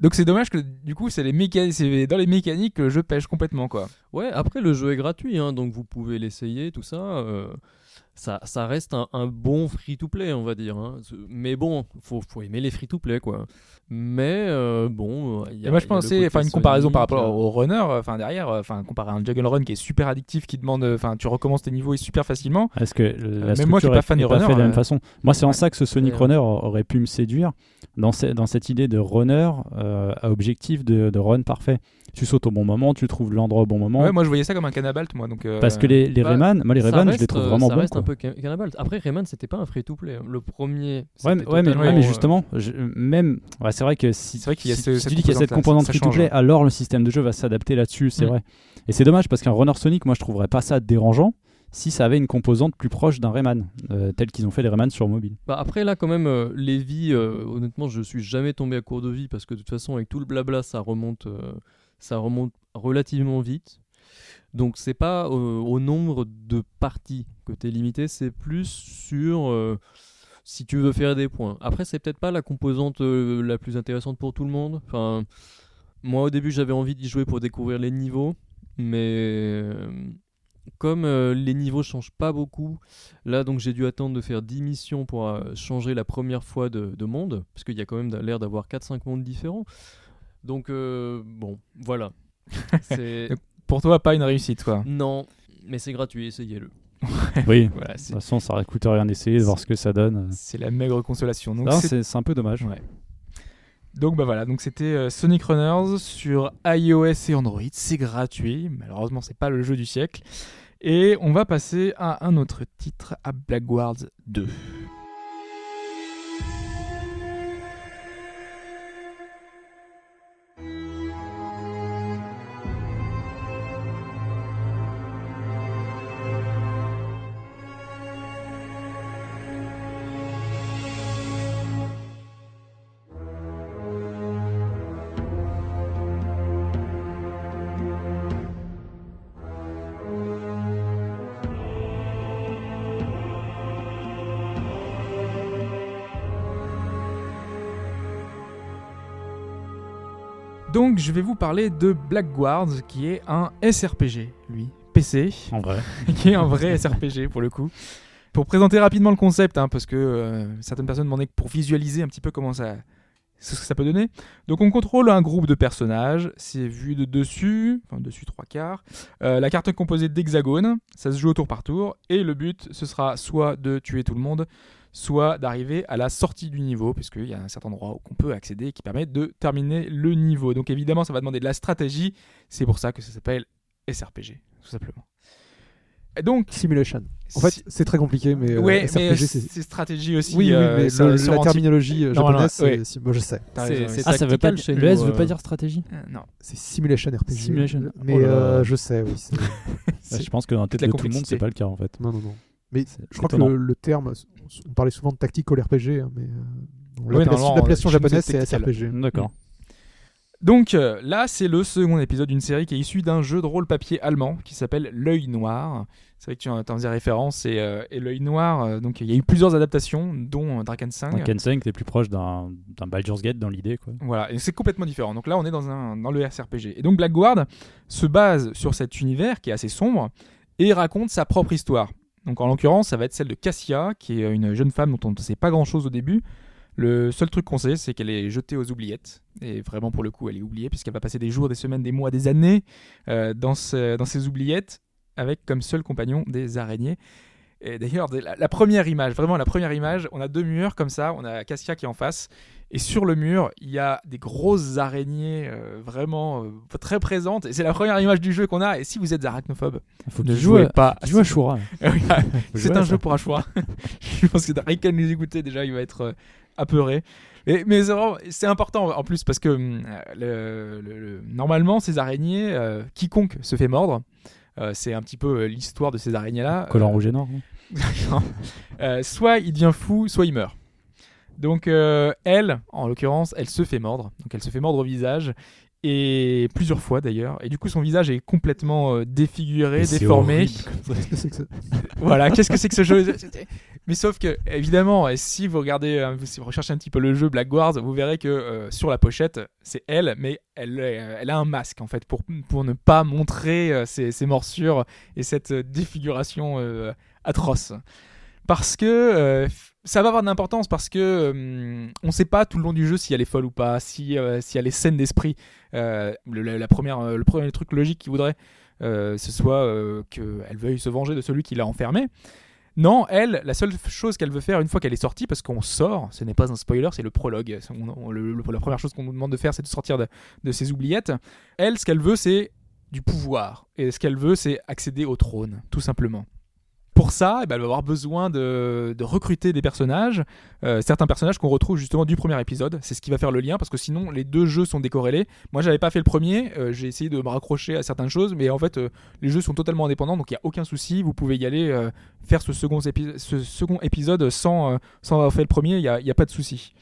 S1: Donc c'est dommage que du coup, c'est les méca- c'est dans les mécaniques que le jeu pêche complètement, quoi.
S3: Ouais, après le jeu est gratuit, hein, donc vous pouvez l'essayer, tout ça. euh, ça, ça reste un, un bon free-to-play, on va dire. hein. Mais bon, faut, faut aimer les free-to-play, quoi. Mais euh, bon, il y a.
S1: Et moi, je pensais, enfin, une comparaison par
S3: Sonic,
S1: rapport
S3: euh,
S1: au runner, enfin derrière, euh, enfin comparé à un Juggle Run qui est super addictif, qui demande, euh, enfin, tu recommences tes niveaux super facilement.
S2: Est-ce que la
S1: même moi
S2: structure
S1: suis pas fan des runners,
S2: fait de la même façon? Moi, c'est en ça que ce Sonic
S3: Ouais.
S2: Runner aurait pu me séduire dans, ce- dans cette idée de runner euh, à objectif de, de run parfait. Tu sautes au bon moment, tu trouves l'endroit au bon moment.
S1: Ouais, moi je voyais ça comme un cannabalt, moi. Donc, euh,
S2: Parce que les, les
S3: bah,
S2: Rayman, moi les Rayman, je les trouve
S3: euh,
S2: vraiment
S3: ça
S2: bons.
S3: reste un peu ca- Cannibal. Après, Rayman, c'était pas un free-to-play. hein. Le premier.
S2: Ouais, mais,
S3: c'était
S2: ouais, mais,
S3: totalement,
S2: ouais, mais
S3: euh,
S2: justement, je- même, ouais, c'est vrai que si,
S1: vrai y a
S2: si-
S1: ce-
S2: si
S1: cette
S2: tu dis qu'il y a cette composante free-to-play,
S1: change.
S2: alors le système de jeu va s'adapter là-dessus, c'est
S1: Mm.
S2: vrai. Et c'est dommage parce qu'un runner Sonic, moi je trouverais pas ça dérangeant si ça avait une composante plus proche d'un Rayman, euh, tel qu'ils ont fait les Rayman sur mobile.
S3: Bah après là quand même euh, les vies euh, honnêtement je suis jamais tombé à court de vie parce que de toute façon avec tout le blabla ça remonte euh, ça remonte relativement vite. Donc c'est pas euh, au nombre de parties que tu es limité, c'est plus sur euh, si tu veux faire des points. Après c'est peut-être pas la composante euh, la plus intéressante pour tout le monde. Enfin moi au début j'avais envie d'y jouer pour découvrir les niveaux mais comme les niveaux changent pas beaucoup, Là, donc, j'ai dû attendre de faire 10 missions pour changer la première fois de, de monde, parce qu'il y a quand même l'air d'avoir 4-5 mondes différents. Donc, euh, bon, voilà. C'est...
S1: pour toi, pas une réussite, quoi.
S3: non, mais c'est gratuit, essayez-le.
S2: Oui, de
S1: Voilà, c'est
S2: toute façon, ça ne coûte rien d'essayer, de voir ce que ça donne.
S1: c'est la maigre consolation. Donc, c'est-
S2: un peu dommage.
S1: Ouais. Donc bah voilà, donc c'était euh, Sonic Runners sur iOS et Android, c'est gratuit, malheureusement c'est pas le jeu du siècle. Et on va passer à un autre titre, à Blackguards 2. Donc je vais vous parler de Blackguards qui est un SRPG, lui, PC,
S2: En vrai.
S1: qui est un vrai SRPG pour le coup. Pour présenter rapidement le concept, hein, parce que euh, certaines personnes demandaient que pour visualiser un petit peu comment ça, ce que ça peut donner. Donc on contrôle un groupe de personnages, c'est vu de dessus, enfin dessus trois quarts. Euh, la carte est composée d'hexagones, ça se joue au tour par tour, et le but ce sera soit de tuer tout le monde, soit d'arriver à la sortie du niveau, puisqu'il y a un certain endroit qu'on peut accéder qui permet de terminer le niveau. Donc évidemment ça va demander de la stratégie, c'est pour ça que ça s'appelle SRPG, tout simplement. Et donc,
S4: Simulation. En fait, c'est très compliqué, mais euh,
S1: ouais,
S4: SRPG,
S1: mais
S4: c'est.
S1: c'est stratégie aussi.
S4: Oui, oui,
S1: euh,
S4: mais
S1: ça-
S4: le- la terminologie euh,
S1: Non, non,
S4: japonaise,
S1: ouais.
S4: moi je sais.
S3: C'est-.
S2: Ah, ça veut pas le S veut
S3: euh,
S2: pas dire stratégie
S1: Euh, non.
S4: C'est Simulation RPG.
S2: Simulation.
S4: Mais
S2: Oh
S4: euh, je sais, oui. c'est-
S2: Ouais, Je pense que dans la tête
S1: la
S2: de tout le monde, c'est pas le cas en fait.
S4: non, non, non. Mais je crois que le, le terme, on parlait souvent de tactical RPG, hein, mais euh,
S1: Oui,
S4: l'appellation
S1: chez nous,
S4: japonaise
S1: c'est.
S4: SRPG.
S2: D'accord.
S1: Donc euh, là, c'est le second épisode d'une série qui est issue d'un jeu de rôle papier allemand qui s'appelle L'œil noir. C'est vrai que tu en faisais référence et, euh, et L'œil noir, euh, donc il y a eu plusieurs adaptations, dont euh, Draken 5.
S2: Dans Ken 5, t'es plus proche d'un d'un Baldur's Gate dans l'idée quoi.
S1: Voilà, et c'est complètement différent. Donc là, on est dans, un, dans le SRPG. Et donc Blackguard se base sur cet univers qui est assez sombre et raconte sa propre histoire. Donc en l'occurrence, ça va être celle de Cassia, qui est une jeune femme dont on ne sait pas grand-chose au début. Le seul truc qu'on sait, c'est qu'elle est jetée aux oubliettes. Et vraiment, pour le coup, elle est oubliée, puisqu'elle va passer des jours, des semaines, des mois, des années euh, dans, dans ces oubliettes, avec comme seul compagnon des araignées. Et d'ailleurs, la, la première image, vraiment la première image, on a deux murs comme ça, on a Cassia qui est en face, et sur le mur, il y a des grosses araignées euh, vraiment euh, très présentes. Et c'est la première image du jeu qu'on a. Et si vous êtes arachnophobe,
S2: Faut
S1: ne jouez
S2: joue
S1: pas.
S2: joue à Shura.
S1: C'est un jeu pour Ashura. Je pense que Rick nous écouter déjà, il va être euh, apeuré. Et- mais c'est important en plus parce que hum, le- le- le- normalement, ces araignées, euh, quiconque se fait mordre, euh, c'est un petit peu l'histoire de ces araignées-là.
S2: Collant rouge et noir.
S1: Euh, soit il devient fou, soit il meurt. Donc euh, elle, en l'occurrence, elle se fait mordre. Donc elle se fait mordre au visage et plusieurs fois d'ailleurs. Et du coup son visage est complètement euh, défiguré,
S2: Mais
S1: déformé.
S2: horrible.
S4: Qu'est-ce que c'est que ça?
S1: Voilà, qu'est-ce que c'est que ce jeu? Mais sauf que évidemment, si vous regardez, euh, si vous recherchez un petit peu le jeu Blackguards, vous verrez que euh, sur la pochette, c'est elle, mais elle, elle a un masque en fait pour pour ne pas montrer euh, ses, ses morsures et cette défiguration euh, atroce. Parce que euh, ça va avoir de l'importance parce que euh, on sait pas tout le long du jeu si elle est folle ou pas, si euh, si elle est saine d'esprit. Euh, le, la, première, euh, le premier truc logique qu'il voudrait, ce soit qu'elle veuille se venger de celui qui l'a enfermée. Non, elle, la seule chose qu'elle veut faire une fois qu'elle est sortie, parce qu'on sort, ce n'est pas un spoiler, c'est le prologue. La première chose qu'on nous demande de faire, c'est de sortir de, de ses oubliettes. Elle, ce qu'elle veut, c'est du pouvoir. Et ce qu'elle veut, c'est accéder au trône, tout simplement. Pour ça, eh ben, elle va avoir besoin de, recruter des personnages, euh, certains personnages qu'on retrouve justement du premier épisode. C'est ce qui va faire le lien, parce que sinon, les deux jeux sont décorrélés. Moi, j'avais pas fait le premier, euh, j'ai essayé de me raccrocher à certaines choses, mais en fait, euh, les jeux sont totalement indépendants, donc il n'y a aucun souci. Vous pouvez y aller faire ce second, épisode sans, avoir fait le premier, il n'y a, pas de souci.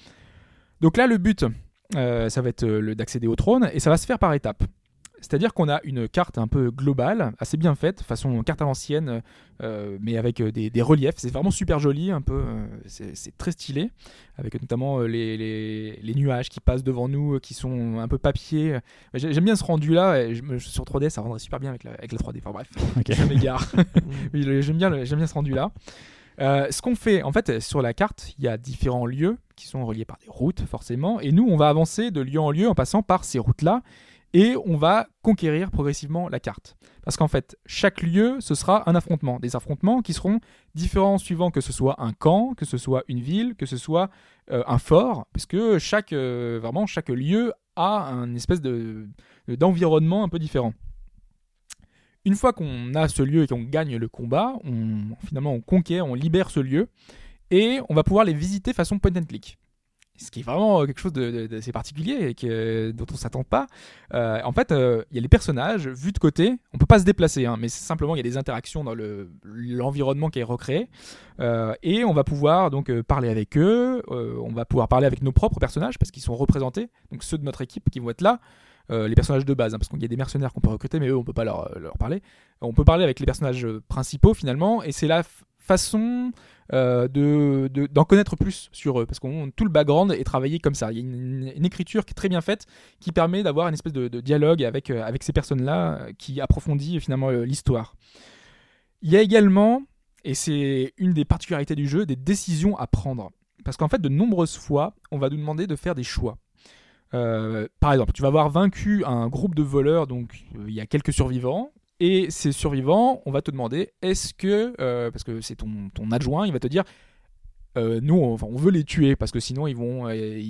S1: Donc là, le but, ça va être d'accéder au trône, et ça va se faire par étapes. C'est-à-dire qu'on a une carte un peu globale, assez bien faite, façon carte à l'ancienne, euh, mais avec euh, des, des reliefs. C'est vraiment super joli, un peu, euh, c'est très stylé, avec notamment les, les- les nuages qui passent devant nous, qui sont un peu papier. J'ai- J'aime bien ce rendu-là, sur 3D, ça rendrait super bien avec la, avec la 3D. Enfin bref,
S2: Ok.
S1: je m'égare. J'aime bien, bien ce rendu-là. Euh, ce qu'on fait, en fait, sur la carte, il y a différents lieux qui sont reliés par des routes, forcément, et nous, on va avancer de lieu en lieu en passant par ces routes-là, et on va conquérir progressivement la carte. Parce qu'en fait, chaque lieu, ce sera un affrontement. Des affrontements qui seront différents suivant que ce soit un camp, que ce soit une ville, que ce soit euh, un fort, puisque chaque, euh, lieu a un espèce de, d'environnement un peu différent. Une fois qu'on a ce lieu et qu'on gagne le combat, finalement on conquiert, on libère ce lieu, et on va pouvoir les visiter façon point and click. Ce qui est vraiment euh, quelque chose de- particulier et que, dont on s'attend pas. Euh, en fait, euh, il y a les personnages vus de côté. On peut pas se déplacer, hein, mais simplement il y a des interactions dans le- l'environnement qui est recréé. Et on va pouvoir donc parler avec eux. on va pouvoir parler avec nos propres personnages parce qu'ils sont représentés. Donc ceux de notre équipe qui vont être là. les personnages de base, hein, parce qu'il y a des mercenaires qu'on peut recruter, mais eux, on peut pas leur, leur parler. On peut parler avec les personnages principaux finalement, et c'est f- façon euh, de, de- d'en connaître plus sur eux, parce que tout le background est travaillé comme ça. Il y a une, écriture qui est très bien faite, qui permet d'avoir une espèce de, dialogue avec, euh, avec ces personnes-là, euh, qui approfondit euh, finalement l'histoire. Il y a également, et c'est une des particularités du jeu, des décisions à prendre. Parce qu'en fait, de nombreuses fois, on va nous demander de faire des choix. Par exemple, tu vas avoir vaincu un groupe de voleurs, donc il y a quelques survivants. Et ces survivants, on va te demander, est-ce que, euh, parce que c'est ton, adjoint, il va te dire, euh, nous, on, veut les tuer, parce que sinon ils vont, euh,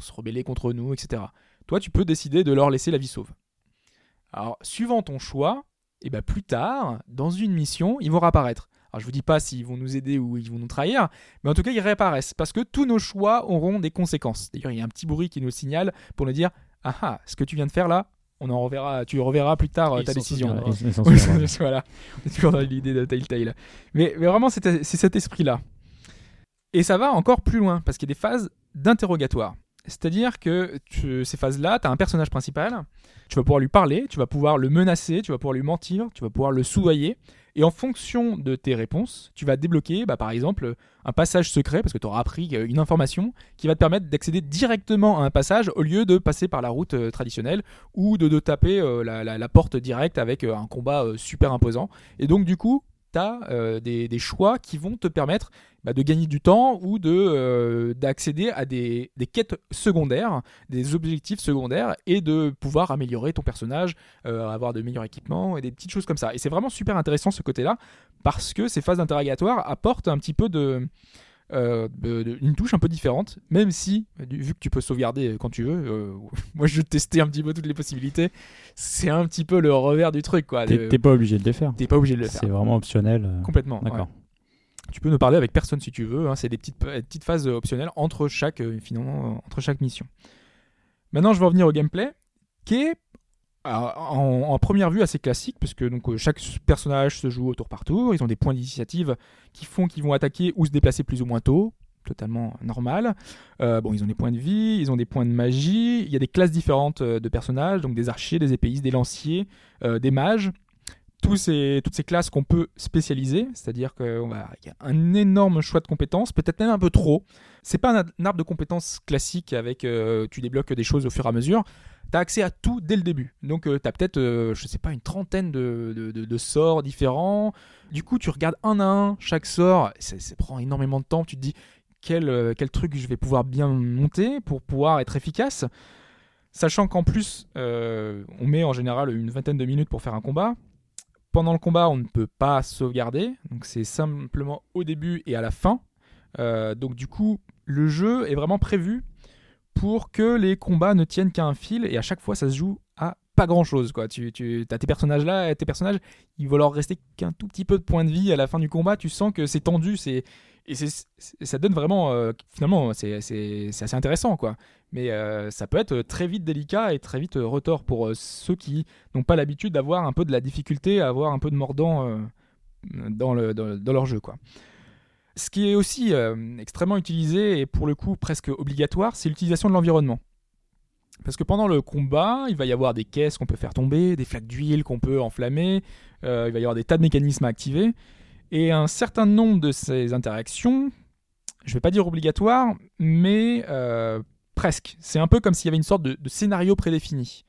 S1: se rebeller contre nous, etc. Toi, tu peux décider de leur laisser la vie sauve. Alors, suivant ton choix, et ben plus tard, dans une mission, ils vont réapparaître. Alors, je vous dis pas s'ils vont nous aider ou ils vont nous trahir, mais en tout cas, ils réapparaissent parce que tous nos choix auront des conséquences. D'ailleurs, il y a un petit bruit qui nous signale pour nous dire Ah ah, ce que tu viens de faire là, on en reverra, tu reverras plus tard euh,
S3: Ils
S1: ta décision.
S2: ils
S1: Oui, voilà, on est toujours dans l'idée de Telltale. Mais, mais vraiment, c'est c'est cet esprit-là. Et ça va encore plus loin, parce qu'il y a des phases d'interrogatoire. C'est-à-dire que tu- ces phases-là, tu as un personnage principal, tu vas pouvoir lui parler, tu vas pouvoir le menacer, tu vas pouvoir lui mentir, tu vas pouvoir le soudoyer. Et en fonction de tes réponses, tu vas débloquer, bah, par exemple, un passage secret, parce que tu auras appris euh, une information qui va te permettre d'accéder directement à un passage au lieu de passer par la route euh, traditionnelle ou de, taper euh, la, porte directe avec un combat super imposant. Et donc, du coup, tu as des, choix qui vont te permettre bah, de gagner du temps ou euh, d'accéder à des, des quêtes secondaires, des objectifs secondaires et de pouvoir améliorer ton personnage, euh, avoir de meilleurs équipements et des petites choses comme ça. Et c'est vraiment super intéressant ce côté-là parce que ces phases d'interrogatoire apportent un petit peu de, euh, une touche un peu différente, même si, vu que tu peux sauvegarder quand tu veux, euh, moi je testais un petit peu toutes les possibilités, c'est un petit peu le revers du truc quoi.
S2: T'es
S1: Le-
S2: pas obligé de les faire.
S1: T'es pas obligé de le faire.
S2: C'est vraiment optionnel. euh,
S1: Complètement.
S2: D'accord.
S1: ouais. Tu peux ne parler avec personne si tu veux. hein, c'est des petites, petites phases euh, optionnelles entre chaque, euh, finalement, euh, entre chaque mission. Maintenant, je vais revenir au gameplay, qui est alors, en, première vue assez classique, parce euh, chaque personnage se joue au tour par tour. Ils ont des points d'initiative qui font qu'ils vont attaquer ou se déplacer plus ou moins tôt. Totalement normal. Euh, bon, ils ont des points de vie, ils ont des points de magie. Il y a des classes différentes euh, de personnages, donc des archers, des épéistes, des lanciers, euh, des mages toutes ces classes qu'on peut spécialiser, c'est-à-dire qu'il y a un énorme choix de compétences, peut-être même un peu trop. C'est pas un, arbre de compétences classique avec euh, tu débloques des choses au fur et à mesure. Tu as accès à tout dès le début. Donc tu as peut-être, euh, je sais pas, une trentaine de, de- sorts différents. Du coup, tu regardes un à un chaque sort, ça, prend énormément de temps. Tu te dis quel, euh, quel truc je vais pouvoir bien monter pour pouvoir être efficace. Sachant qu'en plus, euh, on met en général une vingtaine de minutes pour faire un combat pendant le combat, on ne peut pas sauvegarder. Donc c'est simplement au début et à la fin. Euh, donc du coup, le jeu est vraiment prévu pour que les combats ne tiennent qu'à un fil et à chaque fois, ça se joue à pas grand chose. Quoi. Tu, as tes personnages là, tes personnages, il va leur rester qu'un tout petit peu de points de vie à la fin du combat. Tu sens que c'est tendu, c'est et ça donne vraiment euh, finalement c'est assez intéressant quoi. Mais euh, ça peut être très vite délicat et très vite euh, retort pour ceux qui n'ont pas l'habitude d'avoir un peu de la difficulté, à avoir un peu de mordant dans, le, dans leur jeu. Quoi. Ce qui est aussi euh, extrêmement utilisé et pour le coup presque obligatoire, c'est l'utilisation de l'environnement. Parce que pendant le combat, il va y avoir des caisses qu'on peut faire tomber, des flaques d'huile qu'on peut enflammer, euh, il va y avoir des tas de mécanismes à activer. Et un certain nombre de ces interactions, je vais pas dire obligatoire, mais euh, presque. C'est un peu comme s'il y avait une sorte de scénario prédéfini.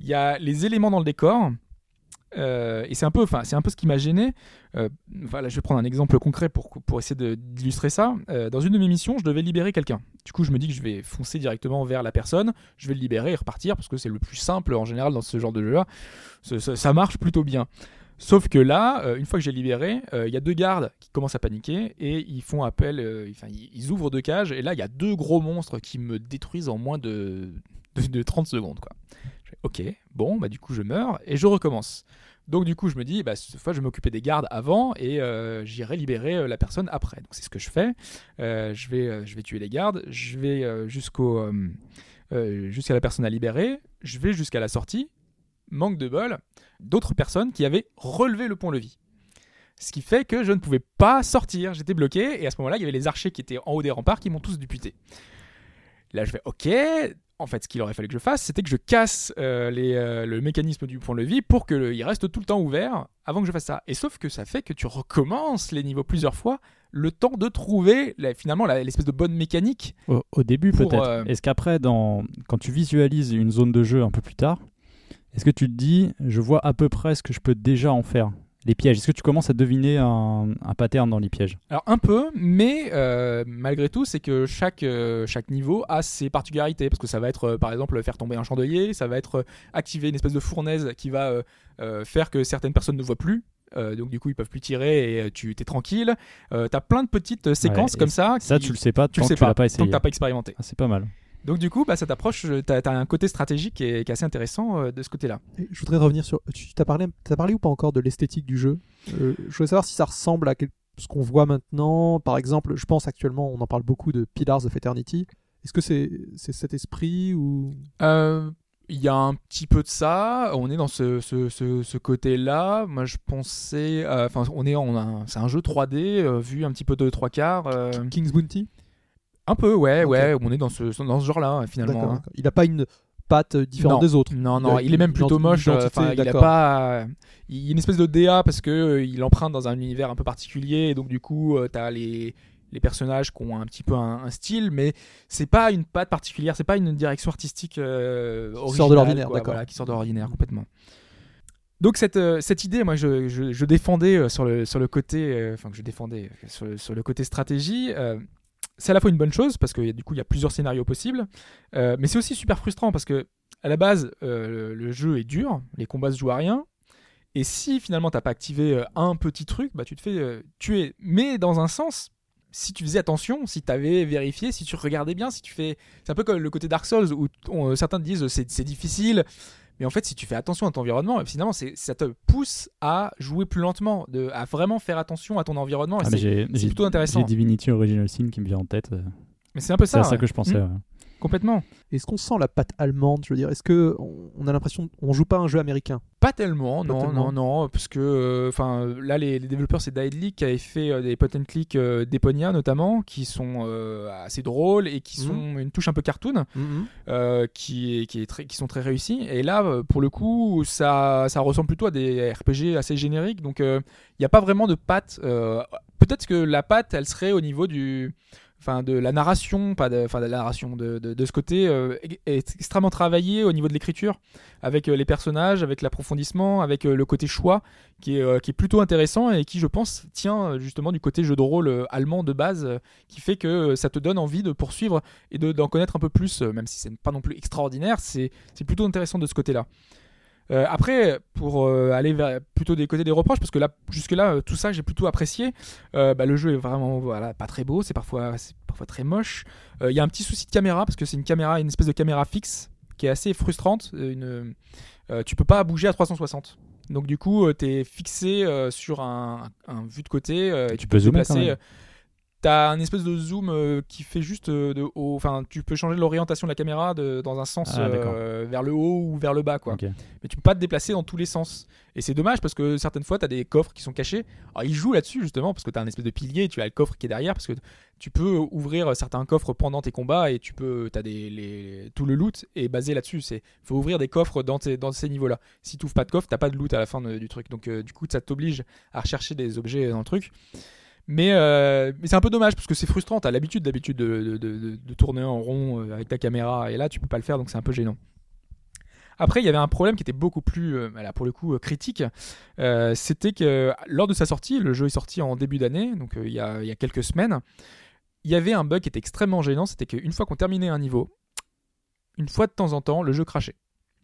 S1: Il y a les éléments dans le décor, euh, et c'est un peu, enfin, c'est un peu ce qui m'a gêné. Euh, je vais prendre un exemple concret pour, pour essayer d'illustrer ça. Euh, dans une de mes missions, je devais libérer quelqu'un. Du coup, je me dis que je vais foncer directement vers la personne, je vais le libérer et repartir parce que c'est le plus simple en général dans ce genre de jeu-là. Ça, marche plutôt bien. Sauf que là, une fois que j'ai libéré, il y a deux gardes qui commencent à paniquer et ils font appel, enfin, ils ouvrent deux cages et là, il y a deux gros monstres qui me détruisent en moins de, de, de 30 secondes. Quoi. Ok, bon, bah du coup, je meurs et je recommence. Donc du coup, je me dis, bah, cette fois, je vais m'occuper des gardes avant et euh, j'irai libérer euh, la personne après. Donc c'est ce que je fais. Euh, je, vais, je vais tuer les gardes, je vais jusqu'au, jusqu'à la personne à libérer, je vais jusqu'à la sortie. Manque de bol, d'autres personnes qui avaient relevé le pont-levis. Ce qui fait que je ne pouvais pas sortir, j'étais bloqué, et à ce moment-là, il y avait les archers qui étaient en haut des remparts qui m'ont tous duputé. Là, je fais OK. En fait, ce qu'il aurait fallu que je fasse, c'était que je casse euh, les, euh, le mécanisme du pont-levis pour qu'il reste tout le temps ouvert avant que je fasse ça. Et sauf que ça fait que tu recommences les niveaux plusieurs fois, le temps de trouver la- finalement l'espèce de bonne mécanique.
S2: Au, au début peut-être.
S1: euh,
S2: Est-ce qu'après, dans... quand tu visualises une zone de jeu un peu plus tard, est-ce que tu te dis, je vois à peu près ce que je peux déjà en faire? Les pièges. Est-ce que tu commences à deviner un, un pattern dans les pièges?
S1: Alors un peu, mais euh, malgré tout, c'est que chaque, euh, chaque niveau a ses particularités. Parce que ça va être, euh, par exemple, faire tomber un chandelier, ça va être activer une espèce de fournaise qui va faire que certaines personnes ne voient plus. Euh, donc du coup, ils peuvent plus tirer et tu t'es tranquille. Euh, T'as plein de petites séquences comme ça.
S2: Ça,
S1: qui-
S2: tu le sais pas
S1: tu le
S2: tant
S1: sais
S2: que tu l'as
S1: pas,
S2: pas
S1: tant
S2: essayé.
S1: que t'as pas expérimenté.
S2: Ah, c'est pas mal.
S1: Donc du coup, bah, ça t'approche. euh, T'as as un côté stratégique qui est, qui est assez intéressant euh, de ce côté-là.
S4: Je voudrais revenir sur. Tu t'as parlé, t'as parlé ou pas encore de l'esthétique du jeu? Euh, Je voudrais savoir si ça ressemble à quel- ce qu'on voit maintenant. Par exemple, je pense actuellement, on en parle beaucoup de Pillars of Eternity. Est-ce que c'est cet esprit ou?
S1: Euh, Il y a un petit peu de ça. On est dans ce, ce, ce, ce côté-là. Moi, je pensais. euh, Enfin, on est en un- c'est un jeu 3D euh, vu un petit peu de trois quarts. euh,
S4: King's Bounty?
S1: Un peu, ouais, ouais. On est dans ce dans ce genre-là finalement.
S4: D'accord.
S1: hein.
S4: Il n'a pas une patte différente
S1: Non.
S4: des autres.
S1: Non,
S4: Il
S1: non,
S4: a
S1: il est même plutôt moche. euh,
S4: identité,
S1: il a pas. Il y a une espèce de DA parce que euh, il emprunte dans un univers un peu particulier. Et donc du coup, tu t'as les les personnages qui ont un petit peu un, un style, mais c'est pas une patte particulière, c'est pas une direction artistique euh,
S4: sort de
S1: originale,
S4: l'ordinaire, d'accord.
S1: voilà, qui sort de l'ordinaire complètement. Donc cette, euh, cette idée, moi je, je, je défendais euh, sur le, sur le côté, euh, enfin que je défendais euh, sur, le- sur le côté stratégie. euh, c'est à la fois une bonne chose parce que du coup il y a plusieurs scénarios possibles, euh, mais c'est aussi super frustrant parce que à la base euh, le, jeu est dur, les combats se jouent à rien, et si finalement t'as pas activé euh, un petit truc, bah tu te fais tuer. Mais dans un sens, si tu faisais attention, si tu avais vérifié, si tu regardais bien, si tu fais, c'est un peu comme le côté Dark Souls où certains te disent c'est difficile. Mais en fait, si tu fais attention à ton environnement, finalement, c'est- ça te pousse à jouer plus lentement, de, à vraiment faire attention à ton environnement.
S2: Ah,
S1: c'est- c'est plutôt intéressant.
S2: J'ai Divinity Original Sin qui me vient en tête. euh,
S1: mais c'est un peu
S2: C'est
S1: ça.
S2: à ça
S1: ouais.
S2: que je pensais.
S1: Mm,
S2: ouais.
S1: Complètement.
S4: Est-ce qu'on sent la patte allemande Je veux dire, est-ce que on a l'impression on joue pas un jeu américain?
S1: Pas tellement,
S4: Pas
S1: non,
S4: tellement.
S1: non, non, parce que, euh, enfin, là, les, les développeurs, c'est Daedalic qui avait fait euh, des point and click euh, d'Eponia notamment, qui sont assez drôles et qui
S4: Mhm.
S1: sont une touche un peu cartoon. euh, qui, est, qui, est très, qui sont très réussis. Et là, pour le coup, ça, ça ressemble plutôt à des RPG assez génériques. Donc, il n'y a pas vraiment de patte. Peut-être que la patte, elle serait au niveau du. Enfin, de la narration, pas de, enfin, de la narration, de, de, ce côté euh, est- extrêmement travaillé au niveau de l'écriture, avec euh, les personnages, avec l'approfondissement, avec euh, le côté choix, qui est, qui est plutôt intéressant et qui, je pense, tient justement du côté jeu de rôle allemand de base, qui fait que ça te donne envie de poursuivre et de- d'en connaître un peu plus, même si c'est pas non plus extraordinaire, c'est plutôt intéressant de ce côté-là. Euh, après, pour euh, aller vers plutôt des côtés des reproches, parce que là, jusque-là, euh, tout ça, j'ai plutôt apprécié. Bah, le jeu est vraiment voilà, pas très beau, c'est parfois, parfois très moche. Il y a un petit souci de caméra, parce que c'est une caméra, une espèce de caméra fixe, qui est assez frustrante. Une, tu peux pas bouger à 360. Donc du coup, tu es fixé sur un, un vue de côté. et
S2: Tu peux zoomer
S1: déplacer,
S2: quand même.
S1: T'as un espèce de zoom euh, qui fait juste euh, de haut. Enfin, tu peux changer l'orientation de la caméra de- dans un sens
S2: Ah,
S1: euh, vers le haut ou vers le bas, quoi. Mais tu peux pas te déplacer dans tous les sens. Et c'est dommage parce que certaines fois, tu as des coffres qui sont cachés. Alors, ils jouent là-dessus justement parce que tu as un espèce de pilier, tu as le coffre qui est derrière parce que tu peux ouvrir certains coffres pendant tes combats et tu peux, as des, les- tout le loot est basé là-dessus. C'est faut ouvrir des coffres dans, tes- dans ces niveaux-là. Si tu ouvres pas de coffre, t'as pas de loot à la fin de- du truc. Donc du coup, ça t'oblige à rechercher des objets dans le truc. Mais, euh, mais c'est un peu dommage parce que c'est frustrant. T'as l'habitude d'habitude de, tourner en rond euh, avec ta caméra et là tu peux pas le faire donc c'est un peu gênant. Après, il y avait un problème qui était beaucoup plus, euh, là, pour le coup, critique. C'était que lors de sa sortie, le jeu est sorti en début d'année, donc il, y a, il y a quelques semaines, il y avait un bug qui était extrêmement gênant. C'était qu'une fois qu'on terminait un niveau, une fois de temps en temps, le jeu crachait.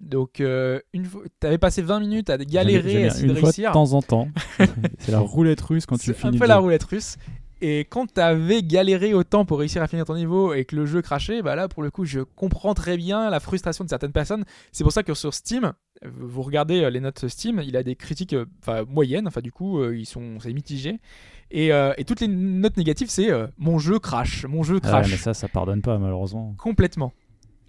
S1: Donc, euh, une fois, t'avais passé 20 minutes à galérer, à essayer de
S2: Une fois
S1: réussir.
S2: de temps en temps. c'est la roulette russe quand tu
S1: C'est
S2: finis.
S1: un
S2: le
S1: peu la
S2: jeu.
S1: roulette russe. Et quand t'avais galéré autant pour réussir à finir ton niveau et que le jeu crachait, bah là pour le coup je comprends très bien la frustration de certaines personnes. C'est pour ça que sur Steam, vous regardez euh, les notes Steam, il a des critiques euh, enfin moyennes, enfin du coup ils sont c'est mitigé. Et, euh, et toutes les notes négatives c'est euh, mon jeu crash, mon jeu
S2: Ah ouais,
S1: crash
S2: mais ça, ça pardonne pas malheureusement.
S1: complètement.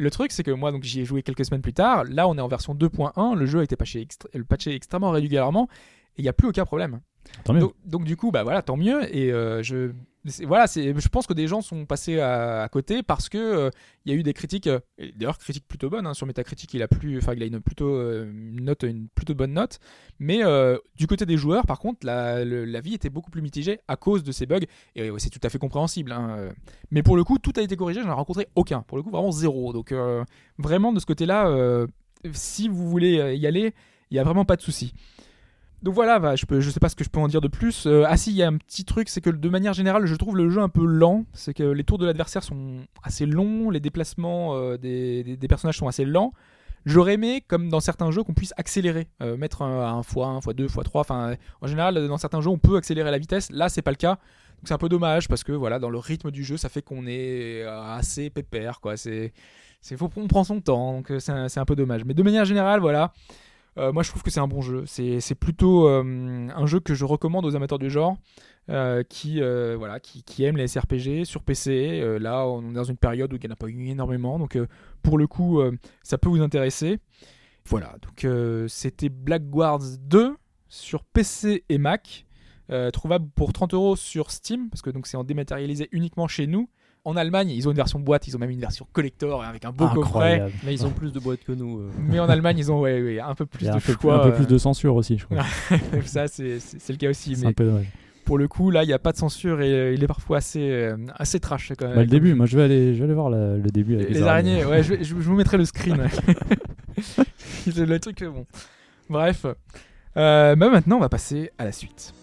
S1: Le truc, c'est que moi, donc j'y ai joué quelques semaines plus tard. Là, on est en version 2.1. Le jeu a été patché, patché extrêmement régulièrement et il n'y a plus aucun problème. Donc, du coup, bah voilà, tant mieux. Et euh, je, voilà, je pense que des gens sont passés à, côté parce que euh, y a eu des critiques, euh, d'ailleurs critiques plutôt bonnes hein, sur Metacritic. Il a plus, enfin, il a une plutôt note, une plutôt bonne note. Mais du côté des joueurs, par contre, la, vie était beaucoup plus mitigée à cause de ces bugs. Et c'est tout à fait compréhensible. hein. Mais pour le coup, tout a été corrigé. J'en ai rencontré aucun. Pour le coup, vraiment zéro. Donc vraiment de ce côté-là, si vous voulez y aller, il y a vraiment pas de souci. Donc voilà, bah, je, peux, je sais pas ce que je peux en dire de plus. Euh, ah si, il y a un petit truc, c'est que de manière générale, je trouve le jeu un peu lent. C'est que les tours de l'adversaire sont assez longs, les déplacements euh, des, personnages sont assez lents. J'aurais aimé, comme dans certains jeux, qu'on puisse accélérer, euh, mettre un, un fois 1, fois 2, fois 3. Enfin, en général, dans certains jeux, on peut accélérer la vitesse. Là, c'est pas le cas. Donc c'est un peu dommage parce que voilà, dans le rythme du jeu, ça fait qu'on est assez pépère. C'est, c'est, faut, on prend son temps, donc un, c'est un peu dommage. Mais de manière générale, voilà. Euh, moi, je trouve que c'est un bon jeu. C'est, plutôt euh, un jeu que je recommande aux amateurs du genre euh, qui, voilà, qui, qui aiment les SRPG sur PC. Là, on est dans une période où il n'y en a pas eu énormément. Donc, pour le coup, ça peut vous intéresser. Voilà, donc c'était Black Guards 2 sur PC et Mac. trouvable pour 30 euros sur Steam, parce que c'est en dématérialisé uniquement chez nous. En Allemagne, ils ont une version boîte, ils ont même une version collector avec un beau coffret.
S2: Incroyable.
S3: Mais ils ont plus de boîtes que nous. euh.
S1: Mais en Allemagne, ils ont ouais, ouais, un peu plus
S2: Il y a
S1: de
S2: un peu,
S1: choix.
S2: un peu plus
S1: euh,
S2: de censure aussi, je crois.
S1: ça, c'est c'est- c'est le cas aussi.
S2: C'est
S1: Mais
S2: un peu dommage.
S1: pour le coup, là, il n'y a pas de censure et euh, il est parfois assez, euh, assez trash. Quand même.
S2: Bah, le début, moi je vais aller, je vais aller voir la- le début avec
S1: Les, araignées, ouais, je, vais- je- je vous mettrai le screen. C'est le truc, euh, bon. Bref. Euh, bah maintenant, on va passer à la suite.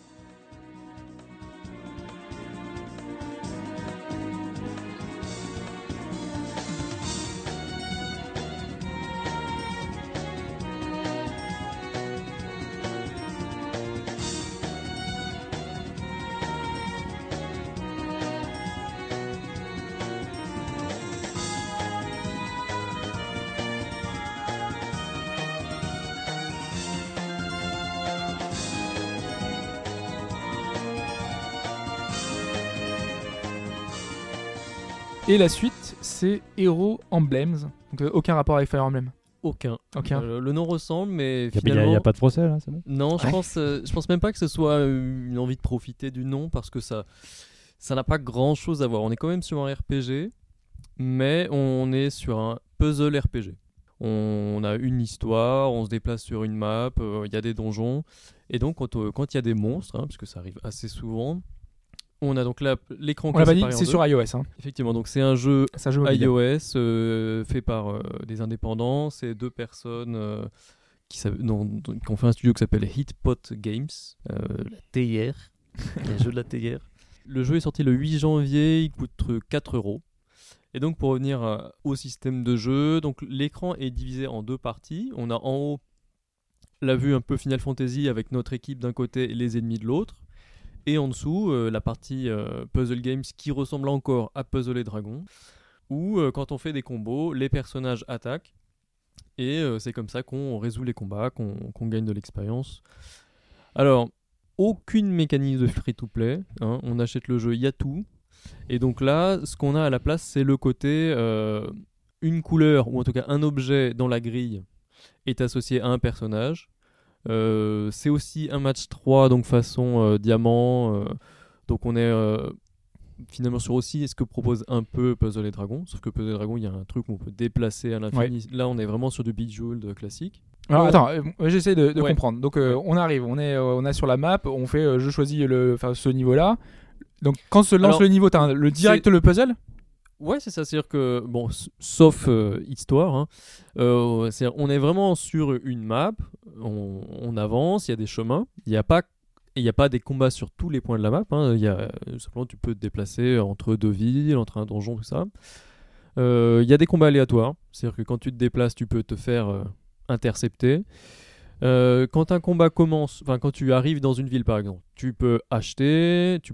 S1: Et la suite, c'est Hero Emblems. Donc, euh, aucun rapport avec Fire Emblem.
S3: Aucun.
S1: Aucun.
S3: Euh, le nom ressemble, mais
S2: Il n'y
S3: finalement.
S2: a, pas de procès là, c'est bon
S3: Non, je
S1: Ouais.
S3: pense, euh, je pense même pas que ce soit une envie de profiter du nom parce que ça, ça n'a pas grand chose à voir. On est quand même sur un RPG, mais on est sur un puzzle RPG. On a une histoire, on se déplace sur une map, euh, il y a des donjons, et donc quand quand il y a des monstres, hein, parce que ça arrive assez souvent, on a donc là l'écran
S1: On
S3: qui
S1: l'a pas dit, c'est sur iOS. Hein.
S3: Effectivement, donc c'est un jeu
S1: un jeu
S3: iOS euh, fait par euh, des indépendants. C'est deux personnes euh, qui, non, ont fait un studio qui s'appelle Hitpot Games, la TR, les jeux de la TR. Le jeu est sorti le 8 janvier, il coûte euh, 4 euros. Et donc pour revenir au système de jeu, donc l'écran est divisé en deux parties. On a en haut la vue un peu Final Fantasy avec notre équipe d'un côté et les ennemis de l'autre. Et en dessous, euh, la partie euh, Puzzle Games qui ressemble encore à Puzzle et Dragon, où euh, quand on fait des combos, les personnages attaquent. Et c'est comme ça qu'on résout les combats, qu'on gagne de l'expérience. Alors, aucune mécanique de free-to-play. hein, on achète le jeu, il y a tout. Et donc là, ce qu'on a à la place, c'est le côté une couleur, ou en tout cas un objet dans la grille, est associé à un personnage. Euh, c'est aussi un match 3, donc façon euh, diamant. euh, donc on est finalement sur aussi ce que propose un peu Puzzle et Dragon. Sauf que Puzzle et Dragon, il y a un truc où on peut déplacer à l'infini. Là, on est vraiment sur du Bejeweled classique.
S1: Alors
S3: Oh.
S1: attends, euh, j'essaie de, de
S3: Ouais.
S1: comprendre. Donc euh, on arrive, on est, euh, on est sur la map, on fait, je choisis le, ce niveau-là. Donc quand se lance
S3: Alors,
S1: le niveau, t'as le direct le puzzle?
S3: Ouais, c'est ça. C'est-à-dire que, bon, sauf euh, histoire, hein, euh, on est vraiment sur une map, on, avance, il y a des chemins, il n'y a pas. Il n'y a pas des combats sur tous les points de la map. hein, y a, euh, simplement, tu peux te déplacer entre deux villes, entre un donjon, tout ça. Il y a des combats aléatoires. C'est-à-dire que quand tu te déplaces, tu peux te faire intercepter. Quand un combat commence, enfin quand tu arrives dans une ville par exemple, tu peux acheter, tu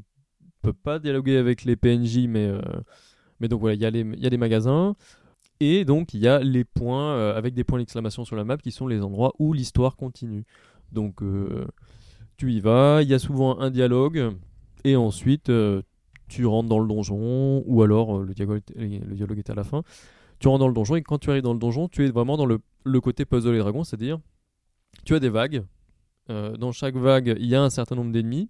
S3: peux pas dialoguer avec les PNJ, mais mais donc voilà, il y, a les- magasins. Et donc il y a les points euh, avec des points d'exclamation sur la map qui sont les endroits où l'histoire continue. Donc euh, tu y vas, il y a souvent un dialogue. Et ensuite euh, tu rentres dans le donjon. Ou alors le, dialogue, est à la fin. Tu rentres dans le donjon et quand tu arrives dans le donjon, tu es vraiment dans le, le côté puzzle et dragon. C'est-à-dire tu as des vagues. Dans chaque vague, il y a un certain nombre d'ennemis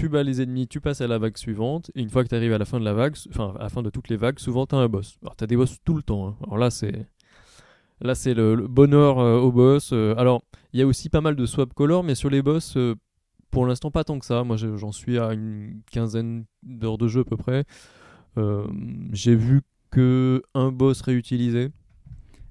S3: tu bats les ennemis, tu passes à la vague suivante, et une fois que tu arrives à la fin de la vague, enfin à la fin de toutes les vagues, souvent tu as un boss. Alors tu as des boss tout le temps. hein. Alors là c'est le, bonheur euh, au boss. Euh, alors il y a aussi pas mal de swap color, mais sur les boss, euh, pour l'instant pas tant que ça. Moi je- j'en suis à une quinzaine d'heures de jeu à peu près. J'ai vu que un boss réutilisé.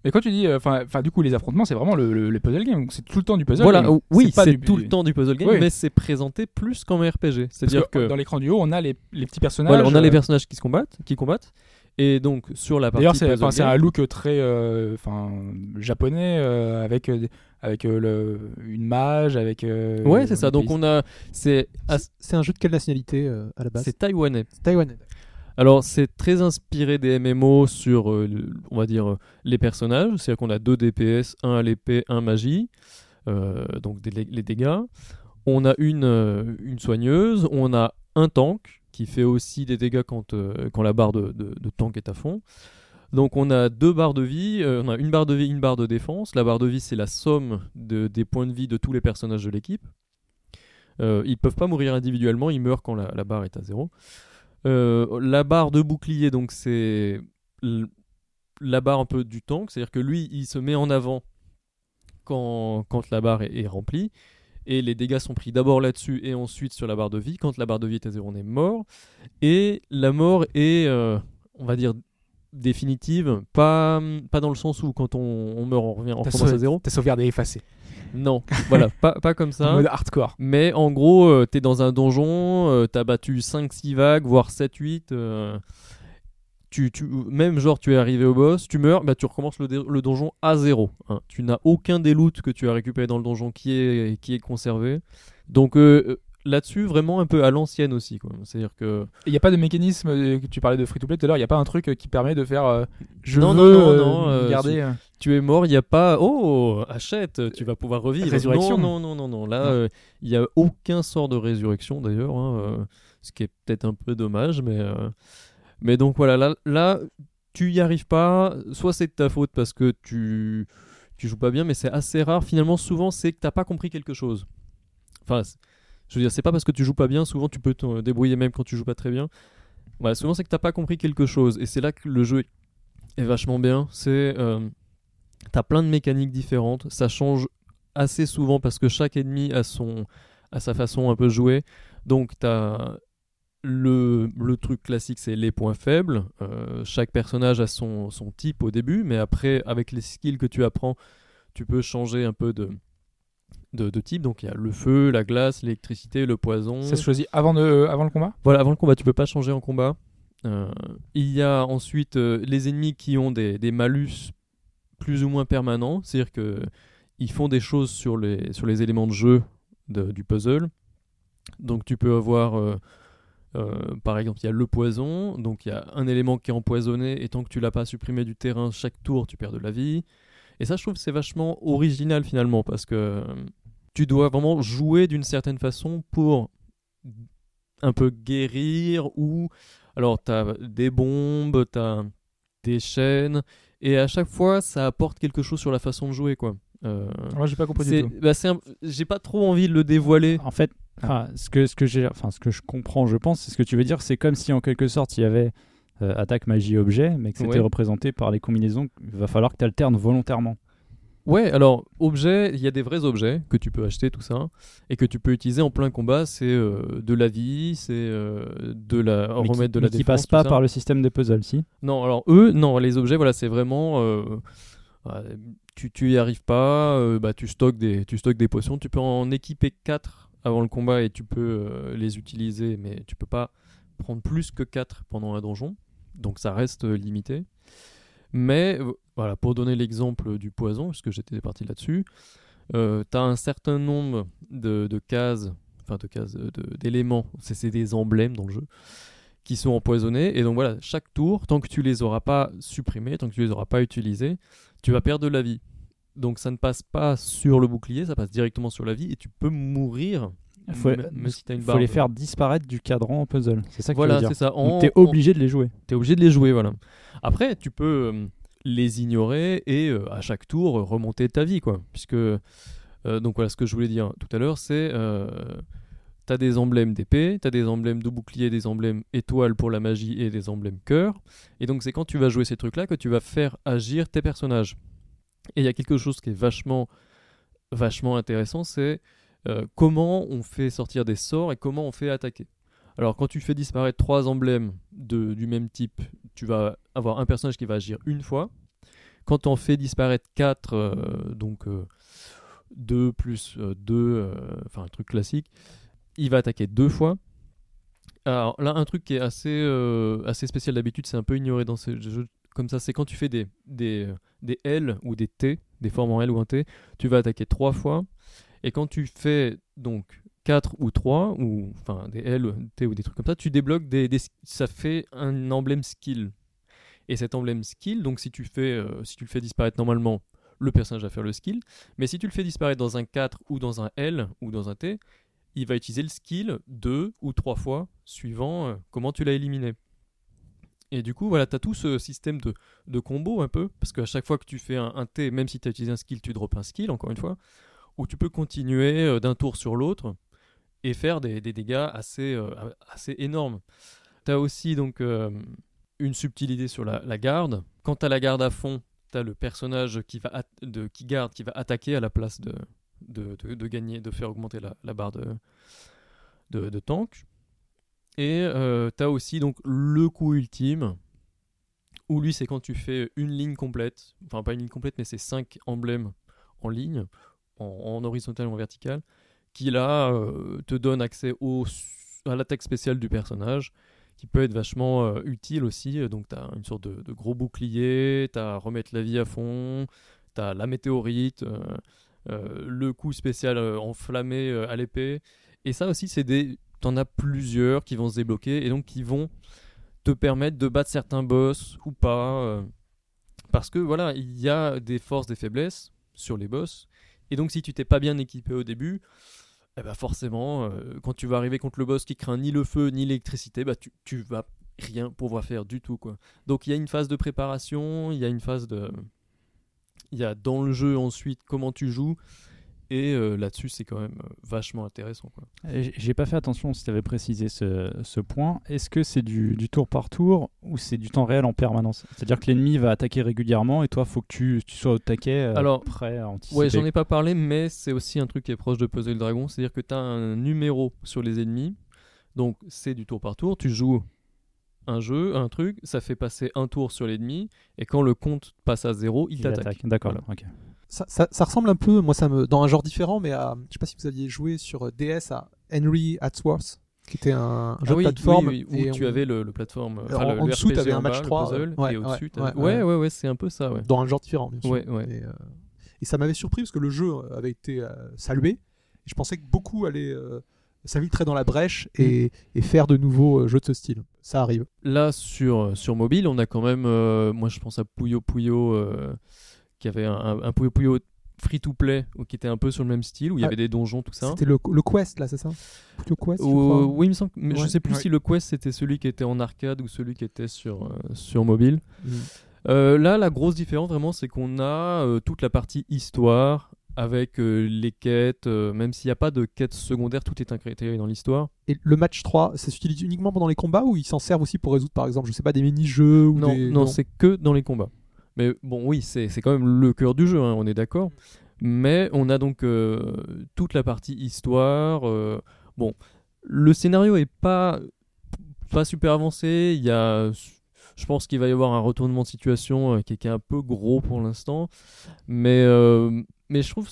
S1: Mais quand tu dis, euh, enfin, enfin, du coup, les affrontements, c'est vraiment le, le- le puzzle game. donc C'est tout le temps du puzzle
S3: Voilà,
S1: game.
S3: oui,
S1: pas
S3: c'est
S1: du-
S3: tout le temps du puzzle game,
S1: Oui.
S3: mais c'est présenté plus comme un RPG. C'est-à-dire que,
S1: dans l'écran du haut, on a les, les petits personnages.
S3: voilà, on a les
S1: euh,
S3: personnages qui se combattent, qui combattent, et donc sur la partie
S1: D'ailleurs, c'est un look très euh, enfin, japonais euh, avec, euh, avec euh, le, une mage, avec. euh,
S3: Ouais, c'est ça. Donc on a, c'est,
S4: C'est- C'est un jeu de quelle nationalité euh, à la base?
S3: C'est taïwanais.
S4: taïwanais.
S3: Alors c'est très inspiré des MMO sur, euh, euh, les personnages. C'est-à-dire qu'on a deux DPS, un à l'épée, un magie, euh, donc les dégâts. On a une, une soigneuse, on a un tank qui fait aussi des dégâts quand, la barre de, tank est à fond. Donc on a deux barres de vie, on a une barre de vie, une barre de défense. La barre de vie c'est la somme de- des points de vie de tous les personnages de l'équipe. Euh, ils peuvent pas mourir individuellement, ils meurent quand la barre est à zéro. Euh, la barre de bouclier, donc c'est la barre un peu du tank, c'est-à-dire que lui, il se met en avant quand, quand la barre est, est remplie, et les dégâts sont pris d'abord là-dessus et ensuite sur la barre de vie. Quand la barre de vie est à zéro, on est mort, et la mort est, euh, on va dire, définitive, pas, pas dans le sens où quand on, on meurt, on revient, on recommence à zéro.
S1: Ta sauvegarde est effacée.
S3: Non, voilà, pas, pas comme
S1: En
S3: ça.
S1: mode hardcore.
S3: Mais en gros, euh, t'es dans un donjon, euh, t'as battu 5-6 vagues, voire 7-8. euh, tu, tu, même genre, tu es arrivé au boss, tu meurs, bah, tu recommences le, donjon à zéro. hein. Tu n'as aucun des loots que tu as récupéré dans le donjon qui est, qui est conservé. Donc là-dessus, vraiment un peu à l'ancienne aussi. C'est-à-dire que.
S1: Il n'y a pas de mécanisme, euh, tu parlais de free-to-play tout à l'heure, il n'y a pas un truc euh, qui permet de faire euh, je
S3: Non, non,
S1: veux
S3: non,
S1: euh,
S3: non, euh,
S1: garder.
S3: Tu es mort, il n'y a pas. Oh, achète, tu vas pouvoir revivre.
S1: Résurrection.
S3: Non, non, non, non. non. Là, il n'y a aucun sort de résurrection d'ailleurs, hein, ce qui est peut-être un peu dommage, mais. Mais donc voilà, là, là tu y arrives pas. Soit c'est de ta faute parce que tu tu joues pas bien, mais c'est assez rare. Finalement, souvent, c'est que t'as pas compris quelque chose. Enfin, je veux dire, c'est pas parce que tu joues pas bien. Souvent, tu peux te débrouiller même quand tu joues pas très bien. Souvent, c'est que t'as pas compris quelque chose, et c'est là que le jeu est vachement bien. C'est euh, T'as plein de mécaniques différentes, ça change assez souvent parce que chaque ennemi a, son, a sa façon un peu de jouer. Donc t'as le, le truc classique, c'est les points faibles. Euh, chaque personnage a son, son type au début, mais après, avec les skills que tu apprends, tu peux changer un peu de, de, de type. Donc il y a le feu, la glace, l'électricité, le poison.
S1: Ça se choisit avant, de, avant le combat?
S3: Voilà, avant le combat, tu peux pas changer en combat. Euh, il y a ensuite euh, les ennemis qui ont des, des malus plus ou moins permanents, c'est-à-dire que ils font des choses sur les, sur les éléments de jeu de- du puzzle. Donc tu peux avoir, euh, euh, par exemple, il y a le poison, donc il y a un élément qui est empoisonné, et tant que tu l'as pas supprimé du terrain, chaque tour, tu perds de la vie. Et ça, je trouve que c'est vachement original finalement, parce que euh, tu dois vraiment jouer d'une certaine façon pour un peu guérir ou alors t'as des bombes, t'as des chaînes et à chaque fois ça apporte quelque chose sur la façon de jouer quoi. Euh,
S1: Moi, j'ai pas compris du tout.
S3: bah, c'est un- j'ai pas trop envie de le dévoiler.
S2: En fait, ce que ce que j'ai, enfin ce que je comprends, je pense, c'est ce que tu veux dire, c'est comme si en quelque sorte il y avait euh, attaque, magie, objet, mais que c'était
S3: Ouais.
S2: représenté par les combinaisons. Il va falloir que tu alternes volontairement.
S3: Ouais, alors objet, il y a des vrais objets que tu peux acheter tout ça et que tu peux utiliser en plein combat. C'est euh, de la vie, c'est euh, de la
S2: mais
S3: remettre
S2: qui,
S3: de la
S2: mais qui
S3: défense.
S2: passe pas par le système de puzzle, si?
S3: Non, alors eux, non, les objets, voilà, c'est vraiment. euh, tu, tu y arrives pas, bah, tu, stockes des, tu stockes des potions. Tu peux en équiper 4 avant le combat et tu peux les utiliser, mais tu peux pas prendre plus que 4 pendant un donjon. Donc ça reste euh, limité. Mais euh, voilà, pour donner l'exemple du poison, puisque j'étais parti là-dessus, euh, tu as un certain nombre de, cases, enfin de cases, euh, d'éléments, c'est des emblèmes dans le jeu, qui sont empoisonnés. Et donc voilà, chaque tour, tant que tu les auras pas supprimés, tant que tu les auras pas utilisés, tu vas perdre de la vie. Donc ça ne passe pas sur le bouclier, ça passe directement sur la vie et tu peux mourir.
S2: Il faut,
S3: si
S2: les faire disparaître du cadran en puzzle. C'est ça que
S3: Voilà,
S2: tu veux dire.
S3: ça.
S2: T'es obligé de les jouer.
S3: T'es obligé de les jouer, voilà. Après, tu peux euh, les ignorer et euh, à chaque tour euh, remonter ta vie, quoi. Puisque donc voilà, ce que je voulais dire tout à l'heure, c'est t'as des emblèmes d'épée, t'as des emblèmes de bouclier, des emblèmes étoiles pour la magie et des emblèmes cœur. Et donc c'est quand tu vas jouer ces trucs-là que tu vas faire agir tes personnages. Et il y a quelque chose qui est vachement, vachement intéressant, c'est euh, comment on fait sortir des sorts et comment on fait attaquer? Alors quand tu fais disparaître trois emblèmes de, du même type, tu vas avoir un personnage qui va agir une fois. Quand on fait disparaître 4, donc 2 plus 2, enfin un truc classique, il va attaquer deux fois. Alors là, un truc qui est assez, euh, assez spécial d'habitude, c'est un peu ignoré dans ces jeux comme ça, c'est quand tu fais des, des, des L ou des T, des formes en L ou en T, tu vas attaquer trois fois. Et quand tu fais donc 4 ou 3, ou enfin des L, T ou des trucs comme ça, tu débloques des, ça fait un emblème skill. Et cet emblème skill, donc si tu, fais, euh, si tu le fais disparaître normalement, le personnage va faire le skill. Mais si tu le fais disparaître dans un 4 ou dans un L ou dans un T, il va utiliser le skill deux ou trois fois, suivant euh, comment tu l'as éliminé. Et du coup, voilà, tu as tout ce système de, de combo un peu, parce qu'à chaque fois que tu fais un, T, même si tu as utilisé un skill, tu drops un skill, encore une fois, où tu peux continuer euh, d'un tour sur l'autre et faire des, dégâts assez, euh, assez énormes. Tu as aussi donc une subtilité sur la, garde. Quand tu as la garde à fond, tu as le personnage qui, va qui garde, qui va attaquer à la place de, de, gagner, de faire augmenter la, barre de, de, tank. Et euh, tu as aussi donc le coup ultime, où lui c'est quand tu fais une ligne complète, enfin pas une ligne complète, mais c'est 5 emblèmes en ligne, en, horizontal ou en vertical, qui là euh, te donne accès au, à l'attaque spéciale du personnage, qui peut être vachement euh, utile aussi. Donc tu as une sorte de, gros bouclier, tu as remettre la vie à fond, tu as la météorite. Euh, le coup spécial enflammé à l'épée. Et ça aussi, c'est des. T'en as plusieurs qui vont se débloquer et donc qui vont te permettre de battre certains boss ou pas. parce que voilà, il y a des forces, des faiblesses sur les boss. Et donc, si tu t'es pas bien équipé au début, eh ben forcément, quand tu vas arriver contre le boss qui craint ni le feu ni l'électricité, bah tu, tu vas rien pouvoir faire du tout. Donc, il y a une phase de préparation, il y a une phase de il y a dans le jeu ensuite comment tu joues. Et euh, là-dessus, c'est quand même euh, vachement intéressant.
S2: J'ai pas fait attention si tu avais précisé ce, ce point. Est-ce que c'est du, du, tour par tour ou c'est du temps réel en permanence? C'est-à-dire que l'ennemi va attaquer régulièrement et toi, faut que tu, tu sois au taquet, euh, Alors, prêt à anticiper.
S3: Ouais, j'en ai pas parlé, mais c'est aussi un truc qui est proche de Puzzle Dragon. C'est-à-dire que tu as un numéro sur les ennemis. Donc, c'est du tour par tour. Tu joues un jeu, un truc, ça fait passer un tour sur l'ennemi, et quand le compte passe à zéro, il, t'attaque.
S2: D'accord,
S4: Ça, ça, ressemble un peu, moi, ça me, dans un genre différent, mais à, je sais pas si vous aviez joué sur DS à Henry Hatsworth, qui était un, jeu
S3: ah de
S4: plateforme.
S3: Oui, où tu avais le, plateforme.
S4: en, dessous, tu avais un match 3.
S3: Puzzle, et au-dessus, ouais, ouais, ouais, c'est un peu ça.
S4: Dans un genre différent, bien sûr.
S3: Ouais, ouais.
S4: Et, euh, et ça m'avait surpris parce que le jeu avait été euh, salué. Et je pensais que beaucoup allaient euh, s'infiltrer dans la brèche et, mm. et, faire de nouveaux euh, jeux de ce style. Ça arrive.
S3: Là, sur, euh, sur mobile, on a quand même, euh, moi je pense à Puyo Puyo, qui avait un, un Puyo Puyo free-to-play qui était un peu sur le même style, où il y ah, avait des donjons, tout ça.
S4: C'était le, le, Quest, là, c'est ça?
S3: Puyo Quest Oui, il me semble. Mais je sais plus si le Quest c'était celui qui était en arcade ou celui qui était sur, sur mobile. Mm. là, la grosse différence vraiment, c'est qu'on a toute la partie histoire, avec euh, les quêtes, euh, même s'il n'y a pas de quêtes secondaires, tout est intégré dans l'histoire.
S4: Et le match 3, ça s'utilise uniquement pendant les combats ou ils s'en servent aussi pour résoudre par exemple, je sais pas, des mini-jeux ou
S3: Non,
S4: des...
S3: non, c'est que dans les combats. Mais bon, oui, c'est quand même le cœur du jeu, hein, on est d'accord. Mais on a donc euh, toute la partie histoire. bon, le scénario est pas, pas super avancé. Il y a je pense qu'il va y avoir un retournement de situation qui, est un peu gros pour l'instant. Mais mais je trouve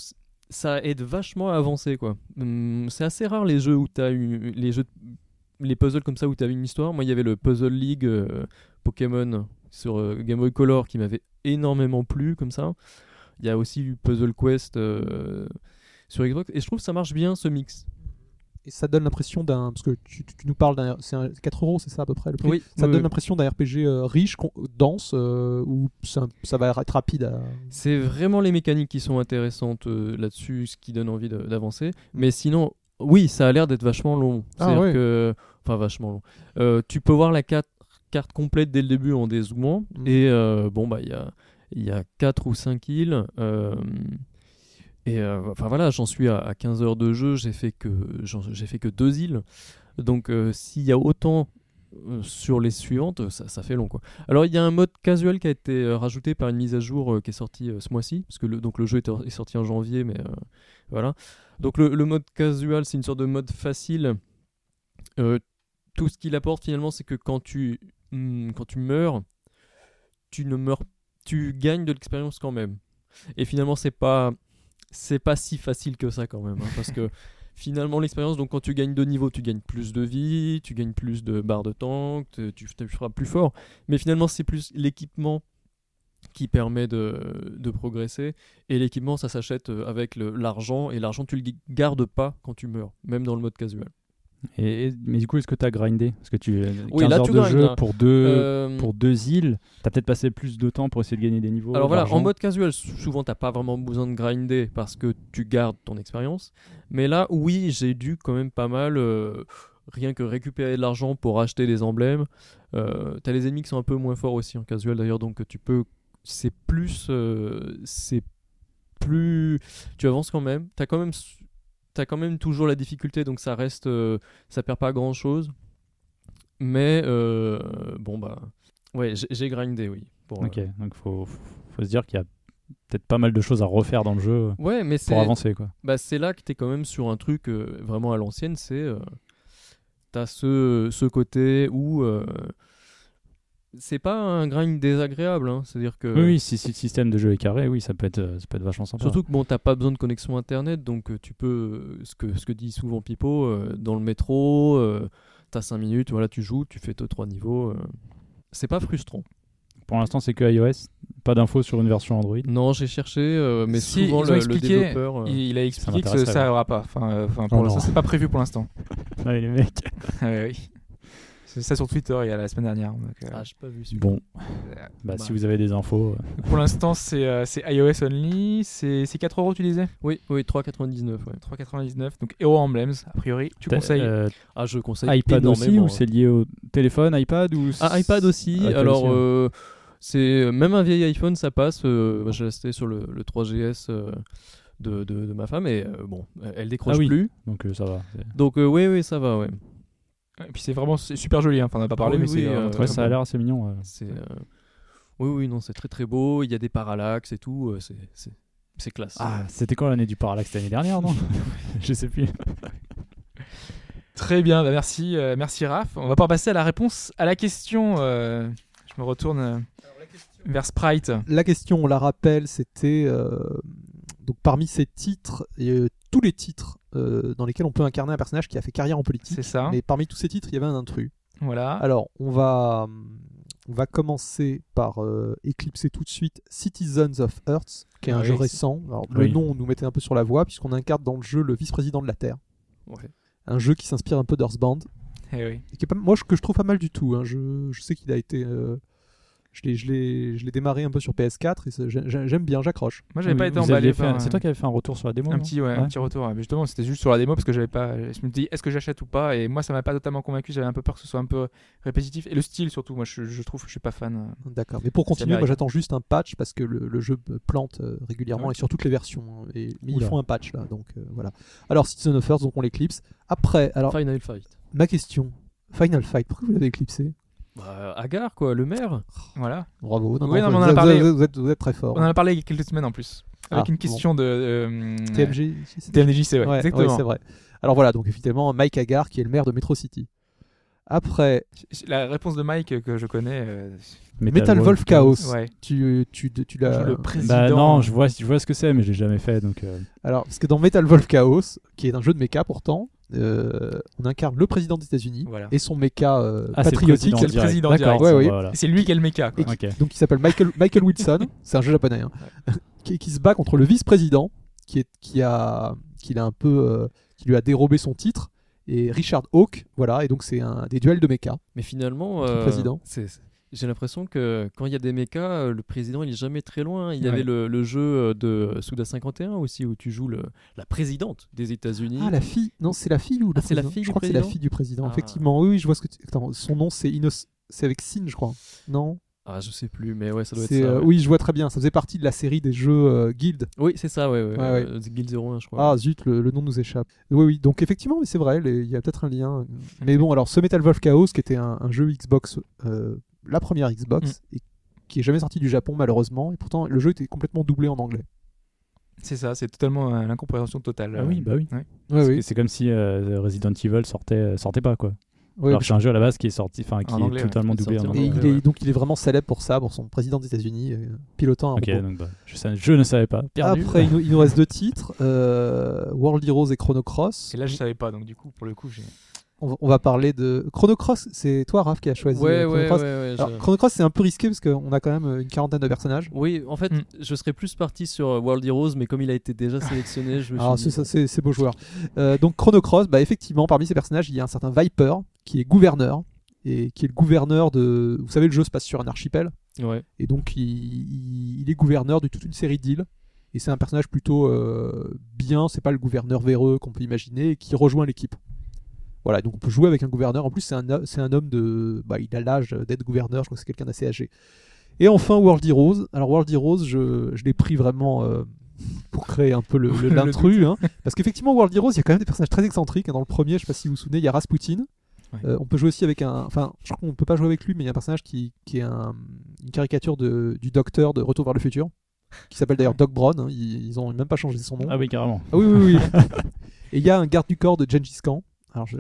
S3: ça aide vachement à avancer quoi. Hum, c'est assez rare les jeux où tu as eu les jeux les puzzles comme ça où tu as une histoire. Moi, il y avait le Puzzle League euh, Pokémon sur euh, Game Boy Color qui m'avait énormément plu comme ça. Il y a aussi eu Puzzle Quest euh, sur Xbox. Et je trouve que ça marche bien ce mix.
S4: Et ça donne l'impression d'un parce que tu, nous parles d'un c'est 4 euros c'est ça à peu près le prix?
S3: Oui,
S4: ça donne l'impression d'un RPG euh, riche dense euh, où ça, va être rapide
S3: c'est vraiment les mécaniques qui sont intéressantes euh, là-dessus ce qui donne envie d'avancer. Mais sinon oui ça a l'air d'être vachement long. Ah, que enfin vachement long. Tu peux voir la carte, carte complète dès le début en dézoomant mm. et bon bah il y a y a 4 ou 5 îles et euh, enfin voilà, j'en suis à, 15 heures de jeu, j'ai fait que j'ai fait que deux îles. Donc euh, s'il y a autant euh, sur les suivantes, ça, fait long quoi. Alors il y a un mode casual qui a été rajouté par une mise à jour qui est sortie ce mois-ci, parce que le, donc le jeu est, sorti en janvier, mais voilà. Donc le, mode casual, c'est une sorte de mode facile. tout ce qu'il apporte finalement, c'est que quand tu quand tu meurs, tu ne meurs tu gagnes de l'expérience quand même. Et finalement, c'est pas c'est pas si facile que ça quand même, hein, parce que finalement l'expérience, donc quand tu gagnes de niveau, tu gagnes plus de vie, tu gagnes plus de barres de tank, te- tu, tu feras plus fort. Mais finalement, c'est plus l'équipement qui permet de, de progresser. Et l'équipement, ça s'achète euh, avec l'argent, et l'argent, tu le gardes pas quand tu meurs, même dans le mode casual.
S2: Et, mais du coup, est-ce que tu as grindé? Parce que tu 15
S3: Oui, là,
S2: heures
S3: tu
S2: de jeu pour deux,
S3: Euh,
S2: pour deux îles. T'as peut-être passé plus de temps pour essayer de gagner des niveaux.
S3: Alors voilà, en mode casual, sou- souvent t'as pas vraiment besoin de grinder parce que tu gardes ton expérience. Mais là, oui, j'ai dû quand même pas mal, euh, rien que récupérer de l'argent pour acheter des emblèmes. Euh, t'as les ennemis qui sont un peu moins forts aussi en casual d'ailleurs, donc tu peux, c'est plus, euh, c'est plus, tu avances quand même. T'as quand même, t'as quand même toujours la difficulté, donc ça reste, euh, ça perd pas grand chose. Mais euh, bon bah, ouais, j'ai- grindé, oui. Pour,
S2: Ok,
S3: euh,
S2: donc faut, faut, faut se dire qu'il y a peut-être pas mal de choses à refaire dans le jeu
S3: Ouais, mais c'est
S2: pour avancer. quoi.
S3: bah, c'est là que tu es quand même sur un truc vraiment à l'ancienne. C'est. T'as ce, ce côté où. C'est pas un grind désagréable. hein, C'est-à-dire que.
S2: Oui, oui, si, si le système de jeu est carré, oui, ça peut être, euh, ça peut être vachement sympa.
S3: Surtout que bon, t'as pas besoin de connexion internet, donc euh, tu peux, euh, ce que, ce que dit souvent Pipo, euh, dans le métro, euh, t'as 5 minutes, voilà, tu joues, tu fais 2-3 niveaux. euh, c'est pas frustrant.
S2: Pour l'instant, c'est que iOS. Pas d'infos sur une version Android.
S3: Non, j'ai cherché, euh, mais
S1: Si,
S3: souvent le, développeur. euh,
S1: Il, il a expliqué que ça
S2: ouais.
S1: aura pas. Enfin, euh, enfin, pour
S2: Oh
S1: l'instant,
S2: non.
S1: c'est pas prévu pour l'instant.
S2: Ouais, les mecs.
S1: Ah oui. C'est ça sur Twitter il y a la semaine dernière. donc, euh,
S3: Ah, j'ai pas vu celui
S2: Bon,
S1: euh,
S2: bah,
S3: Bah.
S2: si vous avez des infos. euh,
S1: Pour l'instant, c'est euh, c'est iOS only. C'est c'est 4 euros, tu disais?
S3: Oui, oui, 3,99. Ouais.
S1: 3,99. Donc Hero Emblems, a priori, tu conseilles.
S2: euh,
S3: Ah, je conseille
S2: iPad aussi ou
S3: hein.
S2: c'est lié au téléphone, iPad ou
S3: Ah, iPad aussi.
S2: iPad
S3: Alors,
S2: aussi, ouais.
S3: euh, c'est même un vieil iPhone, ça passe. Euh, moi, j'ai resté sur le, le 3GS euh, de, de, de ma femme et euh, bon, elle décroche
S2: Ah oui.
S3: plus.
S2: Donc euh, ça va.
S3: Donc, euh, oui, oui, ça va, ouais.
S1: Et puis c'est vraiment c'est super joli. Hein. Enfin, on n'a pas parlé,
S3: Oui,
S1: mais
S3: oui,
S1: c'est
S3: euh,
S2: Ouais,
S1: très
S2: ça a l'air assez mignon. ouais.
S3: C'est, euh, oui, oui, non, c'est très très beau. Il y a des parallaxes et tout. euh, c'est, c'est, c'est classe.
S2: Ah, c'était quand l'année du parallaxe l'année dernière, non? Je sais plus.
S1: Très bien, bah merci, euh, merci Raph. On va pouvoir passer à la réponse à la question. euh, je me retourne euh, vers Sprite.
S4: La question, on la rappelle, c'était euh, donc parmi ces titres, et, euh, tous les titres euh, dans lesquels on peut incarner un personnage qui a fait carrière en politique.
S1: C'est ça.
S4: Mais parmi tous ces titres, il y avait un intrus.
S1: Voilà.
S4: Alors, on va, on va commencer par euh, éclipser tout de suite Citizens of Earth, qui est un jeu
S1: oui,
S4: récent. Alors, le
S2: Oui.
S4: nom nous mettait un peu sur la voie, puisqu'on incarne dans le jeu le vice-président de la Terre.
S3: Ouais.
S4: Un jeu qui s'inspire un peu d'Earthbound.
S1: Eh oui.
S4: Et qui est pas, moi, je- que je trouve pas mal du tout. hein. Je, je sais qu'il a été. euh, je l'ai- je l'ai je l'ai démarré un peu sur PS4 et j'aime bien, j'accroche.
S1: Moi, j'avais
S2: Vous-
S1: pas été emballé par
S2: C'est toi qui avais fait un retour sur la démo
S1: un petit, ouais, un petit retour. Mais justement, c'était juste sur la démo parce que j'avais pas. Je me dis, est-ce que j'achète ou pas? Et moi, ça m'a pas totalement convaincu. J'avais un peu peur que ce soit un peu répétitif. Et le style, surtout. Moi, je, je trouve que je suis pas fan.
S4: D'accord. Mais pour continuer, moi j'attends juste un patch parce que le, le jeu me plante euh, régulièrement
S1: Ouais.
S4: et sur toutes les versions. hein. Et, mais ils font un patch là, donc euh, voilà. Alors Citizen of Earth, donc on l'éclipse. Après, alors
S3: Final Fight.
S4: ma question, Final Fight, pourquoi vous l'avez éclipsé?
S3: Bah, Agar, quoi, le maire.
S1: Voilà.
S4: Bravo.
S1: Oui, non, mais on
S4: vous,
S1: en a
S4: vous-
S1: parlé.
S4: vous- vous êtes, vous êtes très fort.
S1: On en a parlé il y a quelques semaines en plus. Avec
S4: Ah,
S1: une question de. euh,
S4: TMG. c'est-
S1: TMDJC, ouais,
S4: Ouais,
S1: exactement.
S4: ouais, c'est vrai. Alors voilà, donc effectivement, Mike Hagar qui est le maire de Metro City. Après,
S1: La réponse de Mike que je connais. euh,
S4: Metal Wolf Chaos.
S1: ouais.
S4: tu, tu, tu, l'as.
S1: le président.
S2: Bah non, je vois, je vois ce que c'est, mais j'ai jamais fait, donc. euh,
S4: Alors, parce que dans Metal Wolf Chaos, qui est un jeu de mecha pourtant, euh, on incarne le président des États-Unis
S1: Voilà.
S4: et son mecha euh,
S2: Ah, c'est le
S4: patriotique.
S1: c'est le
S2: direct.
S1: président direct.
S4: Ouais,
S2: ça,
S4: oui.
S2: voilà.
S1: C'est lui qui est le méca. quoi.
S4: Et-
S2: Ok.
S4: donc il s'appelle Michael, Michael Wilson, c'est un jeu japonais, hein, qui, qui se bat contre le vice-président, qui, est, qui, a, qui, l'a un peu, euh, qui lui a dérobé son titre, et Richard Hawke, voilà, et donc c'est un, des duels de mecha.
S3: Mais finalement, euh,
S4: président.
S3: J'ai l'impression que quand il y a des mechas, euh, le président il est jamais très loin. Il y
S1: Ouais.
S3: avait le, le jeu euh, de Suda 51 aussi où tu joues le, la présidente des États-Unis.
S4: Ah, la fille Non, c'est la fille ou
S3: Ah, c'est la fille
S4: Je
S3: du
S4: crois que c'est la
S3: président
S4: fille du président,
S3: Ah.
S4: effectivement. Oui, je vois ce que tu... Attends, son nom c'est Inos... C'est avec Sin, je crois. Non?
S3: Ah, je sais plus, mais ouais, ça doit être ça.
S4: euh,
S3: ouais.
S4: Oui, je vois très bien. Ça faisait partie de la série des jeux euh, Guild.
S3: Oui, c'est ça, ouais, ouais.
S4: Ouais,
S3: euh, Guild 01, je crois.
S4: Ah zut, le, le nom nous échappe. Oui, oui, donc effectivement, mais c'est vrai, il y a peut-être un lien. Mais bon, alors ce Metal Wolf Chaos, qui était un, un jeu Xbox, la première Xbox,
S1: Mm.
S4: et qui est jamais sorti du Japon malheureusement, et pourtant le jeu était complètement doublé en anglais.
S1: C'est ça, c'est totalement euh, l'incompréhension totale.
S2: Ah oui, bah oui.
S1: Ouais.
S4: Ouais,
S2: C'est-
S4: oui.
S2: C'est comme si euh, Resident Evil sortait, sortait pas, quoi.
S4: Ouais,
S2: Alors c'est un jeu à la base qui est sorti, enfin qui
S1: En
S2: est
S1: anglais,
S2: totalement doublé en
S4: Et
S2: anglais.
S4: il est, donc il est vraiment célèbre pour ça, pour son président des États-Unis, euh, pilotant un
S2: Ok,
S4: robot.
S2: donc bah, je, sais- je ne savais pas. Perdu.
S4: Après, il nous, il nous reste deux titres, euh, World Heroes et Chrono Cross.
S1: Et là, je savais pas, donc du coup, pour le coup, j'ai.
S4: On, va- parler de Chrono Cross. C'est toi, Raph, qui a choisi
S3: Ouais,
S4: euh, Chrono
S3: ouais,
S4: Alors,
S3: je-
S4: c'est un peu risqué parce qu'on a quand même euh, une quarantaine de personnages.
S3: Oui, en fait,
S1: Mm.
S3: je serais plus parti sur euh, World Heroes, mais comme il a été déjà sélectionné, je me
S4: Alors,
S3: suis
S4: c'est
S3: dit,
S4: c'est c'est beau joueur. Euh, donc, Chrono Cross, bah, effectivement, parmi ces personnages, il y a un certain Viper qui est gouverneur et qui est le gouverneur de. Vous savez, le jeu se passe sur un archipel.
S3: Ouais.
S4: Et donc, il, il- il est gouverneur de toute une série d'îles. Et c'est un personnage plutôt euh, bien, c'est pas le gouverneur véreux qu'on peut imaginer, et qui rejoint l'équipe. Voilà, donc on peut jouer avec un gouverneur. En plus, c'est un, un homme de. Bah, il a l'âge d'être gouverneur, je crois que c'est quelqu'un d'assez âgé. Et enfin, World Heroes. Alors, World Heroes, je, je l'ai pris vraiment euh, pour créer un peu le- le- l'intrus. hein. parce qu'effectivement, World Heroes, il y a quand même des personnages très excentriques. hein. Dans le premier, je sais pas si vous vous souvenez, il y a Rasputin.
S1: Ouais.
S4: Euh, on peut jouer aussi avec un. Enfin, je crois qu'on peut pas jouer avec lui, mais il y a un personnage qui, qui est un- une caricature de, du docteur de Retour vers le futur, qui s'appelle d'ailleurs Doc Brown. hein. Ils, ils ont même pas changé son nom.
S2: Ah oui, carrément.
S4: Ah oui, oui, oui. Et il y a un garde du corps de Gengis Khan. Alors je,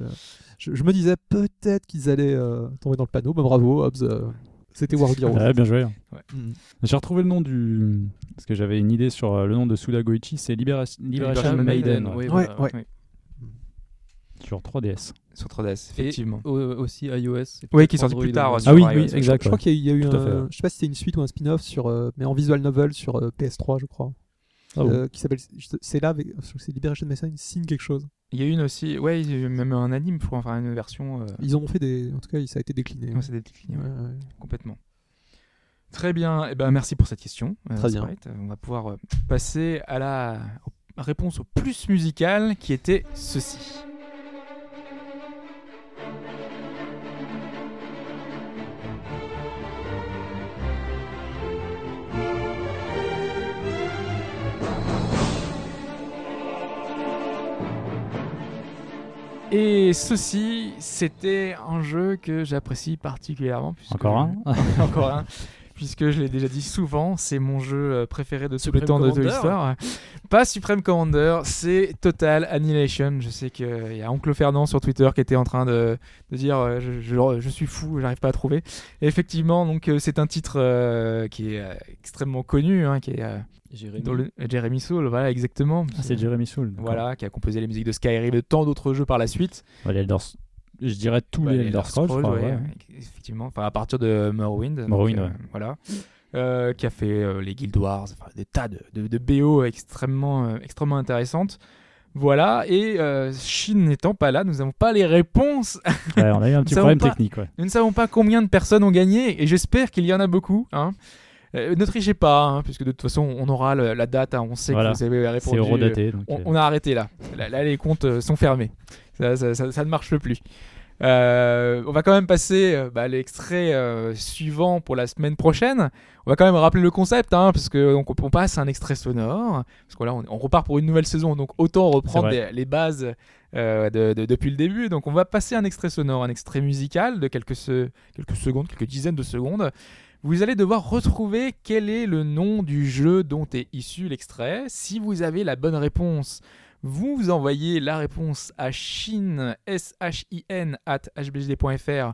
S4: je, je me disais peut-être qu'ils allaient euh, tomber dans le panneau. Bah, bravo, Hobbs. euh, c'était World Heroes.
S2: Ouais, bien joué.
S4: Mm.
S2: J'ai retrouvé le nom du. Parce que j'avais une idée sur euh, le nom de Suda Goichi, c'est Libera- Liberation
S1: Liberation
S2: Maiden,
S1: Maiden,
S3: oui,
S4: Ouais,
S3: voilà.
S4: ouais.
S2: sur 3DS.
S1: Sur 3DS, effectivement.
S3: Au- aussi iOS. et
S1: Oui, qui est sorti plus tard. sur
S2: Ah oui,
S1: iOS.
S2: oui, exact.
S4: Je crois qu'il y a, eu un.
S2: fait, ouais.
S4: Je sais pas si c'était une suite ou un spin-off sur, euh, mais en visual novel sur euh, PS3, je crois.
S2: Ah.
S4: Euh, qui s'appelle. C'est là, c'est Liberation Machine, signe quelque chose.
S1: Il y a une aussi, ouais, il y a eu même un anime, pour enfin une version. euh,
S4: Ils ont fait des. En tout cas, ça a été décliné.
S1: ouais, c'est décliné, ouais,
S4: Ouais, ouais.
S1: complètement. Très bien, et ben merci pour cette question. euh,
S4: Très bien.
S1: On va pouvoir euh, passer à la réponse au plus musical qui était ceci. Et ceci, c'était un jeu que j'apprécie particulièrement.
S2: Encore un
S1: Encore un. Puisque je l'ai déjà dit souvent, c'est mon jeu euh, préféré de tous les
S3: Supreme
S1: temps de Toy. Story. Pas Supreme Commander, c'est Total Annihilation. Je sais qu'il y a Oncle Fernand sur Twitter qui était en train de, de dire euh, je, je- je suis fou, j'arrive pas à trouver. Et effectivement, donc euh, c'est un titre euh, qui est euh, extrêmement connu, hein, qui est euh,
S3: Jérémy.
S1: dans le- Jeremy Soule, voilà exactement.
S2: Ah, c'est Jeremy Soule. d'accord.
S1: Voilà, qui a composé les musiques de Skyrim et de tant d'autres jeux par la suite.
S2: Elder- Je dirais tous
S1: Ouais,
S2: les Elder Scrolls, crois.
S1: ouais,
S2: ouais.
S1: effectivement. Enfin, à partir de Morrowind. donc,
S2: Morrowind,
S1: euh,
S2: ouais.
S1: Voilà. Euh, qui a fait euh, les Guild Wars, enfin, des tas de, de, de BO extrêmement, euh, extrêmement intéressantes. Voilà, et euh, Chine n'étant pas là, nous n'avons pas les réponses.
S2: Ouais, on a eu un petit problème
S1: pas.
S2: technique. Ouais.
S1: Nous ne savons pas combien de personnes ont gagné, et j'espère qu'il y en a beaucoup. Hein. Euh, ne trichez pas, hein, puisque de toute façon, on aura le- la date, hein, on sait
S2: Voilà.
S1: que vous avez répondu.
S2: C'est. Donc,
S1: On,
S2: euh,
S1: on a arrêté là. là. là, les comptes euh, sont fermés. Ça, ça- ça- ça ne marche plus. Euh, on va quand même passer euh, bah, à l'extrait euh, suivant pour la semaine prochaine. On va quand même rappeler le concept, hein, parce que donc, on passe à un extrait sonore. Parce que là, on, on repart pour une nouvelle saison, donc autant reprendre des- les bases euh, de- de- depuis le début. Donc on va passer un extrait sonore, un extrait musical de quelques, se- quelques secondes, quelques dizaines de secondes. Vous allez devoir retrouver quel est le nom du jeu dont est issu l'extrait. Si vous avez la bonne réponse, vous envoyez la réponse à Shin, S-H-I-N, at hbgd.fr.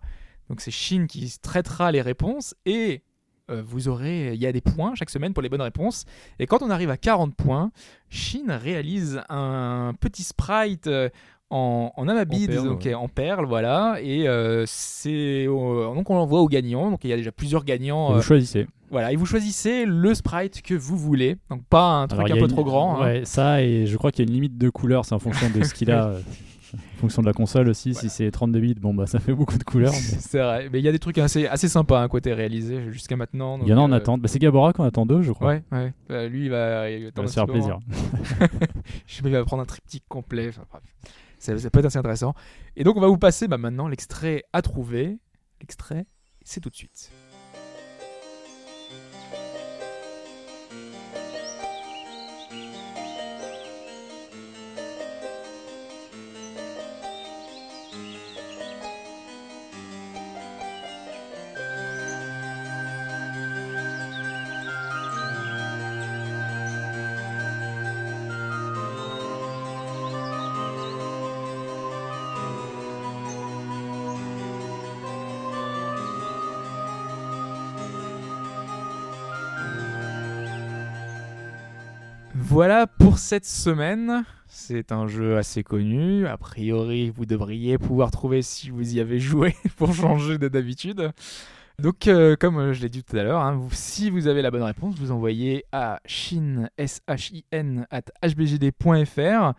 S1: Donc c'est Shin qui traitera les réponses et euh, vous aurez, il y a des points chaque semaine pour les bonnes réponses. Et quand on arrive à 40 points, Shin réalise un petit sprite euh, en, en amabide,
S3: En perle,
S1: donc
S3: ouais.
S1: en perle, voilà. Et euh, c'est euh, donc on l'envoie aux gagnants. Donc il y a déjà plusieurs gagnants.
S2: vous
S1: euh,
S2: choisissez.
S1: voilà, et vous choisissez le sprite que vous voulez. Donc pas un truc
S2: Alors, il
S1: un peu
S2: une-
S1: trop grand. hein.
S2: Ouais, ça, et je crois qu'il y a une limite de couleurs, c'est en fonction de ce qu'il a. euh, En fonction de la console aussi,
S1: Voilà.
S2: si c'est 32 bits, bon bah ça fait beaucoup de couleurs. mais
S1: C'est vrai, mais il y a des trucs assez, assez sympas à côté réalisé jusqu'à maintenant.
S2: Il y en a en
S1: euh,
S2: attente. Bah, c'est Gabora qu'on attend deux, je crois.
S1: Ouais, ouais. Bah, lui, il va, il va
S2: va se faire plaisir.
S1: Je sais pas, il va prendre un triptyque complet. Enfin, bref. Ça, peut être assez intéressant. Et donc, on va vous passer bah, maintenant l'extrait à trouver. L'extrait, c'est tout de suite. Voilà pour cette semaine. C'est un jeu assez connu. A priori, vous devriez pouvoir trouver si vous y avez joué pour changer de d'habitude. Donc, euh, comme euh, je l'ai dit tout à l'heure, hein, si vous avez la bonne réponse, vous envoyez à shin, S-H-I-N, at hbgd.fr.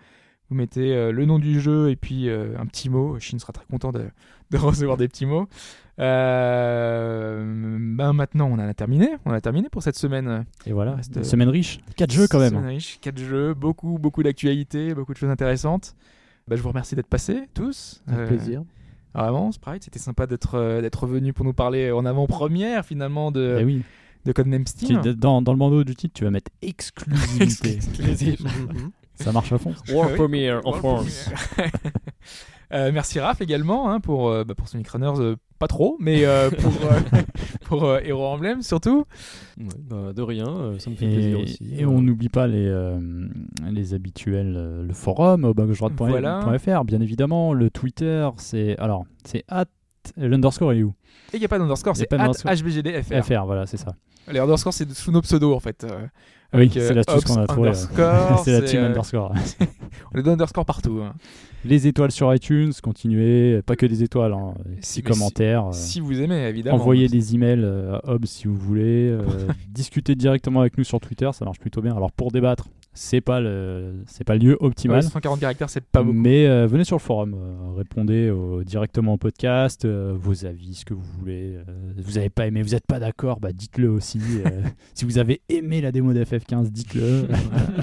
S1: Vous mettez euh, le nom du jeu et puis euh, un petit mot. Shin sera très content de, de recevoir des petits mots. Euh, ben maintenant, on en a terminé. On a terminé pour cette semaine.
S2: Et voilà,
S1: Reste-
S2: une semaine riche. 4 jeux quand même.
S1: Semaine riche, 4 jeux, beaucoup, beaucoup d'actualités, beaucoup de choses intéressantes. Bah, je vous remercie d'être passés tous.
S4: Avec plaisir.
S1: Vraiment, Sprite, c'était sympa d'être d'être venu pour nous parler en avant-première finalement de,
S2: Eh oui.
S1: de Codename Steam.
S2: Tu- dans, dans le bandeau du titre, tu vas mettre exclusivité. Ça marche à fond.
S3: World
S1: Oui.
S3: Premiere en France.
S1: Euh, merci Raph également hein, pour, euh, bah, pour Sonic Runners, euh, pas trop, mais euh, pour, euh, pour euh, Hero Emblem surtout.
S3: Ouais, bah, de rien, euh, ça me fait plaisir
S2: Et,
S3: aussi.
S2: et on n'oublie pas les, euh, les habituels, euh, le forum au gauche-droite.fr,
S1: Voilà.
S2: bien évidemment. Le Twitter, c'est alors c'est at l'underscore est où?
S1: Et il n'y a pas d'underscore, c'est
S2: pas
S1: at. HBGDFR.
S2: FR, voilà, c'est ça.
S1: Les underscores, c'est sous nos pseudos en fait. Euh,
S2: Oui, c'est
S1: euh,
S2: l'astuce qu'on a trouvé.
S1: underscore,
S2: c'est la team
S1: euh,
S2: underscore.
S1: On est des underscores partout. hein.
S2: Les étoiles sur iTunes, continuez, pas que des étoiles, hein, des
S1: Si-
S2: commentaires. euh,
S1: Si vous aimez, évidemment.
S2: Envoyez des emails euh, à Hobbs si vous voulez. euh, discutez directement avec nous sur Twitter, ça marche plutôt bien. Alors pour débattre, c'est pas le c'est pas le lieu
S1: Ouais,
S2: optimal.
S1: 140 caractères, c'est pas beaucoup.
S2: Mais euh, venez sur le forum, euh, répondez au- directement au podcast, euh, vos avis, ce que vous voulez. vous n'avez pas aimé, vous n'êtes pas d'accord, bah dites-le aussi. si vous avez aimé la démo d'FF15, dites-le.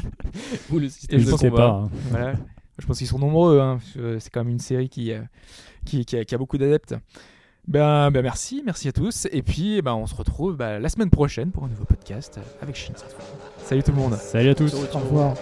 S3: Ou le système
S1: je
S3: de combat.
S2: pas. hein.
S1: Voilà. Je pense qu'ils sont nombreux. hein, C'est quand même une série qui, qui, qui a, qui a beaucoup d'adeptes. Ben, ben merci, merci à tous. Et puis, ben, on se retrouve ben, la semaine prochaine pour un nouveau podcast avec Shin cette fois. Salut tout le monde.
S2: Salut à tous.
S4: Au revoir.